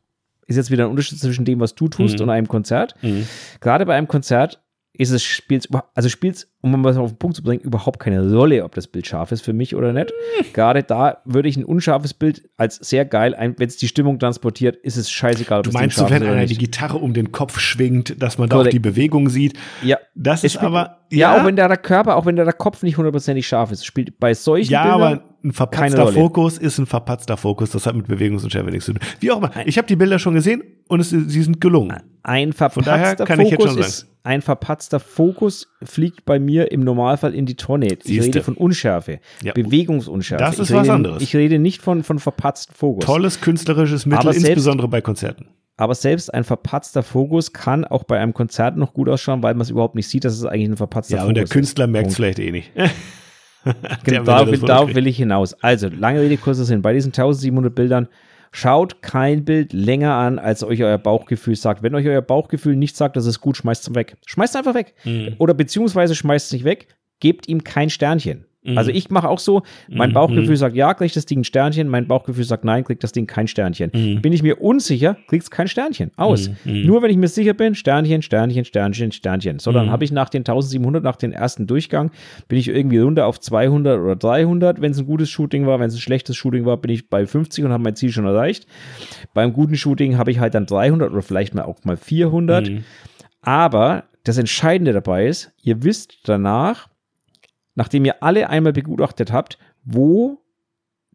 [SPEAKER 2] ist jetzt wieder ein Unterschied zwischen dem, was du tust mhm. und einem Konzert. Mhm. Gerade bei einem Konzert ist es spielt also spielt um mal auf den Punkt zu bringen überhaupt keine Rolle, ob das Bild scharf ist für mich oder nicht. Mhm. Gerade da würde ich ein unscharfes Bild als sehr geil, wenn es die Stimmung transportiert, ist es scheißegal.
[SPEAKER 1] Ob du meinst, so, wenn einer die Gitarre um den Kopf schwingt, dass man da auch die Bewegung sieht. Ja, das ist aber
[SPEAKER 2] ja, ja, auch wenn da der Körper, auch wenn da der Kopf nicht hundertprozentig scharf ist, spielt bei solchen
[SPEAKER 1] ja, Bildern aber ein verpatzter Fokus ist ein verpatzter Fokus. Das hat mit Bewegungs- nichts zu tun. Wie auch immer. Ich habe die Bilder schon gesehen und es, sie sind gelungen.
[SPEAKER 2] Ein verpatzter Fokus ist, ein verpatzter Fokus fliegt bei mir im Normalfall in die Tonne. Ich Siehste. rede von Unschärfe, ja. Bewegungsunschärfe.
[SPEAKER 1] Das ist
[SPEAKER 2] ich
[SPEAKER 1] was
[SPEAKER 2] rede,
[SPEAKER 1] anderes.
[SPEAKER 2] Ich rede nicht von, von verpatzten Fokus.
[SPEAKER 1] Tolles künstlerisches Mittel, selbst, insbesondere bei Konzerten.
[SPEAKER 2] Aber selbst ein verpatzter Fokus kann auch bei einem Konzert noch gut ausschauen, weil man es überhaupt nicht sieht, dass es eigentlich ein verpatzter
[SPEAKER 1] ja,
[SPEAKER 2] Fokus ist.
[SPEAKER 1] Ja, und der Künstler merkt es vielleicht eh nicht.
[SPEAKER 2] genau, darauf, will, darauf will ich hinaus. Also, lange Rede, kurzer Sinn. Bei diesen 1700 Bildern schaut kein Bild länger an, als euch euer Bauchgefühl sagt. Wenn euch euer Bauchgefühl nicht sagt, das ist gut, schmeißt es weg. Schmeißt es einfach weg. Mhm. Oder beziehungsweise schmeißt es nicht weg, gebt ihm kein Sternchen. Mhm. Also ich mache auch so, mein mhm. Bauchgefühl mhm. sagt ja, kriegt das Ding ein Sternchen, mein Bauchgefühl sagt nein, kriegt das Ding kein Sternchen. Mhm. Bin ich mir unsicher, kriegt es kein Sternchen. Aus. Mhm. Mhm. Nur wenn ich mir sicher bin, Sternchen, Sternchen, Sternchen, Sternchen. So, dann habe ich nach den 1700, nach dem ersten Durchgang, bin ich irgendwie runter auf 200 oder 300, wenn es ein gutes Shooting war. Wenn es ein schlechtes Shooting war, bin ich bei 50 und habe mein Ziel schon erreicht. Beim guten Shooting habe ich halt dann 300 oder vielleicht mal auch mal 400. Aber das Entscheidende dabei ist, ihr wisst danach, nachdem ihr alle einmal begutachtet habt, wo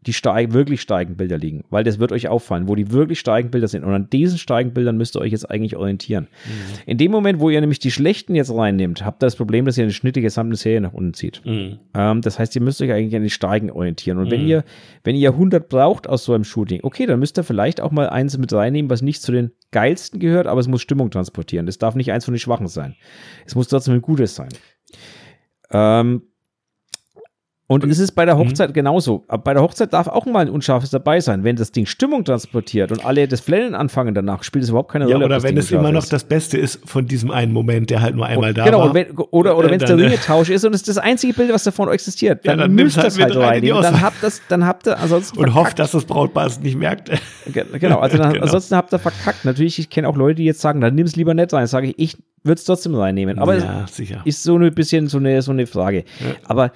[SPEAKER 2] die steig wirklich steigenden Bilder liegen, weil das wird euch auffallen, wo die wirklich steigenden Bilder sind. Und an diesen steigenden Bildern müsst ihr euch jetzt eigentlich orientieren. Mhm. In dem Moment, wo ihr nämlich die schlechten jetzt reinnehmt, habt ihr das Problem, dass ihr eine schnittige gesamte Serie nach unten zieht. Mhm. Ähm, das heißt, ihr müsst euch eigentlich an die steigenden orientieren. Und mhm. wenn ihr, wenn ihr 100 braucht aus so einem Shooting, okay, dann müsst ihr vielleicht auch mal eins mit reinnehmen, was nicht zu den geilsten gehört, aber es muss Stimmung transportieren. Das darf nicht eins von den Schwachen sein. Es muss trotzdem ein gutes sein. Ähm, und, es ist bei der mhm. Hochzeit mhm. genauso. Aber bei der Hochzeit darf auch mal ein Unscharfes dabei sein. Wenn das Ding Stimmung transportiert und alle das Flennen anfangen danach, spielt es überhaupt keine Rolle.
[SPEAKER 1] Ja, oder wenn es immer noch das Beste ist von diesem einen Moment, der halt nur einmal
[SPEAKER 2] und,
[SPEAKER 1] da
[SPEAKER 2] genau,
[SPEAKER 1] war.
[SPEAKER 2] Genau, oder, oder wenn es der äh, Ringetausch ist und es ist das einzige Bild, was davon existiert, dann, ja, dann ihr das halt rein. Dann habt das, dann habt ihr ansonsten
[SPEAKER 1] Und hofft, dass das Brautpaar es nicht merkt.
[SPEAKER 2] Genau, also dann, genau. ansonsten habt ihr verkackt. Natürlich, ich kenne auch Leute, die jetzt sagen, dann nimm es lieber nicht rein. Sage ich, ich würde es trotzdem reinnehmen. Aber ja, sicher. ist so ein bisschen so eine, so eine Frage. Ja. Aber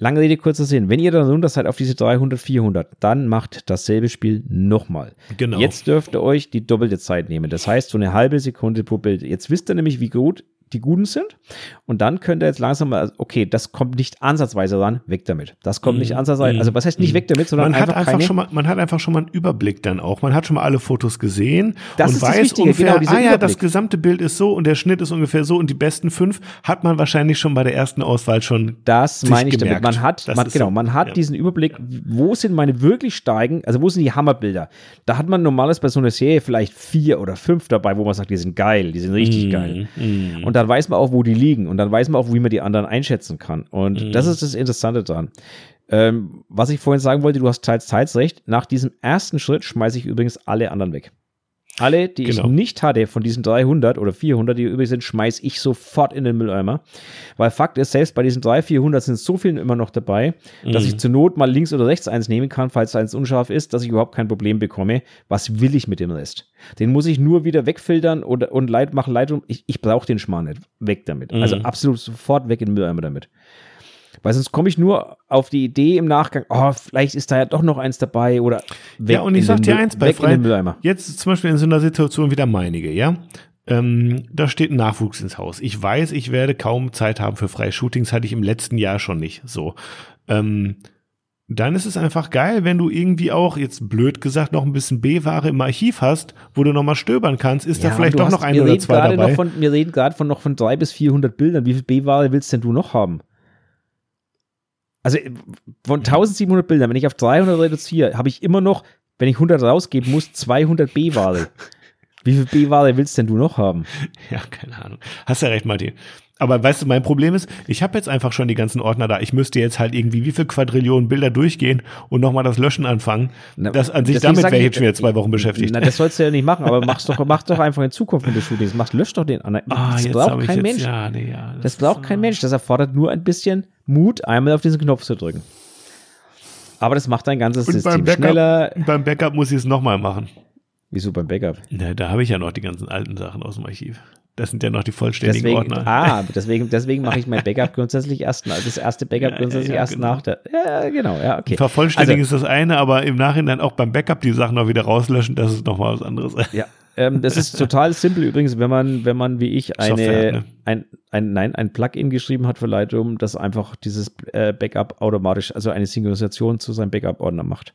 [SPEAKER 2] Lange Rede, kurzer Sinn. Wenn ihr dann runter seid auf diese 300, 400, dann macht dasselbe Spiel nochmal. Genau. Jetzt dürft ihr euch die doppelte Zeit nehmen. Das heißt, so eine halbe Sekunde pro Bild. Jetzt wisst ihr nämlich, wie gut die Guten sind. Und dann könnt ihr jetzt langsam mal, okay, das kommt nicht ansatzweise ran, weg damit. Das kommt mm, nicht ansatzweise, mm, also was heißt nicht mm. weg damit, sondern
[SPEAKER 1] man
[SPEAKER 2] einfach,
[SPEAKER 1] hat einfach schon mal, man hat einfach schon mal einen Überblick dann auch. Man hat schon mal alle Fotos gesehen das und weiß ungefähr, genau, ah ja, das gesamte Bild ist so und der Schnitt ist ungefähr so und die besten fünf hat man wahrscheinlich schon bei der ersten Auswahl schon.
[SPEAKER 2] Das meine ich gemerkt. damit. Man hat, man, genau, man hat ja. diesen Überblick, wo sind meine wirklich steigen, also wo sind die Hammerbilder? Da hat man normales bei so einer Serie vielleicht vier oder fünf dabei, wo man sagt, die sind geil, die sind richtig mm, geil. Mm. Und dann weiß man auch, wo die liegen und dann weiß man auch, wie man die anderen einschätzen kann. Und mhm. das ist das Interessante daran. Ähm, was ich vorhin sagen wollte, du hast teils, teils recht. Nach diesem ersten Schritt schmeiße ich übrigens alle anderen weg. Alle, die genau. ich nicht hatte von diesen 300 oder 400, die übrig sind, schmeiße ich sofort in den Mülleimer. Weil Fakt ist, selbst bei diesen 300, 400 sind so viele immer noch dabei, mhm. dass ich zur Not mal links oder rechts eins nehmen kann, falls eins unscharf ist, dass ich überhaupt kein Problem bekomme. Was will ich mit dem Rest? Den muss ich nur wieder wegfiltern und, und Leit, machen Leitung. Ich, ich brauche den Schmarrn nicht. Weg damit. Also mhm. Also absolut sofort weg in den Mülleimer damit. Weil sonst komme ich nur auf die Idee im Nachgang, oh, vielleicht ist da ja doch noch eins dabei oder
[SPEAKER 1] weg Ja, und ich sag dir eins, bei Frei, jetzt zum Beispiel in so einer Situation wie der meinige, ja, ähm, da steht ein Nachwuchs ins Haus. Ich weiß, ich werde kaum Zeit haben für freie Shootings, hatte ich im letzten Jahr schon nicht, so. Ähm, dann ist es einfach geil, wenn du irgendwie auch, jetzt blöd gesagt, noch ein bisschen B-Ware im Archiv hast, wo du nochmal stöbern kannst, ist ja, da vielleicht doch hast, noch ein oder zwei dabei.
[SPEAKER 2] Von, wir reden gerade von noch von drei bis 400 Bildern. Wie viel B-Ware willst denn du noch haben? Also von 1700 Bildern, wenn ich auf 300 reduziere, habe ich immer noch, wenn ich 100 rausgeben muss, 200 B-Ware. Wie viel B-Ware willst denn du noch haben?
[SPEAKER 1] Ja, keine Ahnung. Hast ja recht, Martin. Aber weißt du, mein Problem ist, ich habe jetzt einfach schon die ganzen Ordner da. Ich müsste jetzt halt irgendwie wie viel Quadrillionen Bilder durchgehen und nochmal das Löschen anfangen.
[SPEAKER 2] Na,
[SPEAKER 1] das an sich damit wäre ich jetzt schon wieder zwei Wochen beschäftigt.
[SPEAKER 2] Na, das sollst du ja nicht machen, aber mach's doch, mach doch einfach in Zukunft, wenn du Shootings machst. Lösch doch den anderen.
[SPEAKER 1] ah,
[SPEAKER 2] das
[SPEAKER 1] jetzt
[SPEAKER 2] braucht
[SPEAKER 1] habe ich
[SPEAKER 2] kein
[SPEAKER 1] jetzt,
[SPEAKER 2] Mensch.
[SPEAKER 1] Ja, nee, ja,
[SPEAKER 2] Das
[SPEAKER 1] ist,
[SPEAKER 2] braucht kein
[SPEAKER 1] äh,
[SPEAKER 2] Mensch. Das erfordert nur ein bisschen Mut, einmal auf diesen Knopf zu drücken. Aber das macht dein ganzes
[SPEAKER 1] Und beim
[SPEAKER 2] System
[SPEAKER 1] Backup,
[SPEAKER 2] schneller.
[SPEAKER 1] beim Backup muss ich es nochmal machen.
[SPEAKER 2] Wieso beim Backup?
[SPEAKER 1] Na, da habe ich ja noch die ganzen alten Sachen aus dem Archiv. Das sind ja noch die vollständigen
[SPEAKER 2] Deswegen,
[SPEAKER 1] Ordner.
[SPEAKER 2] ah, deswegen, deswegen mache ich mein Backup grundsätzlich erst, das erste Backup
[SPEAKER 1] Ja,
[SPEAKER 2] grundsätzlich
[SPEAKER 1] ja,
[SPEAKER 2] erst
[SPEAKER 1] genau.
[SPEAKER 2] nach der. Ja, genau, ja, okay.
[SPEAKER 1] Vervollständigen
[SPEAKER 2] Also-
[SPEAKER 1] ist das eine, aber im Nachhinein auch beim Backup die Sachen noch wieder rauslöschen, das ist nochmal was anderes.
[SPEAKER 2] Ja, ähm, das ist total simpel übrigens, wenn man, wenn man wie ich eine,
[SPEAKER 1] Software, ne?
[SPEAKER 2] ein, ein, nein, ein Plugin geschrieben hat für Lightroom, das einfach dieses äh, Backup automatisch, also eine Synchronisation zu seinem Backup-Ordner macht.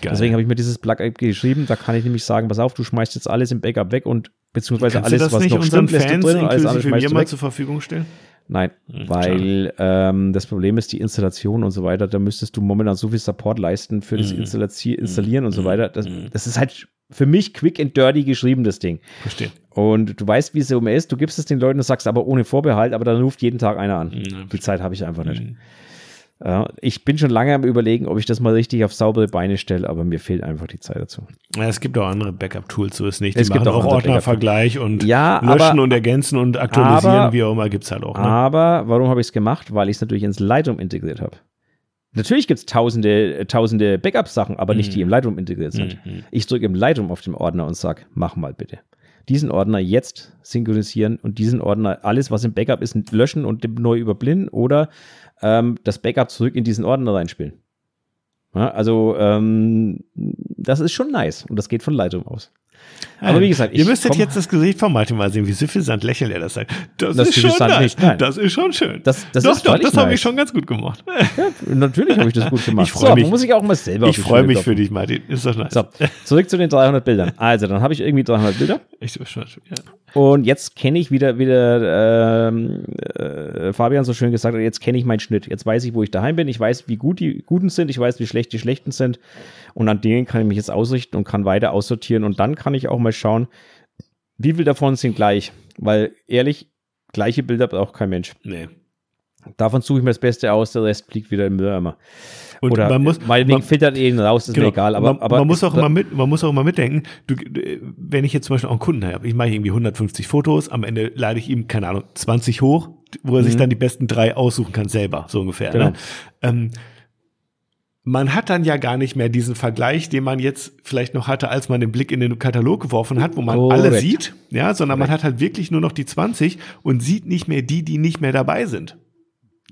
[SPEAKER 1] Geil.
[SPEAKER 2] Deswegen habe ich mir dieses Plugin geschrieben, da kann ich nämlich sagen, pass auf, du schmeißt jetzt alles im Backup weg und beziehungsweise
[SPEAKER 1] Kannst
[SPEAKER 2] alles, was
[SPEAKER 1] nicht
[SPEAKER 2] noch
[SPEAKER 1] unseren
[SPEAKER 2] stimmt,
[SPEAKER 1] Fans
[SPEAKER 2] drin alles schmeißt
[SPEAKER 1] mir mal zur Verfügung stellen?
[SPEAKER 2] Nein,
[SPEAKER 1] Hm,
[SPEAKER 2] weil ähm, das Problem ist die Installation und so weiter. Da müsstest du momentan so viel Support leisten für das
[SPEAKER 1] Mhm.
[SPEAKER 2] Installier Installieren und so
[SPEAKER 1] Mhm.
[SPEAKER 2] weiter. Das,
[SPEAKER 1] Mhm.
[SPEAKER 2] das ist halt für mich quick and dirty geschrieben, das Ding.
[SPEAKER 1] Verstehe.
[SPEAKER 2] Und du weißt, wie es immer ist. Du gibst es den Leuten und sagst aber ohne Vorbehalt, aber dann ruft jeden Tag einer an.
[SPEAKER 1] Mhm.
[SPEAKER 2] Die Zeit habe ich einfach nicht.
[SPEAKER 1] Mhm.
[SPEAKER 2] Ja, ich bin schon lange am Überlegen, ob ich das mal richtig auf saubere Beine stelle, aber mir fehlt einfach die Zeit dazu.
[SPEAKER 1] Ja, es gibt auch andere Backup-Tools, so ist nicht. Die
[SPEAKER 2] Es gibt auch
[SPEAKER 1] auch Ordnervergleich und
[SPEAKER 2] Ja,
[SPEAKER 1] löschen
[SPEAKER 2] aber-
[SPEAKER 1] und ergänzen und aktualisieren,
[SPEAKER 2] aber-
[SPEAKER 1] wie auch immer, gibt's halt auch. Ne?
[SPEAKER 2] Aber warum habe ich es gemacht? Weil ich es natürlich ins Lightroom integriert habe. Natürlich gibt es tausende, tausende Backup-Sachen, aber nicht
[SPEAKER 1] Mhm.
[SPEAKER 2] die im Lightroom integriert sind.
[SPEAKER 1] Mhm.
[SPEAKER 2] Ich drücke im Lightroom auf den Ordner und sage, mach mal bitte. Diesen Ordner jetzt synchronisieren und diesen Ordner, alles, was im Backup ist, löschen und neu überblinden oder ähm, das Backup zurück in diesen Ordner reinspielen. Ja, also, ähm, das ist schon nice und das geht von Lightroom aus. Aber wie gesagt,
[SPEAKER 1] ihr
[SPEAKER 2] ich
[SPEAKER 1] müsstet
[SPEAKER 2] komm-
[SPEAKER 1] jetzt das Gesicht von Martin mal sehen, wie suffisant lächelt er das sagt. Das,
[SPEAKER 2] Das
[SPEAKER 1] ist schon nice.
[SPEAKER 2] nicht, nein.
[SPEAKER 1] Das ist schon schön.
[SPEAKER 2] Das- das
[SPEAKER 1] doch,
[SPEAKER 2] ist
[SPEAKER 1] doch, das habe ich
[SPEAKER 2] nice.
[SPEAKER 1] schon ganz gut gemacht.
[SPEAKER 2] Ja, natürlich habe ich das gut gemacht.
[SPEAKER 1] Ich freu
[SPEAKER 2] so,
[SPEAKER 1] mich.
[SPEAKER 2] muss ich auch mal selber
[SPEAKER 1] Ich freue mich für dich, Martin. Ist doch nice.
[SPEAKER 2] So, zurück zu den 300 Bildern. Also, dann habe ich irgendwie 300 Bilder.
[SPEAKER 1] Ich schon, ja.
[SPEAKER 2] Und jetzt kenne ich wieder, wieder ähm, äh, Fabian so schön gesagt hat, jetzt kenne ich meinen Schnitt. Jetzt weiß ich, wo ich daheim bin. Ich weiß, wie gut die Guten sind. Ich weiß, wie schlecht die Schlechten sind. Und an denen kann ich mich jetzt ausrichten und kann weiter aussortieren. Und dann kann ich auch mal schauen, wie viel davon sind gleich. Weil ehrlich, gleiche Bilder braucht kein Mensch.
[SPEAKER 1] Nee.
[SPEAKER 2] Davon suche ich mir das Beste aus, der Rest fliegt wieder im Mülleimer.
[SPEAKER 1] Und
[SPEAKER 2] Oder
[SPEAKER 1] man muss,
[SPEAKER 2] meinetwegen
[SPEAKER 1] man,
[SPEAKER 2] filtert ihn raus, ist
[SPEAKER 1] genau,
[SPEAKER 2] mir egal. Aber,
[SPEAKER 1] man,
[SPEAKER 2] aber
[SPEAKER 1] man muss auch immer mit, man muss auch immer mitdenken, du, wenn ich jetzt zum Beispiel auch einen Kunden habe, ich mache irgendwie 150 Fotos, am Ende lade ich ihm, keine Ahnung, 20 hoch, wo er sich dann die besten drei aussuchen kann selber, so ungefähr.
[SPEAKER 2] Mhm. Genau.
[SPEAKER 1] Ne? Ähm, man hat dann ja gar nicht mehr diesen Vergleich, den man jetzt vielleicht noch hatte, als man den Blick in den Katalog geworfen hat, wo man alle
[SPEAKER 2] Korrekt.
[SPEAKER 1] sieht, ja, sondern man hat halt wirklich nur noch die 20 und sieht nicht mehr die, die nicht mehr dabei sind.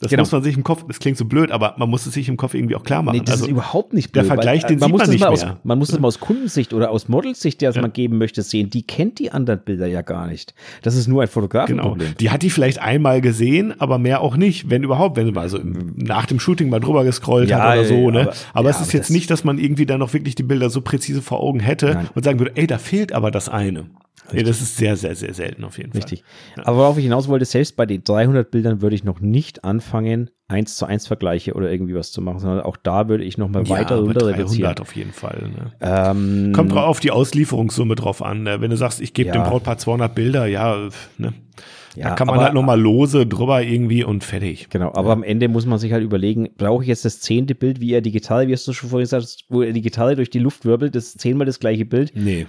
[SPEAKER 1] Das
[SPEAKER 2] Genau.
[SPEAKER 1] muss man sich im Kopf, das klingt so blöd, aber man muss es sich im Kopf irgendwie auch klar machen.
[SPEAKER 2] Nee, das
[SPEAKER 1] also,
[SPEAKER 2] ist überhaupt nicht
[SPEAKER 1] der
[SPEAKER 2] blöd,
[SPEAKER 1] Vergleich,
[SPEAKER 2] weil,
[SPEAKER 1] den
[SPEAKER 2] man
[SPEAKER 1] sieht
[SPEAKER 2] muss
[SPEAKER 1] man nicht
[SPEAKER 2] mal aus,
[SPEAKER 1] mehr.
[SPEAKER 2] Man muss das mal aus Kundensicht oder aus Modelsicht, der es
[SPEAKER 1] Ja.
[SPEAKER 2] man geben möchte, sehen. Die kennt die anderen Bilder ja gar nicht. Das ist nur ein
[SPEAKER 1] Genau.
[SPEAKER 2] Fotografenproblem.
[SPEAKER 1] Die hat die vielleicht einmal gesehen, aber mehr auch nicht, wenn überhaupt, wenn sie mal so im, nach dem Shooting mal drüber gescrollt
[SPEAKER 2] Ja,
[SPEAKER 1] hat oder so, ne?
[SPEAKER 2] aber-
[SPEAKER 1] Aber,
[SPEAKER 2] ja,
[SPEAKER 1] es ist
[SPEAKER 2] aber
[SPEAKER 1] jetzt nicht, dass man irgendwie dann noch wirklich die Bilder so präzise vor Augen hätte
[SPEAKER 2] Nein.
[SPEAKER 1] und sagen würde, ey, da fehlt aber das eine. Nee, das ist sehr, sehr, sehr selten auf jeden
[SPEAKER 2] Richtig.
[SPEAKER 1] Fall.
[SPEAKER 2] Aber worauf ich hinaus wollte, selbst bei den 300 Bildern würde ich noch nicht anfangen, eins zu eins Vergleiche oder irgendwie was zu machen, sondern auch da würde ich noch mal weiter
[SPEAKER 1] aber
[SPEAKER 2] runter reduzieren.
[SPEAKER 1] 300 auf jeden Fall. Ne?
[SPEAKER 2] Ähm,
[SPEAKER 1] Kommt drauf auf die Auslieferungssumme drauf an. Ne? Wenn du sagst, ich gebe
[SPEAKER 2] Ja.
[SPEAKER 1] dem Brautpaar 200 Bilder, ja, ne?
[SPEAKER 2] ja,
[SPEAKER 1] da kann man
[SPEAKER 2] aber-
[SPEAKER 1] halt nochmal lose drüber irgendwie und fertig.
[SPEAKER 2] Genau, aber am Ende muss man sich halt überlegen, brauche ich jetzt das zehnte Bild, wie er die Gitarre, wie hast du schon vorhin gesagt hast, wo er die Gitarre durch die Luft wirbelt, das ist zehnmal das gleiche Bild.
[SPEAKER 1] Nee.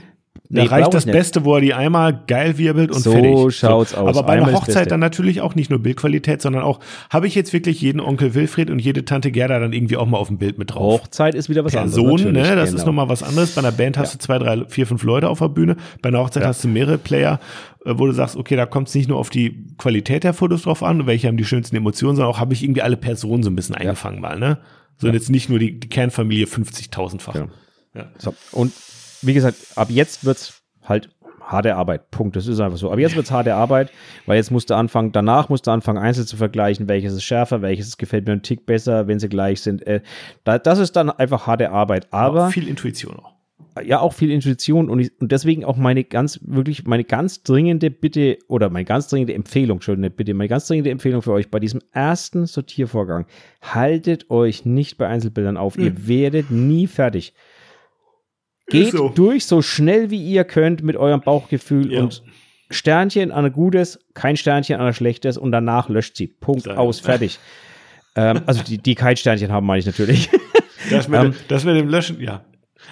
[SPEAKER 2] Nee,
[SPEAKER 1] da reicht das. Beste, wo er die einmal geil wirbelt und
[SPEAKER 2] So
[SPEAKER 1] fertig.
[SPEAKER 2] schaut's aus.
[SPEAKER 1] Aber bei einer Hochzeit dann natürlich auch nicht nur Bildqualität, sondern auch, habe ich jetzt wirklich jeden Onkel Wilfried und jede Tante Gerda dann irgendwie auch mal auf dem Bild mit drauf?
[SPEAKER 2] Hochzeit ist wieder was
[SPEAKER 1] Person,
[SPEAKER 2] anderes.
[SPEAKER 1] ne?
[SPEAKER 2] natürlich,
[SPEAKER 1] Das
[SPEAKER 2] genau.
[SPEAKER 1] ist nochmal was anderes. Bei einer Band hast du zwei, drei, vier, fünf Leute auf der Bühne. Bei einer Hochzeit
[SPEAKER 2] Ja.
[SPEAKER 1] hast du mehrere Player, äh, wo du sagst, okay, da kommt es nicht nur auf die Qualität der Fotos drauf an, welche haben die schönsten Emotionen, sondern auch habe ich irgendwie alle Personen so ein bisschen eingefangen mal, ne? So jetzt nicht nur die, die Kernfamilie 50.000-fach.
[SPEAKER 2] Genau.
[SPEAKER 1] Ja.
[SPEAKER 2] So. Und wie gesagt, ab jetzt wird's halt harte Arbeit. Punkt. Das ist einfach so. Aber jetzt wird's harte Arbeit, weil jetzt musst du anfangen, danach musst du anfangen, einzeln zu vergleichen, welches ist schärfer, welches gefällt mir einen Tick besser, wenn sie gleich sind. Äh, da, das ist dann einfach harte Arbeit. Aber
[SPEAKER 1] viel Intuition auch.
[SPEAKER 2] ja auch viel Intuition und, ich, und deswegen auch meine ganz, wirklich meine ganz dringende Bitte oder meine ganz dringende Empfehlung, nicht Bitte, meine ganz dringende Empfehlung für euch bei diesem ersten Sortiervorgang. Haltet euch nicht bei Einzelbildern auf. Ihr werdet nie fertig. Geht
[SPEAKER 1] so.
[SPEAKER 2] durch so schnell wie ihr könnt mit eurem Bauchgefühl
[SPEAKER 1] Ja.
[SPEAKER 2] und Sternchen an ein gutes, kein Sternchen an ein schlechtes und danach löscht sie. Punkt,
[SPEAKER 1] Sehr
[SPEAKER 2] aus, fertig. ähm, also die, die kein Sternchen haben, meine ich natürlich.
[SPEAKER 1] Das mit,
[SPEAKER 2] Ähm,
[SPEAKER 1] dem, das mit dem Löschen, ja.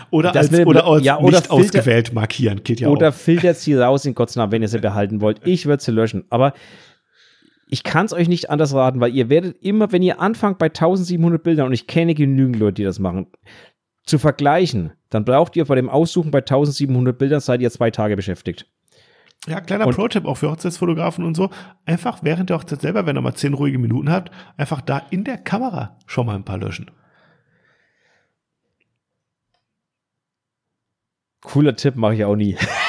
[SPEAKER 1] Oder als,
[SPEAKER 2] dem-
[SPEAKER 1] oder als
[SPEAKER 2] ja, oder
[SPEAKER 1] nicht
[SPEAKER 2] Filter-
[SPEAKER 1] ausgewählt markieren, geht ja
[SPEAKER 2] Oder
[SPEAKER 1] auch.
[SPEAKER 2] filtert sie raus in Gottes Namen, wenn ihr sie behalten wollt. Ich würde sie löschen. Aber ich kann es euch nicht anders raten, weil ihr werdet immer, wenn ihr anfangt bei 1700 Bildern, und ich kenne genügend Leute, die das machen, zu vergleichen, dann braucht ihr bei dem Aussuchen bei 1700 Bildern, seid ihr zwei Tage beschäftigt.
[SPEAKER 1] Ja, kleiner Pro-Tipp auch für Hochzeitsfotografen und so. Einfach während der Hochzeit selber, wenn ihr mal zehn ruhige Minuten habt, einfach da in der Kamera schon mal ein paar löschen.
[SPEAKER 2] Cooler Tipp, mache ich auch nie.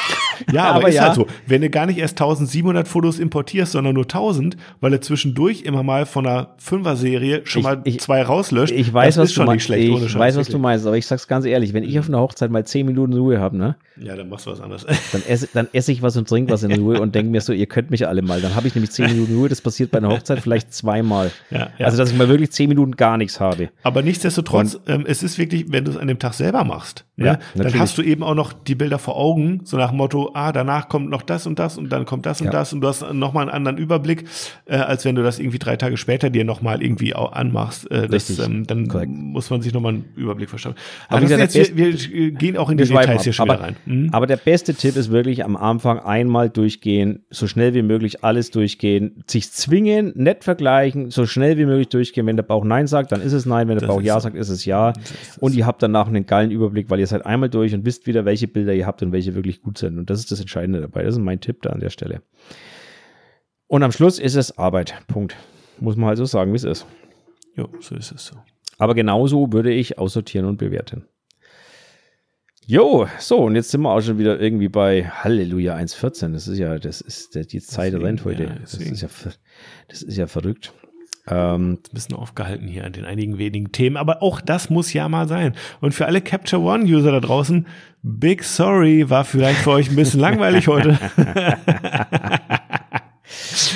[SPEAKER 1] Ja, aber,
[SPEAKER 2] Aber
[SPEAKER 1] ist
[SPEAKER 2] ja.
[SPEAKER 1] halt so. Wenn du gar nicht erst 1700 Fotos importierst, sondern nur 1000, weil du zwischendurch immer mal von einer Fünfer-Serie schon
[SPEAKER 2] Ich-
[SPEAKER 1] mal
[SPEAKER 2] ich-
[SPEAKER 1] zwei rauslöscht,
[SPEAKER 2] Ich weiß,
[SPEAKER 1] das
[SPEAKER 2] was
[SPEAKER 1] ist
[SPEAKER 2] du
[SPEAKER 1] schon
[SPEAKER 2] meinst.
[SPEAKER 1] nicht schlecht.
[SPEAKER 2] Ich
[SPEAKER 1] ohne Scheiß,
[SPEAKER 2] weiß, was du
[SPEAKER 1] wirklich.
[SPEAKER 2] meinst, aber ich sag's ganz ehrlich, wenn ich auf einer Hochzeit mal 10 Minuten Ruhe habe, ne,
[SPEAKER 1] Ja, dann machst du was anderes.
[SPEAKER 2] dann esse, dann esse ich was und trinke was in Ruhe und denke mir so, ihr könnt mich alle mal. Dann habe ich nämlich 10 Minuten Ruhe. Das passiert bei einer Hochzeit vielleicht zweimal.
[SPEAKER 1] Ja, ja.
[SPEAKER 2] Also, dass ich mal wirklich 10 Minuten gar nichts habe.
[SPEAKER 1] Aber nichtsdestotrotz, ähm, es ist wirklich, wenn du es an dem Tag selber machst, ne, dann
[SPEAKER 2] natürlich.
[SPEAKER 1] hast du eben auch noch die Bilder vor Augen, so nach dem Motto, ah, danach kommt noch das und das und dann kommt das und
[SPEAKER 2] Ja.
[SPEAKER 1] das und du hast nochmal einen anderen Überblick, äh, als wenn du das irgendwie drei Tage später dir nochmal irgendwie anmachst. Äh, das,
[SPEAKER 2] Richtig,
[SPEAKER 1] ähm, dann
[SPEAKER 2] korrekt.
[SPEAKER 1] muss man sich nochmal einen Überblick verschaffen.
[SPEAKER 2] Aber
[SPEAKER 1] Aber
[SPEAKER 2] gesagt,
[SPEAKER 1] jetzt, wir, wir gehen auch in die Details
[SPEAKER 2] ab.
[SPEAKER 1] hier schon
[SPEAKER 2] aber,
[SPEAKER 1] rein. Mhm.
[SPEAKER 2] aber der beste Tipp ist wirklich am Anfang einmal durchgehen, so schnell wie möglich alles durchgehen, sich zwingen, nicht vergleichen, so schnell wie möglich durchgehen. Wenn der Bauch Nein sagt, dann ist es Nein. Wenn der
[SPEAKER 1] Das
[SPEAKER 2] Bauch Ja
[SPEAKER 1] so.
[SPEAKER 2] sagt, ist es Ja. Und ihr habt danach einen geilen Überblick, weil ihr seid einmal durch und wisst wieder, welche Bilder ihr habt und welche wirklich gut sind. Und das ist das Entscheidende dabei. Das ist mein Tipp da an der Stelle. Und am Schluss ist es Arbeit. Punkt. Muss man halt so sagen, wie es ist.
[SPEAKER 1] Jo, so ist es so.
[SPEAKER 2] Aber genauso würde ich aussortieren und bewerten. Jo, so, und jetzt sind wir auch schon wieder irgendwie bei Halleluja 1,14. Das ist ja, das ist, die Zeit
[SPEAKER 1] Deswegen,
[SPEAKER 2] rennt heute.
[SPEAKER 1] ja,
[SPEAKER 2] das, ist ja, das ist ja verrückt. Ähm,
[SPEAKER 1] ein bisschen aufgehalten hier an den einigen wenigen Themen, aber auch das muss ja mal sein. Und für alle Capture One User da draußen, big sorry, war vielleicht für euch ein bisschen langweilig heute.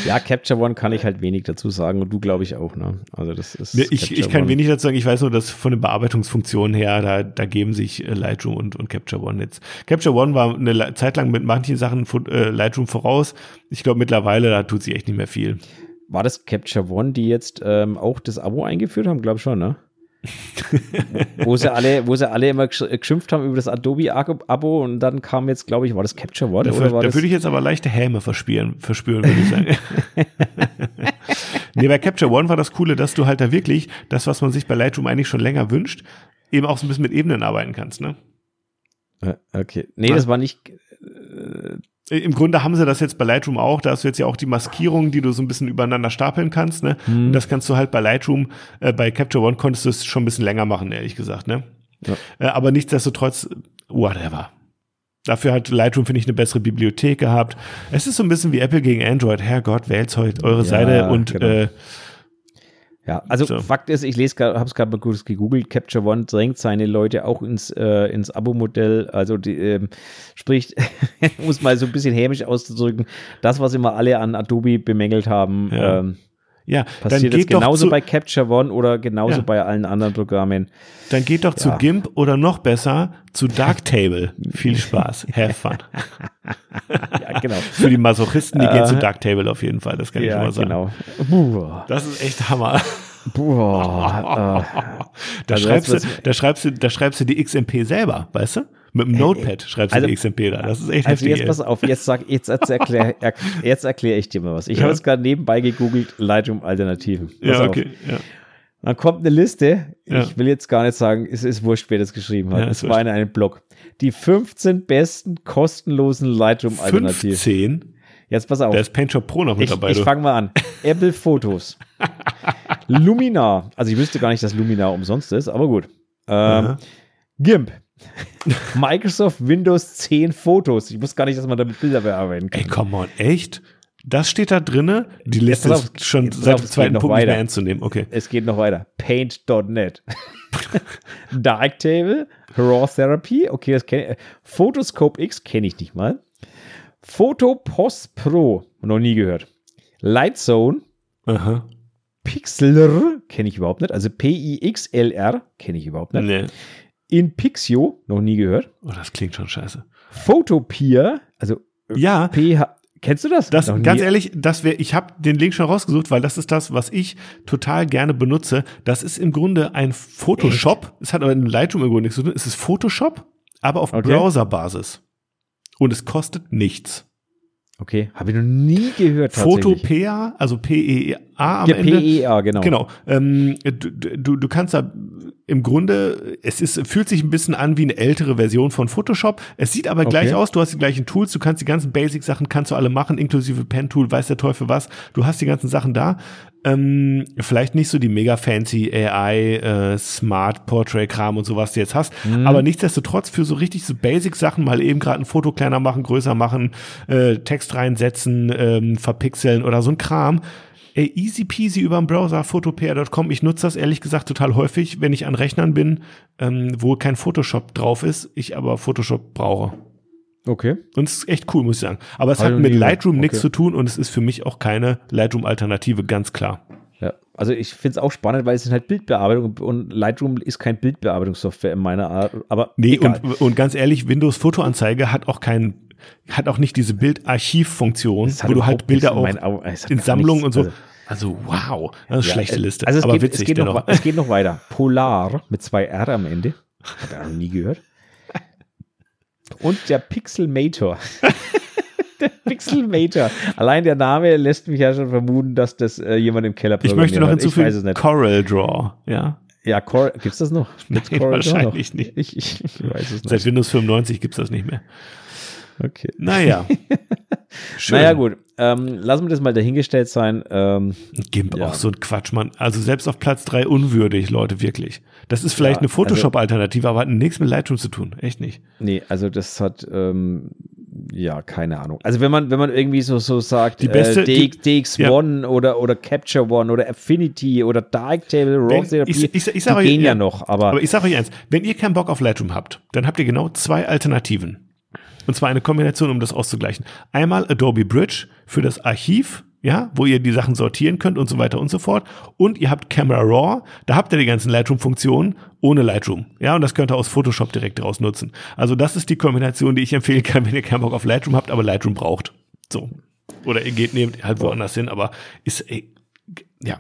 [SPEAKER 2] ja, Capture One kann ich halt wenig dazu sagen und du glaube ich auch, ne? Also das ist.
[SPEAKER 1] Ich,
[SPEAKER 2] Capture
[SPEAKER 1] ich kann
[SPEAKER 2] One.
[SPEAKER 1] wenig dazu sagen. Ich weiß nur, dass von den Bearbeitungsfunktionen her, da, da geben sich äh, Lightroom und, und Capture One jetzt. Capture One war eine Zeit lang mit manchen Sachen äh, Lightroom voraus. Ich glaube mittlerweile, da tut sie echt nicht mehr viel.
[SPEAKER 2] War das Capture One, die jetzt ähm, auch das Abo eingeführt haben? Glaube schon, ne? wo, sie alle, wo sie alle immer gesch- geschimpft haben über das Adobe-Abo und dann kam jetzt, glaube ich, war das Capture One?
[SPEAKER 1] Dafür,
[SPEAKER 2] oder war
[SPEAKER 1] da
[SPEAKER 2] das,
[SPEAKER 1] würde ich jetzt aber leichte Häme verspüren, verspüren würde ich sagen. nee, bei Capture One war das Coole, dass du halt da wirklich das, was man sich bei Lightroom eigentlich schon länger wünscht, eben auch so ein bisschen mit Ebenen arbeiten kannst. Ne?
[SPEAKER 2] Äh, okay. Nee, das war nicht.
[SPEAKER 1] Im Grunde haben sie das jetzt bei Lightroom auch. Da hast du jetzt ja auch die Maskierung, die du so ein bisschen übereinander stapeln kannst. Ne?
[SPEAKER 2] Hm.
[SPEAKER 1] Und das kannst du halt bei Lightroom, äh, bei Capture One konntest du es schon ein bisschen länger machen, ehrlich gesagt. Ne?
[SPEAKER 2] Ja.
[SPEAKER 1] Äh, aber nichtsdestotrotz, whatever. Dafür hat Lightroom, finde ich, eine bessere Bibliothek gehabt. Es ist so ein bisschen wie Apple gegen Android. Herrgott, wählt heute eure
[SPEAKER 2] Ja,
[SPEAKER 1] Seite und
[SPEAKER 2] genau.
[SPEAKER 1] äh,
[SPEAKER 2] Ja, also
[SPEAKER 1] So.
[SPEAKER 2] Fakt ist, ich lese habe es gerade mal kurz gegoogelt, Capture One drängt seine Leute auch ins, äh, ins Abo-Modell, also die, ähm, sprich, um es mal so ein bisschen hämisch auszudrücken, das, was immer alle an Adobe bemängelt haben,
[SPEAKER 1] Ja.
[SPEAKER 2] ähm,
[SPEAKER 1] ja, dann
[SPEAKER 2] passiert jetzt
[SPEAKER 1] geht, doch
[SPEAKER 2] genauso
[SPEAKER 1] zu,
[SPEAKER 2] bei Capture One oder genauso
[SPEAKER 1] Ja.
[SPEAKER 2] bei allen anderen Programmen.
[SPEAKER 1] dann geht doch zu
[SPEAKER 2] Ja.
[SPEAKER 1] GIMP oder noch besser zu Darktable. Viel Spaß. Have fun.
[SPEAKER 2] Ja, genau.
[SPEAKER 1] Für die Masochisten, die gehen
[SPEAKER 2] Äh,
[SPEAKER 1] zu Darktable auf jeden Fall. Das kann ich schon
[SPEAKER 2] ja,
[SPEAKER 1] mal sagen.
[SPEAKER 2] genau. Boah,
[SPEAKER 1] Das ist echt Hammer.
[SPEAKER 2] boah, äh,
[SPEAKER 1] Da,
[SPEAKER 2] Also
[SPEAKER 1] schreibst du, da, schreibst du, da schreibst du die XMP selber, weißt du? Mit dem Notepad schreibst
[SPEAKER 2] also-
[SPEAKER 1] du die XMP da. Das ist echt
[SPEAKER 2] Also
[SPEAKER 1] heftig.
[SPEAKER 2] jetzt
[SPEAKER 1] ey.
[SPEAKER 2] pass auf, jetzt sag, jetzt, erkläre er, jetzt erklär ich dir mal was. Ich
[SPEAKER 1] Ja.
[SPEAKER 2] habe jetzt gerade nebenbei gegoogelt, Lightroom Alternativen. Pass
[SPEAKER 1] ja,
[SPEAKER 2] auf.
[SPEAKER 1] okay. Ja.
[SPEAKER 2] Dann kommt eine Liste.
[SPEAKER 1] Ja.
[SPEAKER 2] Ich will jetzt gar nicht sagen, es ist wurscht, wer das geschrieben hat. Es war in einem Blog. Die 15 besten kostenlosen Lightroom-Alternativen.
[SPEAKER 1] 15.
[SPEAKER 2] Jetzt pass auf.
[SPEAKER 1] Da ist PaintShop Pro noch mit
[SPEAKER 2] Ich,
[SPEAKER 1] dabei.
[SPEAKER 2] ich fange mal an. Apple Fotos. Luminar. Also ich wüsste gar nicht, dass Luminar umsonst ist, aber gut. Ähm. GIMP. Microsoft Windows 10 Fotos. Ich wusste gar nicht, dass man damit Bilder bearbeiten kann.
[SPEAKER 1] Ey, come on, echt? Das steht da drinne? Die Liste
[SPEAKER 2] auf,
[SPEAKER 1] ist schon seit dem zweiten Punkt nicht mehr
[SPEAKER 2] weiter.
[SPEAKER 1] ernst zu nehmen. Okay.
[SPEAKER 2] Es geht noch weiter. Paint.net. Darktable, Raw Therapy, okay, das kenne ich. Photoscope X kenne ich nicht mal. Photo Post Pro, noch nie gehört. Lightzone,
[SPEAKER 1] Aha.
[SPEAKER 2] Pixlr, kenne ich überhaupt nicht. Also P-I-X-L-R, kenne ich überhaupt nicht.
[SPEAKER 1] Nee.
[SPEAKER 2] In Pixio, noch nie gehört.
[SPEAKER 1] Oh, das klingt schon scheiße.
[SPEAKER 2] Photopia, also
[SPEAKER 1] Ja,
[SPEAKER 2] PH. Kennst du das?
[SPEAKER 1] Das, ganz ehrlich, das wär, ich habe den Link schon rausgesucht, weil das ist das, was ich total gerne benutze. Das ist im Grunde ein Photoshop. Es hat aber in Lightroom im Grunde nichts zu tun. Es ist Photoshop, aber auf
[SPEAKER 2] Okay.
[SPEAKER 1] Browserbasis. Und es kostet nichts.
[SPEAKER 2] Okay, habe ich noch nie gehört.
[SPEAKER 1] Photopea, also P-E-A am
[SPEAKER 2] Ja,
[SPEAKER 1] Ende.
[SPEAKER 2] PEA, genau.
[SPEAKER 1] Genau. Ähm, du, du, du kannst da im Grunde, es ist, fühlt sich ein bisschen an wie eine ältere Version von Photoshop. Es sieht aber gleich
[SPEAKER 2] Okay.
[SPEAKER 1] aus, du hast die gleichen Tools, du kannst die ganzen Basic-Sachen, kannst du alle machen, inklusive Pen-Tool, weiß der Teufel was. Du hast die ganzen Sachen da. Ähm, vielleicht nicht so die mega fancy AI, äh, Smart Portrait-Kram und so, was du jetzt hast.
[SPEAKER 2] Mhm.
[SPEAKER 1] Aber nichtsdestotrotz für so richtig so Basic-Sachen mal eben gerade ein Foto kleiner machen, größer machen, äh, Text reinsetzen, ähm, verpixeln oder so ein Kram. Ey, easy peasy über den Browser, photopea.com. Ich nutze das ehrlich gesagt total häufig, wenn ich an Rechnern bin, ähm, wo kein Photoshop drauf ist, ich aber Photoshop brauche.
[SPEAKER 2] Okay.
[SPEAKER 1] Und es ist echt cool, muss ich sagen. Aber es
[SPEAKER 2] Hab
[SPEAKER 1] hat
[SPEAKER 2] noch
[SPEAKER 1] mit. Lightroom nichts zu tun und es ist für mich auch keine Lightroom-Alternative, ganz klar.
[SPEAKER 2] Ja, also ich finde es auch spannend, weil es ist halt Bildbearbeitung und Lightroom ist kein Bildbearbeitungssoftware in meiner Art. Aber
[SPEAKER 1] Nee,
[SPEAKER 2] egal.
[SPEAKER 1] und, und ganz ehrlich, Windows Fotoanzeige hat auch kein, hat auch nicht diese Bildarchivfunktion, wo du halt Bilder auch
[SPEAKER 2] Augen-
[SPEAKER 1] in Sammlungen und so. Also, wow, das ist
[SPEAKER 2] Ja,
[SPEAKER 1] schlechte
[SPEAKER 2] äh,
[SPEAKER 1] Liste,
[SPEAKER 2] Also es
[SPEAKER 1] aber
[SPEAKER 2] geht,
[SPEAKER 1] witzig
[SPEAKER 2] es geht, noch,
[SPEAKER 1] dennoch.
[SPEAKER 2] es geht noch weiter. Polar mit zwei R am Ende. Hat er noch nie gehört. Und der Pixelmator. der Pixelmator. Allein der Name lässt mich ja schon vermuten, dass das äh, jemand im Keller
[SPEAKER 1] Ich möchte noch
[SPEAKER 2] programmiert. Ich weiß es
[SPEAKER 1] hinzufügen. Coral Draw, ja.
[SPEAKER 2] Ja, Core, gibt's das noch? Gibt's
[SPEAKER 1] Nein,
[SPEAKER 2] Corel Draw noch?
[SPEAKER 1] wahrscheinlich nicht.
[SPEAKER 2] Ich, ich, ich weiß es
[SPEAKER 1] Seit
[SPEAKER 2] nicht.
[SPEAKER 1] Windows 95 gibt's das nicht mehr.
[SPEAKER 2] Okay.
[SPEAKER 1] Naja. Schön.
[SPEAKER 2] Naja, gut. Ähm, lassen wir das mal dahingestellt sein. Ähm,
[SPEAKER 1] GIMP
[SPEAKER 2] Ja.
[SPEAKER 1] auch so ein Quatsch, Mann. Also selbst auf Platz 3 unwürdig, Leute, wirklich. Das ist vielleicht
[SPEAKER 2] Ja,
[SPEAKER 1] eine Photoshop-Alternative, aber hat nichts mit Lightroom zu tun. Echt nicht.
[SPEAKER 2] nee, also das hat, ähm, ja, keine Ahnung. Also wenn man, wenn man irgendwie so, so sagt,
[SPEAKER 1] Die beste-
[SPEAKER 2] äh, DX, DX1 oder, oder Capture One oder Affinity oder Darktable, Raw Therapy,
[SPEAKER 1] ich- ich- ich
[SPEAKER 2] die
[SPEAKER 1] euch-
[SPEAKER 2] gehen ja,
[SPEAKER 1] ja,
[SPEAKER 2] noch, aber,
[SPEAKER 1] Aber ich sage euch eins, wenn ihr keinen Bock auf Lightroom habt, dann habt ihr genau zwei Alternativen. Und zwar eine Kombination, um das auszugleichen. Einmal Adobe Bridge für das Archiv, ja, wo ihr die Sachen sortieren könnt und so weiter und so fort. Und ihr habt Camera Raw, da habt ihr die ganzen Lightroom-Funktionen ohne Lightroom. Ja, und das könnt ihr aus Photoshop direkt raus nutzen. Also das ist die Kombination, die ich empfehlen kann, wenn ihr keinen Bock auf Lightroom habt, aber Lightroom braucht. So. Oder ihr geht, nehmt halt woanders hin, aber ist, ey, ja.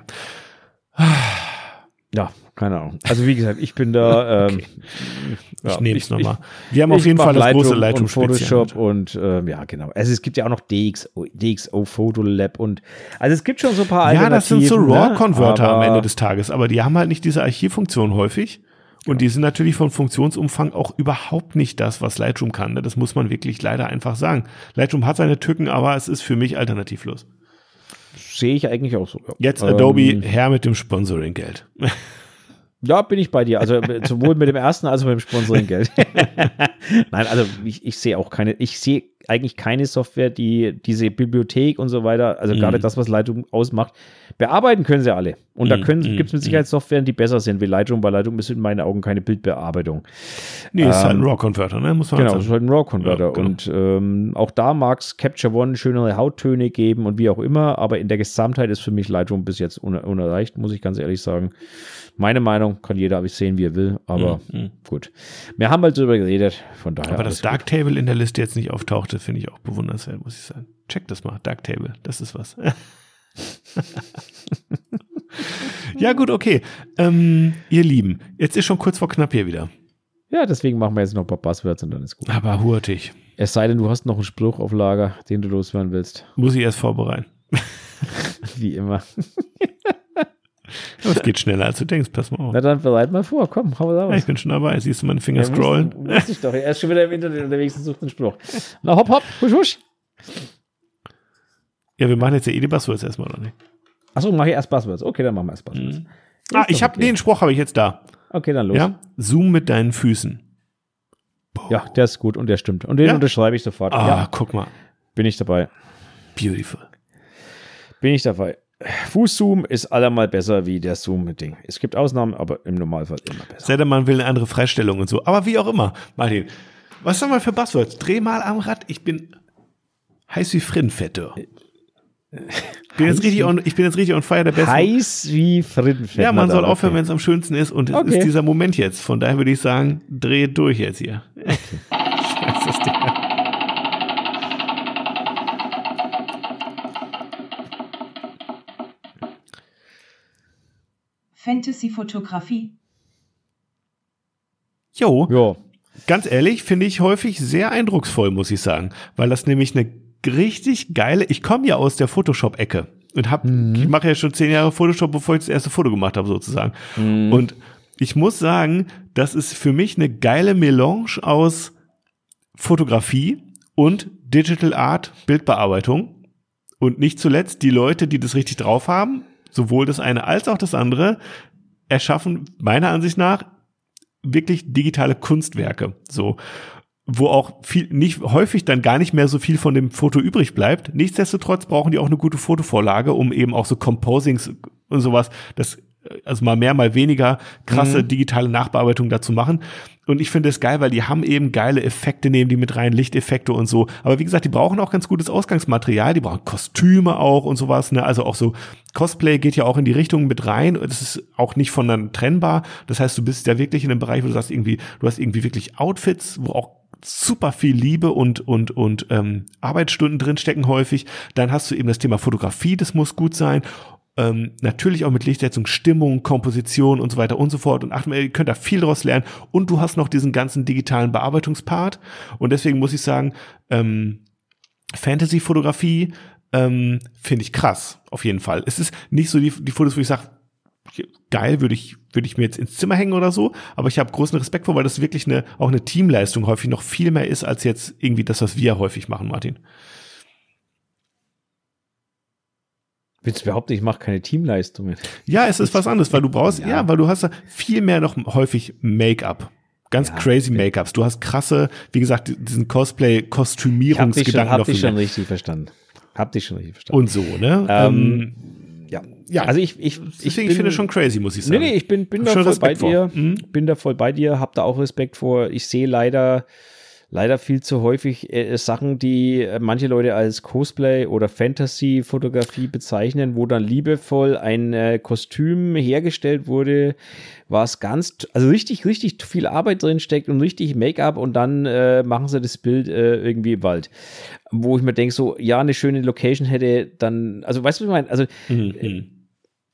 [SPEAKER 2] ja, keine Ahnung. Also wie gesagt, ich bin da, ähm,
[SPEAKER 1] Ich
[SPEAKER 2] ja,
[SPEAKER 1] nehme es
[SPEAKER 2] ich-
[SPEAKER 1] nochmal. Wir haben auf
[SPEAKER 2] Ich
[SPEAKER 1] jeden Fall das große
[SPEAKER 2] Lightroom und. Photoshop und ähm, ja, genau. Also es gibt ja auch noch DxO, DxO Photolab und also es gibt schon so ein paar
[SPEAKER 1] Ja, das sind so
[SPEAKER 2] Alternativen, ne?
[SPEAKER 1] RAW-Converter am Ende des Tages, aber die haben halt nicht diese Archivfunktion häufig. Und die sind natürlich vom Funktionsumfang auch überhaupt nicht das, was Lightroom kann. ne? Das muss man wirklich leider einfach sagen. Lightroom hat seine Tücken, aber es ist für mich alternativlos.
[SPEAKER 2] Sehe ich eigentlich auch so. ja.
[SPEAKER 1] Jetzt
[SPEAKER 2] Ähm,
[SPEAKER 1] Adobe her mit dem Sponsoring-Geld.
[SPEAKER 2] Ja, bin ich bei dir. Also äh, sowohl mit dem ersten als auch mit dem Sponsoring-Geld. Nein, also ich, ich sehe auch keine, ich sehe eigentlich keine Software, die diese Bibliothek und so weiter, also
[SPEAKER 1] Mhm.
[SPEAKER 2] gerade das, was Lightroom ausmacht, bearbeiten können sie alle. Und da
[SPEAKER 1] Mhm,
[SPEAKER 2] können,
[SPEAKER 1] mhm,
[SPEAKER 2] gibt es mit Sicherheit Softwaren, die besser sind wie Lightroom, weil Lightroom ist in meinen Augen keine Bildbearbeitung.
[SPEAKER 1] Nee, ist halt ein
[SPEAKER 2] Ähm,
[SPEAKER 1] RAW-Converter, ne? Muss man
[SPEAKER 2] Genau,
[SPEAKER 1] halt
[SPEAKER 2] das ist halt ein RAW-Converter.
[SPEAKER 1] Ja, genau.
[SPEAKER 2] Und ähm, auch da mag es Capture One schönere Hauttöne geben und wie auch immer, aber in der Gesamtheit ist für mich Lightroom bis jetzt uner unerreicht, muss ich ganz ehrlich sagen. Meine Meinung kann jeder sehen, wie er will, aber
[SPEAKER 1] Mhm.
[SPEAKER 2] gut. Wir haben halt darüber geredet, von daher.
[SPEAKER 1] Aber das
[SPEAKER 2] alles gut.
[SPEAKER 1] Darktable in der Liste jetzt nicht auftauchte, finde ich auch bewundernswert, muss ich sagen. Check das mal, Darktable, das ist was. ja, gut, okay. Ähm, ihr Lieben, jetzt ist schon kurz vor knapp hier wieder.
[SPEAKER 2] Ja, deswegen machen wir jetzt noch ein paar Buzzwords und dann ist gut.
[SPEAKER 1] Aber hurtig.
[SPEAKER 2] Es sei denn, du hast noch einen Spruch auf Lager, den du loswerden willst.
[SPEAKER 1] Muss ich erst vorbereiten.
[SPEAKER 2] Wie immer.
[SPEAKER 1] Aber es geht schneller, als du denkst. Pass mal auf.
[SPEAKER 2] Na dann bereit mal vor, komm, hau da
[SPEAKER 1] Ja,
[SPEAKER 2] raus.
[SPEAKER 1] ich bin schon dabei. Siehst du meine Finger
[SPEAKER 2] Ja,
[SPEAKER 1] scrollen?
[SPEAKER 2] Wusste, wusste ich doch. Er ist schon wieder im Internet unterwegs und sucht einen Spruch. Na hopp, hopp, husch, husch.
[SPEAKER 1] Ja, wir machen jetzt ja eh die Buzzwords erstmal, oder nicht?
[SPEAKER 2] Achso, mach ich erst Buzzwords. Okay, dann machen wir erst Buzzwords.
[SPEAKER 1] Ah,
[SPEAKER 2] Ist
[SPEAKER 1] ich habe
[SPEAKER 2] okay.
[SPEAKER 1] den Spruch habe ich jetzt da.
[SPEAKER 2] Okay, dann los. Ja.
[SPEAKER 1] Ja? Zoom mit deinen Füßen.
[SPEAKER 2] der ist gut und der stimmt. Und den
[SPEAKER 1] Ja?
[SPEAKER 2] unterschreibe ich sofort.
[SPEAKER 1] Ah,
[SPEAKER 2] Ja,
[SPEAKER 1] guck mal.
[SPEAKER 2] bin ich dabei.
[SPEAKER 1] Beautiful.
[SPEAKER 2] Bin ich dabei. Fußzoom ist allemal besser wie der Zoom-Ding. Es gibt Ausnahmen, aber im Normalfall immer besser.
[SPEAKER 1] Sedermann will eine andere Freistellung und so. Aber wie auch immer, Martin. Was haben wir für Buzzwords? Dreh mal am Rad. Ich bin heiß wie Frinnfette. Bin jetzt richtig on, ich bin jetzt richtig on fire der Beste.
[SPEAKER 2] Heiß wie Frittenfett.
[SPEAKER 1] Ja, man soll aufhören, wenn es am schönsten ist. Und es
[SPEAKER 2] Okay.
[SPEAKER 1] ist dieser Moment jetzt. Von daher würde ich sagen, dreh durch jetzt hier. Schmeiß
[SPEAKER 3] Fantasy-Fotografie.
[SPEAKER 1] Jo,
[SPEAKER 2] Ja.
[SPEAKER 1] ganz ehrlich, finde ich häufig sehr eindrucksvoll, muss ich sagen. Weil das nämlich eine richtig geile, ich komme ja aus der Photoshop-Ecke und hab, ich mache ja schon zehn Jahre Photoshop, bevor ich das erste Foto gemacht habe, sozusagen. Und ich muss sagen, das ist für mich eine geile Melange aus Fotografie und Digital Art, Bildbearbeitung. Und nicht zuletzt die Leute, die das richtig drauf haben, sowohl das eine als auch das andere, erschaffen meiner Ansicht nach wirklich digitale Kunstwerke. So wo auch viel, nicht häufig dann gar nicht mehr so viel von dem Foto übrig bleibt. Nichtsdestotrotz brauchen die auch eine gute Fotovorlage, um eben auch so Composings und sowas, das, also mal mehr, mal weniger krasse digitale Nachbearbeitung dazu machen. Und ich finde es geil, weil die haben eben geile Effekte, nehmen die mit rein, Lichteffekte und so. Aber wie gesagt, die brauchen auch ganz gutes Ausgangsmaterial, die brauchen Kostüme auch und sowas, ne? Also auch so Cosplay geht ja auch in die Richtung mit rein. Das ist auch nicht voneinander trennbar. Das heißt, du bist ja wirklich in einem Bereich, wo du sagst irgendwie, du hast irgendwie wirklich Outfits, wo auch super viel Liebe und und und ähm, Arbeitsstunden drinstecken häufig. Dann hast du eben das Thema Fotografie, das muss gut sein. Ähm, natürlich auch mit Lichtsetzung, Stimmung, Komposition und so weiter und so fort. Und acht, ihr könnt da viel draus lernen. Und du hast noch diesen ganzen digitalen Bearbeitungspart. Und deswegen muss ich sagen, ähm, Fantasy-Fotografie ähm, finde ich krass, auf jeden Fall. Es ist nicht so die, die Fotos, wo ich sage, geil, würde ich, würde ich mir jetzt ins Zimmer hängen oder so, aber ich habe großen Respekt vor, weil das wirklich eine, auch eine Teamleistung häufig noch viel mehr ist, als jetzt irgendwie das, was wir häufig machen, Martin.
[SPEAKER 2] Willst du behaupten, ich mache keine Teamleistungen?
[SPEAKER 1] Ja, es ist was anderes, weil du brauchst, ja,
[SPEAKER 2] Ja.
[SPEAKER 1] weil du hast viel mehr noch häufig Make-up. Ganz
[SPEAKER 2] Ja,
[SPEAKER 1] crazy Make-ups. Du hast krasse, wie gesagt, diesen
[SPEAKER 2] Ich hab dich schon,
[SPEAKER 1] Cosplay-Kostümierungsgedanken
[SPEAKER 2] hab dich schon richtig verstanden. Hab dich schon richtig verstanden.
[SPEAKER 1] Und so, ne?
[SPEAKER 2] Ähm, ja.
[SPEAKER 1] ja.
[SPEAKER 2] Also ich, ich,
[SPEAKER 1] Deswegen, ich finde es schon crazy, muss ich
[SPEAKER 2] Nee,
[SPEAKER 1] sagen.
[SPEAKER 2] nee, ich bin, bin da voll
[SPEAKER 1] Respekt
[SPEAKER 2] bei dir.
[SPEAKER 1] Mhm.
[SPEAKER 2] Bin da voll bei dir, hab da auch Respekt vor. Ich sehe leider, leider viel zu häufig äh, Sachen, die äh, manche Leute als Cosplay oder Fantasy-Fotografie bezeichnen, wo dann liebevoll ein äh, Kostüm hergestellt wurde, was ganz, also richtig, richtig viel Arbeit drin steckt und richtig Make-up und dann äh, machen sie das Bild äh, irgendwie im Wald. Wo ich mir denke, so, ja, eine schöne Location hätte dann, also weißt du, was ich meine? Also
[SPEAKER 1] Mhm.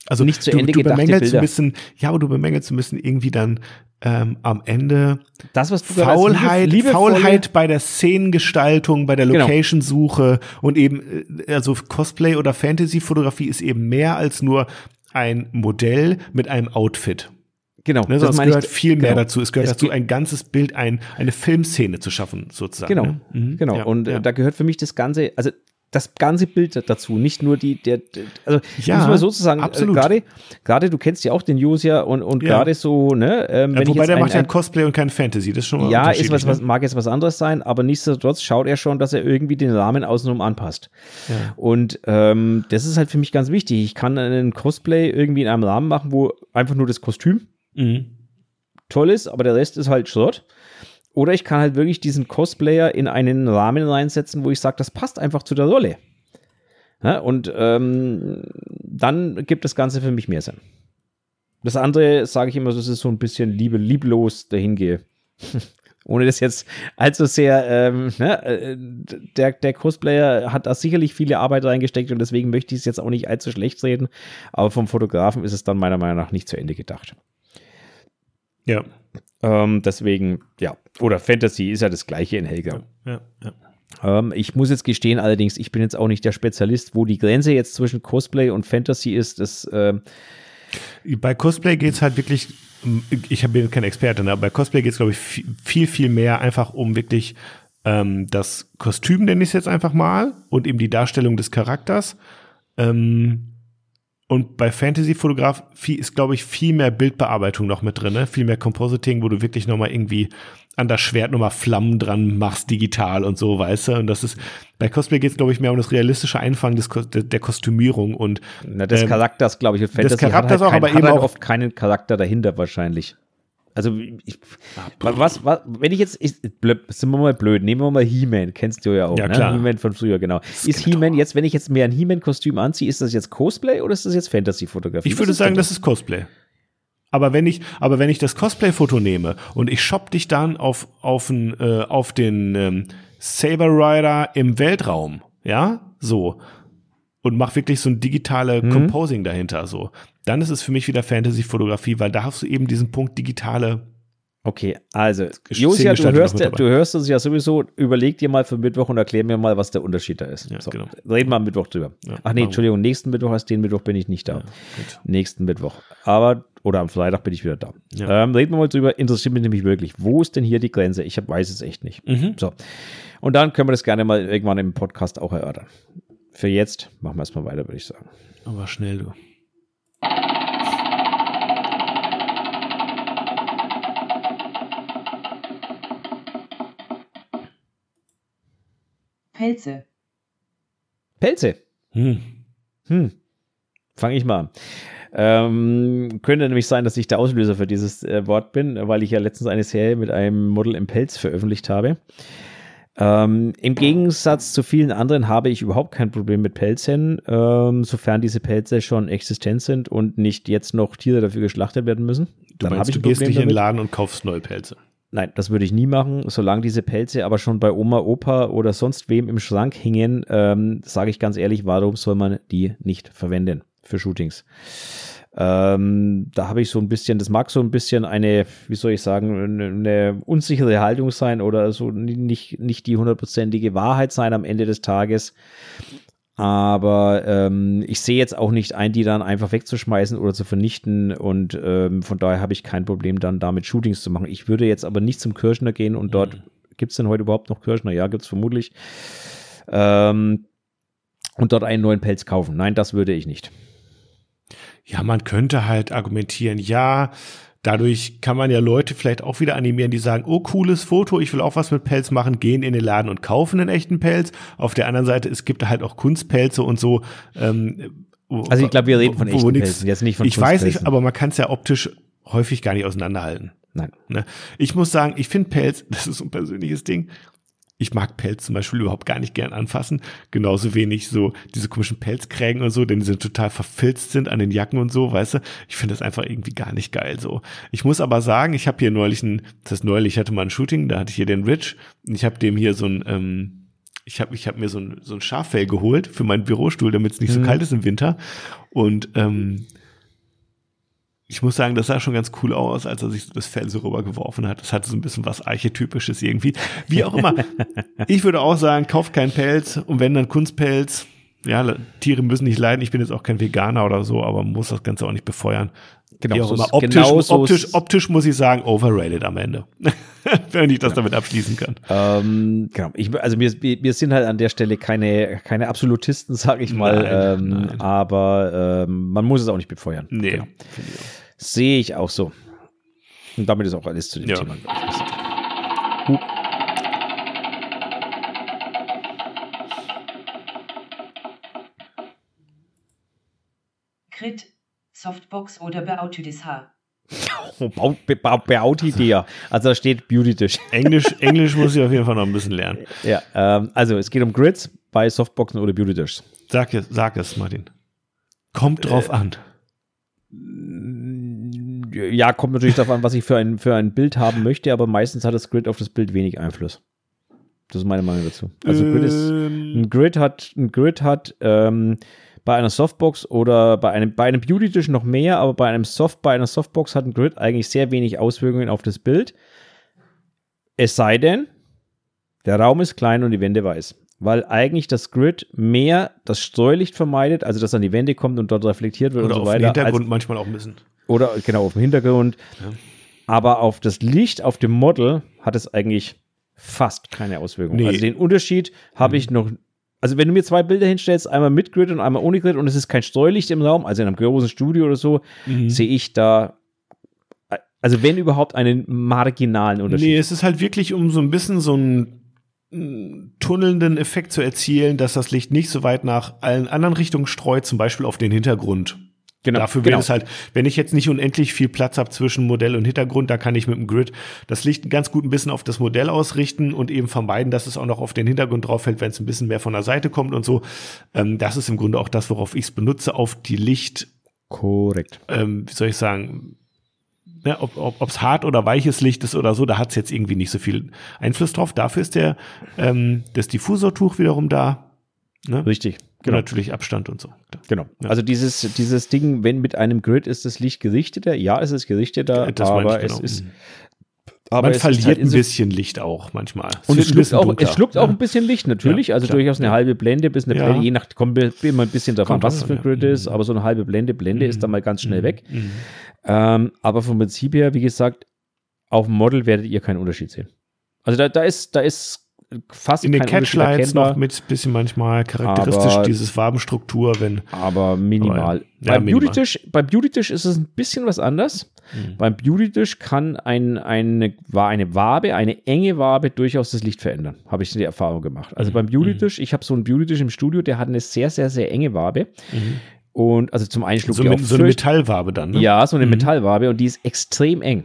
[SPEAKER 1] Also
[SPEAKER 2] Nicht zu
[SPEAKER 1] du,
[SPEAKER 2] Ende
[SPEAKER 1] du
[SPEAKER 2] gedachte
[SPEAKER 1] bemängelst
[SPEAKER 2] Bilder.
[SPEAKER 1] ein bisschen, ja, aber du bemängelst ein bisschen irgendwie dann ähm, am Ende
[SPEAKER 2] das, was du
[SPEAKER 1] Faulheit,
[SPEAKER 2] liebe-
[SPEAKER 1] Faulheit bei der Szenengestaltung, bei der
[SPEAKER 2] Genau.
[SPEAKER 1] Location-Suche und eben, äh, also Cosplay oder Fantasy-Fotografie ist eben mehr als nur ein Modell mit einem Outfit.
[SPEAKER 2] Genau,
[SPEAKER 1] Ne, es
[SPEAKER 2] meine
[SPEAKER 1] gehört viel mehr
[SPEAKER 2] genau.
[SPEAKER 1] dazu. Es gehört
[SPEAKER 2] Es
[SPEAKER 1] dazu, ein ganzes Bild, ein, eine Filmszene zu schaffen, sozusagen.
[SPEAKER 2] Genau,
[SPEAKER 1] ne? Mhm.
[SPEAKER 2] genau.
[SPEAKER 1] Ja,
[SPEAKER 2] und äh,
[SPEAKER 1] ja.
[SPEAKER 2] da gehört für mich das ganze, also das ganze Bild dazu, nicht nur die, der, also
[SPEAKER 1] Ja,
[SPEAKER 2] muss man sozusagen, äh,
[SPEAKER 1] absolut.
[SPEAKER 2] gerade, gerade du kennst ja auch den Josia und, und
[SPEAKER 1] Ja.
[SPEAKER 2] gerade so, ne, ähm,
[SPEAKER 1] Ja, wobei der
[SPEAKER 2] ein,
[SPEAKER 1] macht ja
[SPEAKER 2] ein,
[SPEAKER 1] Cosplay und kein Fantasy. Das ist schon mal
[SPEAKER 2] ja, ist was, was,
[SPEAKER 1] ne?
[SPEAKER 2] mag jetzt was anderes sein, aber nichtsdestotrotz schaut er schon, dass er irgendwie den Rahmen außenrum anpasst. Und ähm, das ist halt für mich ganz wichtig. Ich kann einen Cosplay irgendwie in einem Rahmen machen, wo einfach nur das Kostüm
[SPEAKER 1] Mhm.
[SPEAKER 2] toll ist, aber der Rest ist halt Schrott. Oder ich kann halt wirklich diesen Cosplayer in einen Rahmen reinsetzen, wo ich sage, das passt einfach zu der Rolle. Ja, und ähm, dann gibt das Ganze für mich mehr Sinn. Das andere sage ich immer, das ist so ein bisschen liebe, lieblos dahingehe. Ohne das jetzt allzu sehr, ähm, ne, äh, der, der Cosplayer hat da sicherlich viele Arbeit reingesteckt und deswegen möchte ich es jetzt auch nicht allzu schlecht reden, aber vom Fotografen ist es dann meiner Meinung nach nicht zu Ende gedacht.
[SPEAKER 1] Ja.
[SPEAKER 2] Ähm, deswegen, ja. Oder Fantasy ist ja das gleiche in Helga.
[SPEAKER 1] Ja, ja.
[SPEAKER 2] Ähm, ich muss jetzt gestehen, allerdings, ich bin jetzt auch nicht der Spezialist, wo die Grenze jetzt zwischen Cosplay und Fantasy ist. Das, ähm,
[SPEAKER 1] Bei Cosplay geht's halt wirklich, ich bin kein Experte, ne, aber bei Cosplay geht's glaube ich, viel, viel, viel mehr einfach um wirklich ähm, das Kostüm, nenne ich es jetzt einfach mal, und eben die Darstellung des Charakters. Ähm, und bei Fantasy-Fotografie ist, glaube ich, viel mehr Bildbearbeitung noch mit drin, ne? viel mehr Compositing, wo du wirklich nochmal irgendwie an das Schwert nochmal Flammen dran machst, digital und so, weißt du? Und das ist, bei Cosplay geht es, glaube ich, mehr um das realistische Einfangen des, der, Kostümierung und
[SPEAKER 2] na, des
[SPEAKER 1] Ähm,
[SPEAKER 2] Charakters, glaube ich. Fantasy
[SPEAKER 1] Charakters
[SPEAKER 2] hat
[SPEAKER 1] auch,
[SPEAKER 2] halt, kein,
[SPEAKER 1] aber eben
[SPEAKER 2] halt
[SPEAKER 1] auch-
[SPEAKER 2] oft keinen Charakter dahinter wahrscheinlich. Also, ich, was, was, wenn ich jetzt, ich, sind wir mal blöd, nehmen wir mal He-Man, kennst du ja auch,
[SPEAKER 1] Ja,
[SPEAKER 2] ne?
[SPEAKER 1] klar.
[SPEAKER 2] He-Man von früher, genau. Ist He-Man jetzt, wenn ich jetzt mehr ein He-Man-Kostüm anziehe, ist das jetzt Cosplay oder ist das jetzt Fantasy-Fotografie?
[SPEAKER 1] Ich würde sagen,
[SPEAKER 2] das?
[SPEAKER 1] das ist Cosplay. Aber wenn ich, aber wenn ich das Cosplay-Foto nehme und ich shop dich dann auf, auf, ein, äh, auf den ähm, Saber Rider im Weltraum, ja, so, und mach wirklich so ein digitale
[SPEAKER 2] Mhm.
[SPEAKER 1] Composing dahinter, so, dann ist es für mich wieder Fantasy-Fotografie, weil da hast du eben diesen Punkt digitale.
[SPEAKER 2] Okay, also, Josia, du hörst, ja, du hörst uns ja sowieso, überleg dir mal für Mittwoch und erklär mir mal, was der Unterschied da ist.
[SPEAKER 1] Ja,
[SPEAKER 2] so,
[SPEAKER 1] genau.
[SPEAKER 2] Reden wir am Mittwoch drüber.
[SPEAKER 1] Ja,
[SPEAKER 2] Ach nee, Entschuldigung, nächsten Mittwoch heißt den Mittwoch bin ich nicht da. Nächsten Mittwoch. Aber, oder am Freitag bin ich wieder da. Ähm, reden wir mal drüber, interessiert mich nämlich wirklich. Wo ist denn hier die Grenze? Ich hab, weiß es echt nicht.
[SPEAKER 1] Mhm.
[SPEAKER 2] So. Und dann können wir das gerne mal irgendwann im Podcast auch erörtern. Für jetzt machen wir erstmal weiter, würde ich sagen.
[SPEAKER 1] Aber schnell, du.
[SPEAKER 3] Pelze,
[SPEAKER 2] Pelze.
[SPEAKER 1] Hm.
[SPEAKER 2] Hm. Fange ich mal an. Ähm, könnte nämlich sein, dass ich der Auslöser für dieses äh, Wort bin, weil ich ja letztens eine Serie mit einem Model im Pelz veröffentlicht habe. Ähm, Im Gegensatz zu vielen anderen habe ich überhaupt kein Problem mit Pelzen, ähm, sofern diese Pelze schon existent sind und nicht jetzt noch Tiere dafür geschlachtet werden müssen.
[SPEAKER 1] Du
[SPEAKER 2] Dann habe
[SPEAKER 1] meinst,
[SPEAKER 2] ich
[SPEAKER 1] du gehst nicht in den. Laden und kaufst neue Pelze.
[SPEAKER 2] Nein, das würde ich nie machen. Solange diese Pelze aber schon bei Oma, Opa oder sonst wem im Schrank hingen, ähm, sage ich ganz ehrlich, warum soll man die nicht verwenden für Shootings? Ähm, da habe ich so ein bisschen, das mag so ein bisschen eine, wie soll ich sagen, eine, unsichere Haltung sein oder so nicht, nicht die hundertprozentige Wahrheit sein am Ende des Tages. Aber ähm, ich sehe jetzt auch nicht ein, die dann einfach wegzuschmeißen oder zu vernichten. Und ähm, von daher habe ich kein Problem, dann damit Shootings zu machen. Ich würde jetzt aber nicht zum Kirschner gehen und dort, gibt es denn heute überhaupt noch Kirschner? Ja, gibt es vermutlich. Ähm, und dort einen neuen Pelz kaufen. Nein, das würde ich nicht.
[SPEAKER 1] Ja, man könnte halt argumentieren, ja, dadurch kann man ja Leute vielleicht auch wieder animieren, die sagen, oh, cooles Foto, ich will auch was mit Pelz machen, gehen in den Laden und kaufen einen echten Pelz. Auf der anderen Seite, es gibt halt auch Kunstpelze und so. Ähm,
[SPEAKER 2] Also ich glaube, wir reden von echten
[SPEAKER 1] nix-
[SPEAKER 2] Pelzen, jetzt nicht von
[SPEAKER 1] Ich weiß nicht, aber man kann es ja optisch häufig gar nicht auseinanderhalten.
[SPEAKER 2] Nein.
[SPEAKER 1] Ne? Ich muss sagen, ich finde Pelz, das ist so ein persönliches Ding. Ich mag Pelz zum Beispiel überhaupt gar nicht gern anfassen. Genauso wenig so diese komischen Pelzkrägen und so, denn die sind total verfilzt sind an den Jacken und so, weißt du. Ich finde das einfach irgendwie gar nicht geil so. Ich muss aber sagen, ich habe hier neulich ein, das heißt neulich, ich hatte mal ein Shooting, da hatte ich hier den Rich und ich habe dem hier so ein, ähm, ich habe ich hab mir so ein, so ein Schaffell geholt für meinen Bürostuhl, damit es nicht so kalt ist im Winter. Und ähm, ich muss sagen, das sah schon ganz cool aus, als er sich so das Fell so rübergeworfen hat. Das hatte so ein bisschen was Archetypisches irgendwie. Wie auch immer. ich würde auch sagen, kauft keinen Pelz und wenn dann Kunstpelz. Ja, Tiere müssen nicht leiden. Ich bin jetzt auch kein Veganer oder so, aber man muss das Ganze auch nicht befeuern.
[SPEAKER 2] Genau,
[SPEAKER 1] auch
[SPEAKER 2] so
[SPEAKER 1] immer.
[SPEAKER 2] ist-
[SPEAKER 1] Optisch,
[SPEAKER 2] genau so
[SPEAKER 1] optisch, optisch muss ich sagen, overrated am Ende. wenn ich das damit abschließen kann.
[SPEAKER 2] Ähm, genau. Ich, also wir, wir wir sind halt an der Stelle keine, keine Absolutisten, sage ich mal.
[SPEAKER 1] Nein,
[SPEAKER 2] ähm,
[SPEAKER 1] nein.
[SPEAKER 2] Aber ähm, man muss es auch nicht befeuern.
[SPEAKER 1] Nee.
[SPEAKER 2] Genau. Sehe ich auch so. Und damit ist auch alles zu dem
[SPEAKER 1] Ja.
[SPEAKER 2] Thema.
[SPEAKER 3] Crit, Softbox oder beautytes Haar.
[SPEAKER 2] Oh, Bau- Be- Bau- Beauty dir. Also da steht Beauty Dish.
[SPEAKER 1] Englisch, Englisch muss ich auf jeden Fall noch ein bisschen lernen.
[SPEAKER 2] ja, ähm, also es geht um Grids bei Softboxen oder Beauty Dish.
[SPEAKER 1] Sag es, sag es, Martin. Kommt drauf an.
[SPEAKER 2] Ja, kommt natürlich darauf an, was ich für ein, für ein Bild haben möchte, aber meistens hat das Grid auf das Bild wenig Einfluss. Das ist meine Meinung dazu. Also Grid ist,
[SPEAKER 1] Ähm,
[SPEAKER 2] ein Grid hat, ein Grid hat ähm, bei einer Softbox oder bei einem, bei einem Beauty Dish noch mehr, aber bei einem Soft, bei einer Softbox hat ein Grid eigentlich sehr wenig Auswirkungen auf das Bild. Es sei denn, der Raum ist klein und die Wände weiß. Weil eigentlich das Grid mehr das Streulicht vermeidet, also dass an die Wände kommt und dort reflektiert wird
[SPEAKER 1] oder
[SPEAKER 2] und
[SPEAKER 1] auf
[SPEAKER 2] so
[SPEAKER 1] den
[SPEAKER 2] weiter. als-
[SPEAKER 1] Hintergrund manchmal auch ein bisschen.
[SPEAKER 2] Oder genau auf dem Hintergrund. Aber auf das Licht auf dem Model hat es eigentlich fast keine Auswirkung.
[SPEAKER 1] Nee.
[SPEAKER 2] Also den Unterschied habe ich noch. Also wenn du mir zwei Bilder hinstellst, einmal mit Grid und einmal ohne Grid und es ist kein Streulicht im Raum, also in einem großen Studio oder so,
[SPEAKER 1] Mhm.
[SPEAKER 2] sehe ich da, also wenn überhaupt einen marginalen Unterschied.
[SPEAKER 1] Nee, es ist halt wirklich, um so ein bisschen so einen mm, tunnelnden Effekt zu erzielen, dass das Licht nicht so weit nach allen anderen Richtungen streut, zum Beispiel auf den Hintergrund.
[SPEAKER 2] Genau,
[SPEAKER 1] Dafür
[SPEAKER 2] genau.
[SPEAKER 1] wäre es halt, wenn ich jetzt nicht unendlich viel Platz habe zwischen Modell und Hintergrund, da kann ich mit dem Grid das Licht ganz gut ein bisschen auf das Modell ausrichten und eben vermeiden, dass es auch noch auf den Hintergrund drauf fällt, wenn es ein bisschen mehr von der Seite kommt und so. Ähm, das ist im Grunde auch das, worauf ich es benutze, auf die Licht,
[SPEAKER 2] Korrekt.
[SPEAKER 1] ähm, wie soll ich sagen, ne, ob es ob, hart oder weiches Licht ist oder so, da hat es jetzt irgendwie nicht so viel Einfluss drauf. Dafür ist der ähm, das Diffusortuch wiederum da. Ne?
[SPEAKER 2] Richtig.
[SPEAKER 1] Und
[SPEAKER 2] Genau.
[SPEAKER 1] natürlich Abstand und so.
[SPEAKER 2] Genau.
[SPEAKER 1] Ja.
[SPEAKER 2] Also dieses, dieses Ding, wenn mit einem Grid ist das Licht gerichteter, ja, es ist gerichteter,
[SPEAKER 1] Das meine
[SPEAKER 2] aber
[SPEAKER 1] ich genau.
[SPEAKER 2] es ist.
[SPEAKER 1] Mhm.
[SPEAKER 2] Aber
[SPEAKER 1] Man
[SPEAKER 2] es ist
[SPEAKER 1] verliert
[SPEAKER 2] halt
[SPEAKER 1] ein bisschen Licht auch manchmal.
[SPEAKER 2] Und
[SPEAKER 1] wird
[SPEAKER 2] es schluckt, auch, es schluckt auch
[SPEAKER 1] Ja.
[SPEAKER 2] ein bisschen Licht, natürlich.
[SPEAKER 1] Ja,
[SPEAKER 2] also
[SPEAKER 1] klar.
[SPEAKER 2] durchaus eine halbe Blende bis eine. Blende, je nach, kommt immer ein bisschen davon, was es für ein Grid ist, aber so eine halbe Blende, Blende ist
[SPEAKER 1] Mhm.
[SPEAKER 2] dann mal ganz schnell weg.
[SPEAKER 1] Mhm.
[SPEAKER 2] Ähm, aber vom Prinzip her, wie gesagt, auf dem Model werdet ihr keinen Unterschied sehen. Also da, da ist, da ist fast
[SPEAKER 1] In den Catchlights noch mit bisschen manchmal charakteristisch
[SPEAKER 2] Aber-
[SPEAKER 1] dieses Farbenstruktur, wenn
[SPEAKER 2] aber minimal.
[SPEAKER 1] Ja,
[SPEAKER 2] beim,
[SPEAKER 1] minimal.
[SPEAKER 2] Beauty-Tisch, beim Beauty-Tisch ist es ein bisschen was anders.
[SPEAKER 1] Mhm.
[SPEAKER 2] Beim Beauty-Tisch kann ein, eine, war eine Wabe, eine enge Wabe durchaus das Licht verändern. Habe ich die Erfahrung gemacht. Also
[SPEAKER 1] Mhm.
[SPEAKER 2] beim Beauty-Tisch, ich habe so einen Beauty-Tisch im Studio, der hat eine sehr, sehr, sehr enge Wabe.
[SPEAKER 1] Mhm.
[SPEAKER 2] Und also zum einen schluckt
[SPEAKER 1] so, mit, so eine Metallwabe dann. Ne?
[SPEAKER 2] Ja, so eine
[SPEAKER 1] Mhm.
[SPEAKER 2] Metallwabe und die ist extrem eng.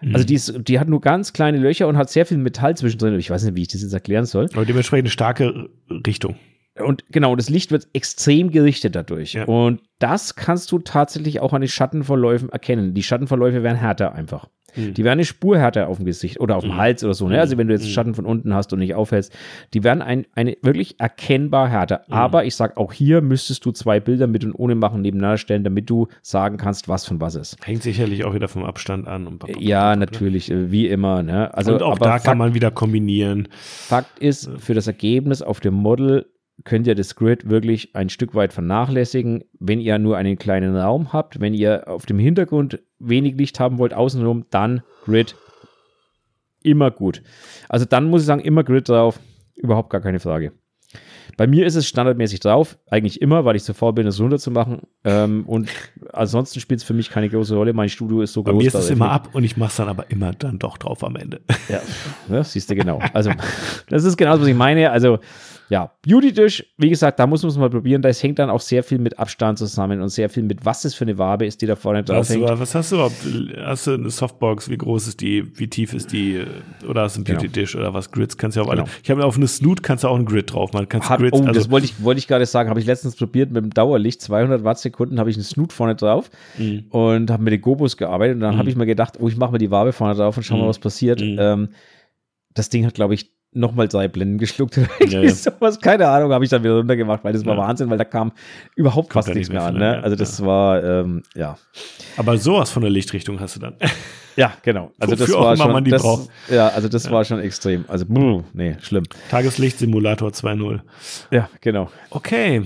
[SPEAKER 1] Mhm.
[SPEAKER 2] Also die, ist, die hat nur ganz kleine Löcher und hat sehr viel Metall zwischendrin. Ich weiß nicht, wie ich das jetzt erklären soll.
[SPEAKER 1] Aber dementsprechend eine starke Richtung.
[SPEAKER 2] Und genau, das Licht wird extrem gerichtet dadurch.
[SPEAKER 1] Ja.
[SPEAKER 2] Und das kannst du tatsächlich auch an den Schattenverläufen erkennen. Die Schattenverläufe werden härter einfach.
[SPEAKER 1] Mhm.
[SPEAKER 2] Die werden eine Spur härter auf dem Gesicht oder auf dem
[SPEAKER 1] Mhm.
[SPEAKER 2] Hals oder so. Ne? Also wenn du jetzt
[SPEAKER 1] Mhm.
[SPEAKER 2] Schatten von unten hast und nicht aufhältst, die werden ein, eine wirklich erkennbar härter.
[SPEAKER 1] Mhm.
[SPEAKER 2] Aber ich sag auch hier müsstest du zwei Bilder mit und ohne machen nebeneinander stellen, damit du sagen kannst, was von was ist.
[SPEAKER 1] Hängt sicherlich auch wieder vom Abstand an. Und
[SPEAKER 2] Ja, natürlich, äh, wie immer. Ne? Also,
[SPEAKER 1] und auch da
[SPEAKER 2] Fakt,
[SPEAKER 1] kann man wieder kombinieren.
[SPEAKER 2] Fakt ist, für das Ergebnis auf dem Model könnt ihr das Grid wirklich ein Stück weit vernachlässigen, wenn ihr nur einen kleinen Raum habt. Wenn ihr auf dem Hintergrund wenig Licht haben wollt, außenrum, dann Grid immer gut. Also dann muss ich sagen, immer Grid drauf, überhaupt gar keine Frage. Bei mir ist es standardmäßig drauf, eigentlich immer, weil ich zu faul bin, es runterzumachen. Ähm, und ansonsten spielt es für mich keine große Rolle. Mein Studio ist so
[SPEAKER 1] Bei
[SPEAKER 2] groß.
[SPEAKER 1] mir ist es immer ab und ich mache es dann aber immer dann doch drauf am Ende.
[SPEAKER 2] ja, ja siehst du genau. Also, das ist genau, was ich meine. Also, ja, Beauty-Tisch, wie gesagt, da muss man es mal probieren. Das hängt dann auch sehr viel mit Abstand zusammen und sehr viel mit, was das für eine Wabe ist, die da vorne drauf hängt.
[SPEAKER 1] was hast du überhaupt? Hast du eine Softbox? Wie groß ist die? Wie tief ist die? Oder hast du einen
[SPEAKER 2] Genau.
[SPEAKER 1] Beauty-Dish oder was? Grids kannst du ja auch alle.
[SPEAKER 2] Genau.
[SPEAKER 1] Ich habe auf eine Snoot kannst du auch einen Grid drauf machen. Kannst
[SPEAKER 2] Hab,
[SPEAKER 1] Grids,
[SPEAKER 2] oh,
[SPEAKER 1] also,
[SPEAKER 2] das wollte ich, wollte ich gerade sagen, habe ich letztens probiert mit dem Dauerlicht, 200 Wattsekunden habe ich einen Snoot vorne drauf
[SPEAKER 1] Mhm.
[SPEAKER 2] und habe mit den Gobos gearbeitet und dann
[SPEAKER 1] Mhm.
[SPEAKER 2] habe ich mir gedacht, oh, ich mache mal die Wabe vorne drauf und schau mal,
[SPEAKER 1] Mhm.
[SPEAKER 2] was passiert.
[SPEAKER 1] Mhm.
[SPEAKER 2] Ähm, das Ding hat, glaube ich, nochmal drei Blenden geschluckt. oder
[SPEAKER 1] Ja, ja.
[SPEAKER 2] sowas, keine Ahnung, habe ich dann wieder runtergemacht, weil das war
[SPEAKER 1] Ja.
[SPEAKER 2] Wahnsinn, weil da kam überhaupt
[SPEAKER 1] Kommt
[SPEAKER 2] fast nichts
[SPEAKER 1] nicht
[SPEAKER 2] mehr an. Ne?
[SPEAKER 1] ja,
[SPEAKER 2] Also das war, ähm, ja.
[SPEAKER 1] aber sowas von der Lichtrichtung hast du dann.
[SPEAKER 2] Ja, genau. Also das
[SPEAKER 1] Wofür auch
[SPEAKER 2] war
[SPEAKER 1] immer
[SPEAKER 2] schon,
[SPEAKER 1] man die
[SPEAKER 2] das,
[SPEAKER 1] braucht.
[SPEAKER 2] ja, also das war schon extrem. Also, brr, nee, schlimm.
[SPEAKER 1] Tageslicht-Simulator 2.0.
[SPEAKER 2] Ja, genau.
[SPEAKER 1] Okay.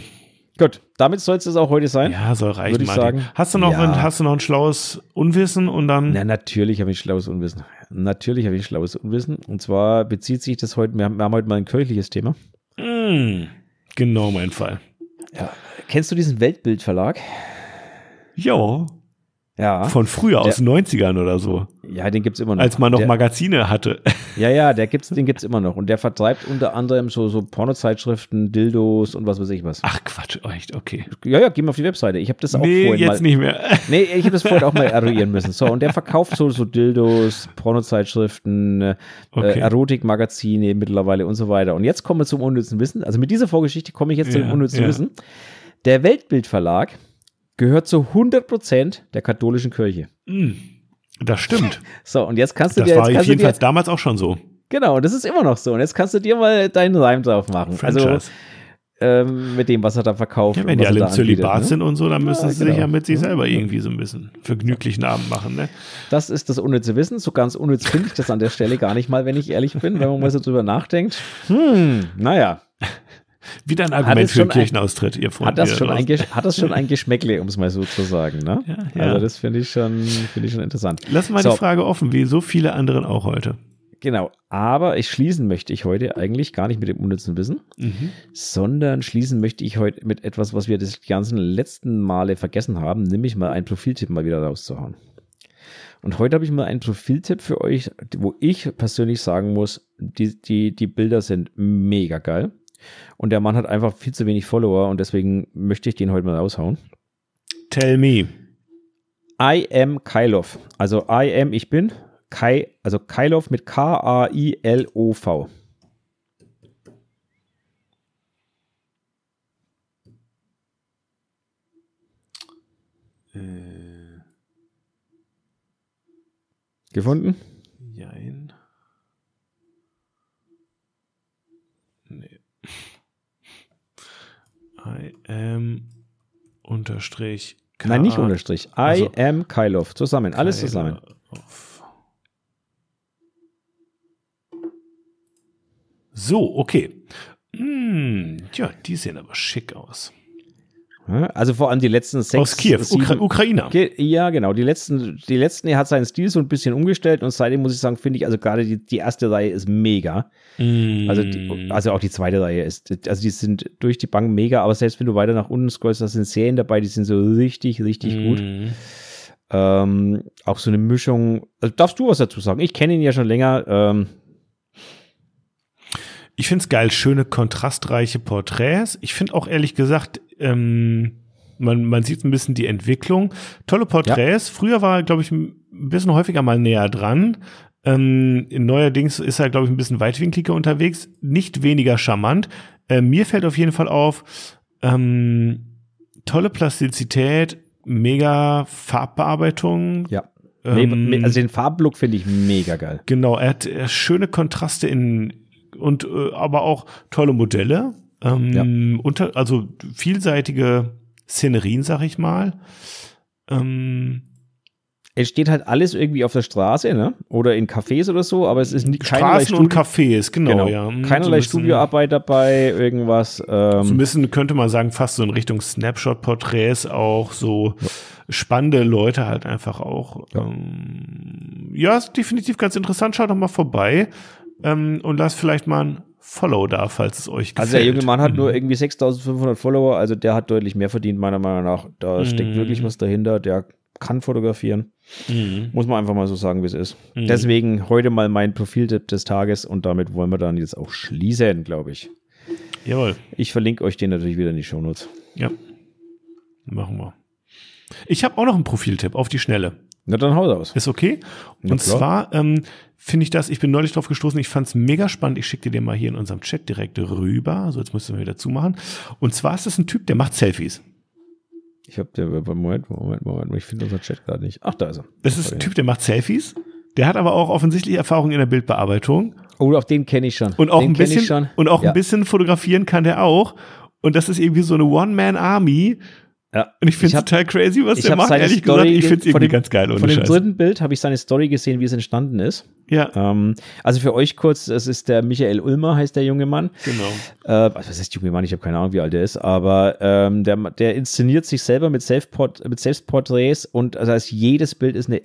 [SPEAKER 2] Gut, damit soll es das auch heute sein.
[SPEAKER 1] Ja, soll reichen,
[SPEAKER 2] Würde ich
[SPEAKER 1] Martin.
[SPEAKER 2] sagen.
[SPEAKER 1] Hast du noch,
[SPEAKER 2] Ja.
[SPEAKER 1] ein, hast du noch ein schlaues Unwissen und dann.
[SPEAKER 2] Na, natürlich habe ich schlaues Unwissen. Natürlich habe ich schlaues Unwissen. Und zwar bezieht sich das heute, wir haben, wir haben heute mal ein kirchliches Thema.
[SPEAKER 1] Mm, genau mein Fall.
[SPEAKER 2] Kennst du diesen Weltbildverlag?
[SPEAKER 1] Ja.
[SPEAKER 2] Ja.
[SPEAKER 1] Von früher, aus den 90ern oder so.
[SPEAKER 2] Ja, den gibt es immer noch.
[SPEAKER 1] Als man noch
[SPEAKER 2] der,
[SPEAKER 1] Magazine hatte.
[SPEAKER 2] Ja, ja, der gibt's, den gibt es immer noch. Und der vertreibt unter anderem so, so Pornozeitschriften, Dildos und was weiß ich was.
[SPEAKER 1] Ach Quatsch, echt, okay.
[SPEAKER 2] Ja, ja, geh mal auf die Webseite. Ich habe das auch
[SPEAKER 1] Nee,
[SPEAKER 2] vorhin
[SPEAKER 1] jetzt
[SPEAKER 2] mal.
[SPEAKER 1] nicht mehr.
[SPEAKER 2] Nee, ich habe das vorhin auch mal eruieren müssen. So, und der verkauft so, so Dildos, Pornozeitschriften, äh,
[SPEAKER 1] Okay.
[SPEAKER 2] Erotikmagazine mittlerweile und so weiter. Und jetzt kommen wir zum unnützen Wissen. Also mit dieser Vorgeschichte komme ich jetzt
[SPEAKER 1] Ja,
[SPEAKER 2] dem unnützen
[SPEAKER 1] ja.
[SPEAKER 2] Wissen. Der Weltbildverlag gehört zu 100 Prozent der katholischen Kirche.
[SPEAKER 1] Mm, Das stimmt.
[SPEAKER 2] So, und jetzt kannst du
[SPEAKER 1] Das
[SPEAKER 2] dir, jetzt
[SPEAKER 1] war
[SPEAKER 2] dir,
[SPEAKER 1] jedenfalls damals auch schon so.
[SPEAKER 2] genau, das ist immer noch so. Und jetzt kannst du dir mal deinen Reim drauf machen. Also,
[SPEAKER 1] Franchise.
[SPEAKER 2] ähm, mit dem, was er da verkauft.
[SPEAKER 1] ja, wenn die alle im
[SPEAKER 2] anbietet,
[SPEAKER 1] Zölibat
[SPEAKER 2] ne?
[SPEAKER 1] sind und so, dann müssen
[SPEAKER 2] Ja,
[SPEAKER 1] sie sich
[SPEAKER 2] genau.
[SPEAKER 1] ja mit sich selber irgendwie so ein bisschen vergnüglichen Abend machen. Ne?
[SPEAKER 2] Das ist das unnütze Wissen. So ganz unnütz finde ich das an der Stelle gar nicht mal, wenn ich ehrlich bin, wenn man mal so drüber nachdenkt. Hm, naja,
[SPEAKER 1] Wieder ein Argument für den
[SPEAKER 2] schon ein-
[SPEAKER 1] Kirchenaustritt, ihr Freunde.
[SPEAKER 2] hat das, schon ein, hat das schon ein Geschmäckle, um es mal so zu sagen. Ne?
[SPEAKER 1] Ja, ja.
[SPEAKER 2] Also das finde ich, schon, finde ich schon interessant.
[SPEAKER 1] Lass mal
[SPEAKER 2] So.
[SPEAKER 1] die Frage offen, wie so viele anderen auch heute.
[SPEAKER 2] Genau, aber ich schließen möchte ich heute eigentlich gar nicht mit dem unnützen Wissen,
[SPEAKER 1] Mhm.
[SPEAKER 2] sondern schließen möchte ich heute mit etwas, was wir das ganzen letzten Male vergessen haben, nämlich mal einen Profiltipp mal wieder rauszuhauen. Und heute habe ich mal einen Profiltipp für euch, wo ich persönlich sagen muss, die, die, die Bilder sind mega geil. Und der Mann hat einfach viel zu wenig Follower und deswegen möchte ich den heute mal raushauen.
[SPEAKER 1] Tell me.
[SPEAKER 2] I am Kailov. Also I am, ich bin. Kai, also Kailov mit K-A-I-L-O-V. Gefunden?
[SPEAKER 1] Jein. I am unterstrich.
[SPEAKER 2] Nein, nicht
[SPEAKER 1] K-
[SPEAKER 2] Unterstrich. I
[SPEAKER 1] Also-
[SPEAKER 2] am Kailov. Zusammen, alles
[SPEAKER 1] Keile
[SPEAKER 2] zusammen.
[SPEAKER 1] So, okay. Hm, ja, die sehen aber schick aus.
[SPEAKER 2] Ja, Also vor allem die letzten sechs.
[SPEAKER 1] Aus Kiew,
[SPEAKER 2] sieben-
[SPEAKER 1] Ukra Ukrainer.
[SPEAKER 2] Ja, genau. Die letzten, die letzten, er hat seinen Stil so ein bisschen umgestellt und seitdem muss ich sagen, finde ich, also gerade die, die erste Reihe ist mega. Also, die, also auch die zweite Reihe ist, also die sind durch die Bank mega, aber selbst wenn du weiter nach unten scrollst, da sind Serien dabei, die sind so richtig, richtig gut.
[SPEAKER 1] Mhm.
[SPEAKER 2] Ähm, auch so eine Mischung. Also darfst du was dazu sagen? Ich kenne ihn ja schon länger. Ähm,
[SPEAKER 1] Ich finde es geil, schöne, kontrastreiche Porträts. Ich finde auch ehrlich gesagt, ähm, man, man sieht ein bisschen die Entwicklung. Tolle Porträts. Früher war er, glaube ich, ein bisschen häufiger mal näher dran. Ähm, neuerdings ist er, glaube ich, ein bisschen weitwinkliger unterwegs. Nicht weniger charmant. Äh, mir fällt auf jeden Fall auf, ähm, tolle Plastizität, mega Farbbearbeitung.
[SPEAKER 2] ja.
[SPEAKER 1] Ähm,
[SPEAKER 2] also den Farblook finde ich mega geil.
[SPEAKER 1] Genau, er hat äh, schöne Kontraste in und äh, aber auch tolle Modelle. Ähm, unter, also vielseitige Szenerien, sag ich mal. Ähm,
[SPEAKER 2] Es steht halt alles irgendwie auf der Straße, ne? Oder in Cafés oder so, aber es ist nicht keinerlei
[SPEAKER 1] Straßen und Cafés, genau,
[SPEAKER 2] Genau.
[SPEAKER 1] ja. Hm,
[SPEAKER 2] Keinerlei
[SPEAKER 1] so
[SPEAKER 2] Studioarbeit dabei, irgendwas.
[SPEAKER 1] So ein
[SPEAKER 2] Ähm,
[SPEAKER 1] bisschen könnte man sagen, fast so in Richtung Snapshot-Porträts auch so spannende Leute halt einfach auch.
[SPEAKER 2] Ja.
[SPEAKER 1] Ähm, ja, ist definitiv ganz interessant. Schaut doch mal vorbei ähm, und lasst vielleicht mal ein Follow da, falls es euch gefällt.
[SPEAKER 2] also der junge Mann hat
[SPEAKER 1] Mhm.
[SPEAKER 2] nur irgendwie 6500 Follower, also der hat deutlich mehr verdient, meiner Meinung nach. Da steckt
[SPEAKER 1] Mhm.
[SPEAKER 2] wirklich was dahinter, der kann fotografieren.
[SPEAKER 1] Mhm.
[SPEAKER 2] Muss man einfach mal so sagen, wie es ist.
[SPEAKER 1] Mhm.
[SPEAKER 2] Deswegen heute mal mein Profiltipp des Tages und damit wollen wir dann jetzt auch schließen, glaube ich.
[SPEAKER 1] Jawohl.
[SPEAKER 2] Ich verlinke euch den natürlich wieder in die Shownotes.
[SPEAKER 1] Ja. Machen wir. Ich habe auch noch einen Profiltipp auf die Schnelle.
[SPEAKER 2] Na dann haut aus.
[SPEAKER 1] Ist okay?
[SPEAKER 2] Na
[SPEAKER 1] Und
[SPEAKER 2] klar.
[SPEAKER 1] zwar ähm, finde ich das, ich bin neulich drauf gestoßen, ich fand es mega spannend. Ich schicke dir den mal hier in unserem Chat direkt rüber. So, jetzt du mal wieder zumachen. Und zwar ist das ein Typ, der macht Selfies.
[SPEAKER 2] Ich habe der Moment, Moment, Moment, ich finde unseren Chat gerade nicht. Ach, da ist er.
[SPEAKER 1] Das ist ein Typ, der macht Selfies. Der hat aber auch offensichtlich Erfahrung in der Bildbearbeitung.
[SPEAKER 2] Oh, auf den kenne ich schon.
[SPEAKER 1] Und auch
[SPEAKER 2] den
[SPEAKER 1] ein bisschen,
[SPEAKER 2] schon.
[SPEAKER 1] und auch
[SPEAKER 2] ja.
[SPEAKER 1] ein bisschen fotografieren kann der auch. Und das ist irgendwie so eine One-Man-Army.
[SPEAKER 2] Ja.
[SPEAKER 1] Und ich finde es total crazy, was der macht. Ehrlich
[SPEAKER 2] Story
[SPEAKER 1] gesagt, ich finde es irgendwie
[SPEAKER 2] dem-
[SPEAKER 1] ganz geil. Ohne
[SPEAKER 2] Von dem
[SPEAKER 1] Scheiß.
[SPEAKER 2] dritten Bild habe ich seine Story gesehen, wie es entstanden ist.
[SPEAKER 1] Ja,
[SPEAKER 2] Ähm, also für euch kurz, es ist der Michael Ulmer, heißt der junge Mann.
[SPEAKER 1] genau.
[SPEAKER 2] Äh, was heißt junge Mann? Ich habe keine Ahnung, wie alt er ist, aber ähm, der, der inszeniert sich selber mit, Selfport mit Selbstporträts und das heißt, jedes Bild ist eine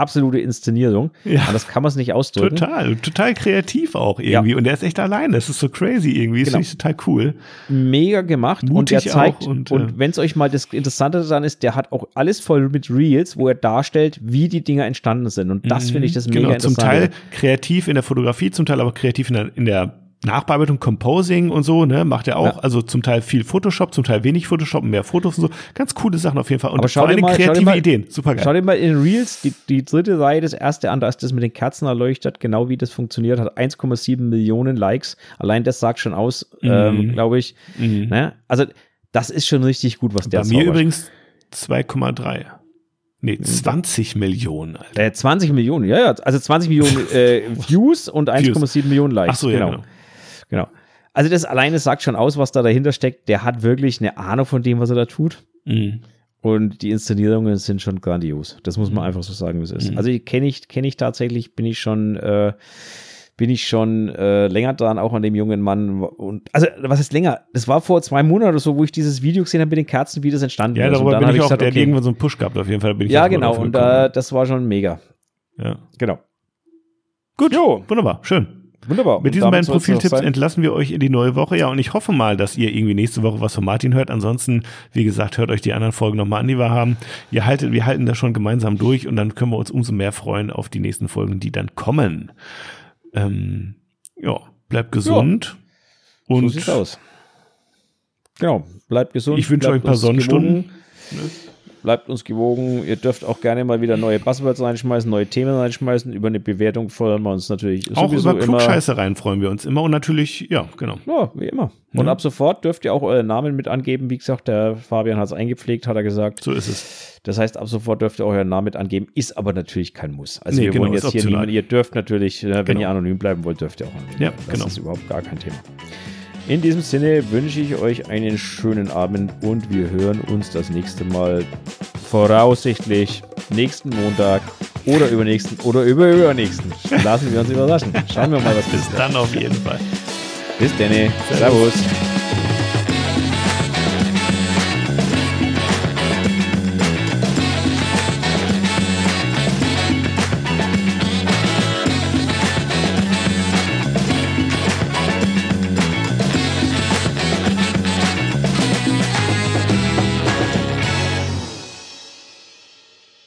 [SPEAKER 2] absolute Inszenierung.
[SPEAKER 1] Ja.
[SPEAKER 2] Und das kann man es nicht ausdrücken.
[SPEAKER 1] Total, total kreativ auch irgendwie.
[SPEAKER 2] Ja.
[SPEAKER 1] Und der ist echt alleine. Das ist so crazy irgendwie. Das
[SPEAKER 2] Genau.
[SPEAKER 1] finde ich total cool.
[SPEAKER 2] Mega gemacht und
[SPEAKER 1] Mutig
[SPEAKER 2] er zeigt, und,
[SPEAKER 1] und, äh,
[SPEAKER 2] wenn es euch mal das Interessante daran ist, der hat auch alles voll mit Reels, wo er darstellt, wie die Dinger entstanden sind. Und das finde ich das mega
[SPEAKER 1] genau, zum
[SPEAKER 2] interessant.
[SPEAKER 1] Teil kreativ in der Fotografie, zum Teil aber kreativ in der, in der Nachbearbeitung, Composing und so, ne, macht er auch.
[SPEAKER 2] Ja.
[SPEAKER 1] Also zum Teil viel Photoshop, zum Teil wenig Photoshop, mehr Fotos und so. Ganz coole Sachen auf jeden Fall. Und
[SPEAKER 2] Aber schau
[SPEAKER 1] vor allem
[SPEAKER 2] mal-
[SPEAKER 1] kreative
[SPEAKER 2] mal-
[SPEAKER 1] Ideen. Super geil.
[SPEAKER 2] Schau dir mal in Reels die, die dritte Reihe, das erste an, da ist das mit den Kerzen erleuchtet, genau wie das funktioniert, hat 1,7 Millionen Likes. Allein das sagt schon aus, ähm, glaube ich. Ne? Also, das ist schon richtig gut, was der
[SPEAKER 1] Mhm. Bei mir
[SPEAKER 2] zaubert.
[SPEAKER 1] übrigens 2,3. Nee, 20 Millionen, Alter.
[SPEAKER 2] Äh, 20 Millionen, ja, ja, also 20 Millionen äh, Views und 1,7 Millionen Likes.
[SPEAKER 1] Ach so, ja, genau.
[SPEAKER 2] genau. Also das alleine sagt schon aus, was da dahinter steckt. Der hat wirklich eine Ahnung von dem, was er da tut.
[SPEAKER 1] Mhm.
[SPEAKER 2] Und die Inszenierungen sind schon grandios. Das muss man einfach so sagen, wie es ist.
[SPEAKER 1] Mhm.
[SPEAKER 2] Also kenne ich, kenne ich tatsächlich, bin ich schon, äh, bin ich schon äh, länger dran, auch an dem jungen Mann. Und also, was ist länger? Das war vor zwei Monaten oder so, wo ich dieses Video gesehen habe mit den Kerzen, wie das entstanden
[SPEAKER 1] Ja,
[SPEAKER 2] ist. Und
[SPEAKER 1] darüber bin ich auch,
[SPEAKER 2] gesagt,
[SPEAKER 1] der hat
[SPEAKER 2] okay.
[SPEAKER 1] irgendwann so einen Push gehabt, auf jeden Fall bin ich
[SPEAKER 2] Ja, genau. Und äh, das war schon mega.
[SPEAKER 1] ja.
[SPEAKER 2] Genau.
[SPEAKER 1] Gut,
[SPEAKER 2] Jo.
[SPEAKER 1] wunderbar, schön.
[SPEAKER 2] Wunderbar.
[SPEAKER 1] Mit diesen beiden Profiltipps entlassen wir euch in die neue Woche. Ja, und ich hoffe mal, dass ihr irgendwie nächste Woche was von Martin hört. Ansonsten, wie gesagt, hört euch die anderen Folgen nochmal an, die wir haben. Ihr haltet, wir halten das schon gemeinsam durch und dann können wir uns umso mehr freuen auf die nächsten Folgen, die dann kommen. Ähm, ja, bleibt gesund.
[SPEAKER 2] So
[SPEAKER 1] Und
[SPEAKER 2] sieht's aus. Genau. Bleibt gesund.
[SPEAKER 1] Ich wünsche euch ein paar Sonnenstunden.
[SPEAKER 2] gewogen. Bleibt uns gewogen. Ihr dürft auch gerne mal wieder neue Buzzwords reinschmeißen, neue Themen reinschmeißen. Über eine Bewertung freuen wir uns natürlich
[SPEAKER 1] Auch über
[SPEAKER 2] immer.
[SPEAKER 1] Klugscheißereien freuen wir uns immer und natürlich, ja, genau.
[SPEAKER 2] Ja, wie immer. Und
[SPEAKER 1] Ja.
[SPEAKER 2] ab sofort dürft ihr auch euren Namen mit angeben. Wie gesagt, der Fabian hat es eingepflegt, hat er gesagt.
[SPEAKER 1] So ist es.
[SPEAKER 2] Das heißt, ab sofort dürft ihr euren Namen mit angeben. Ist aber natürlich kein Muss. Also
[SPEAKER 1] Nee,
[SPEAKER 2] wir
[SPEAKER 1] genau,
[SPEAKER 2] wollen jetzt hier
[SPEAKER 1] optional.
[SPEAKER 2] niemand, ihr dürft natürlich, äh, wenn
[SPEAKER 1] Genau.
[SPEAKER 2] ihr anonym bleiben wollt, dürft ihr auch anonym
[SPEAKER 1] Ja,
[SPEAKER 2] bleiben. Das
[SPEAKER 1] genau.
[SPEAKER 2] ist überhaupt gar kein Thema. In diesem Sinne wünsche ich euch einen schönen Abend und wir hören uns das nächste Mal voraussichtlich nächsten Montag oder übernächsten oder über übernächsten. Lassen wir uns überraschen. Schauen wir mal, was
[SPEAKER 1] Bis dann auf jeden Fall.
[SPEAKER 2] Bis dann.
[SPEAKER 1] Servus.
[SPEAKER 2] Servus.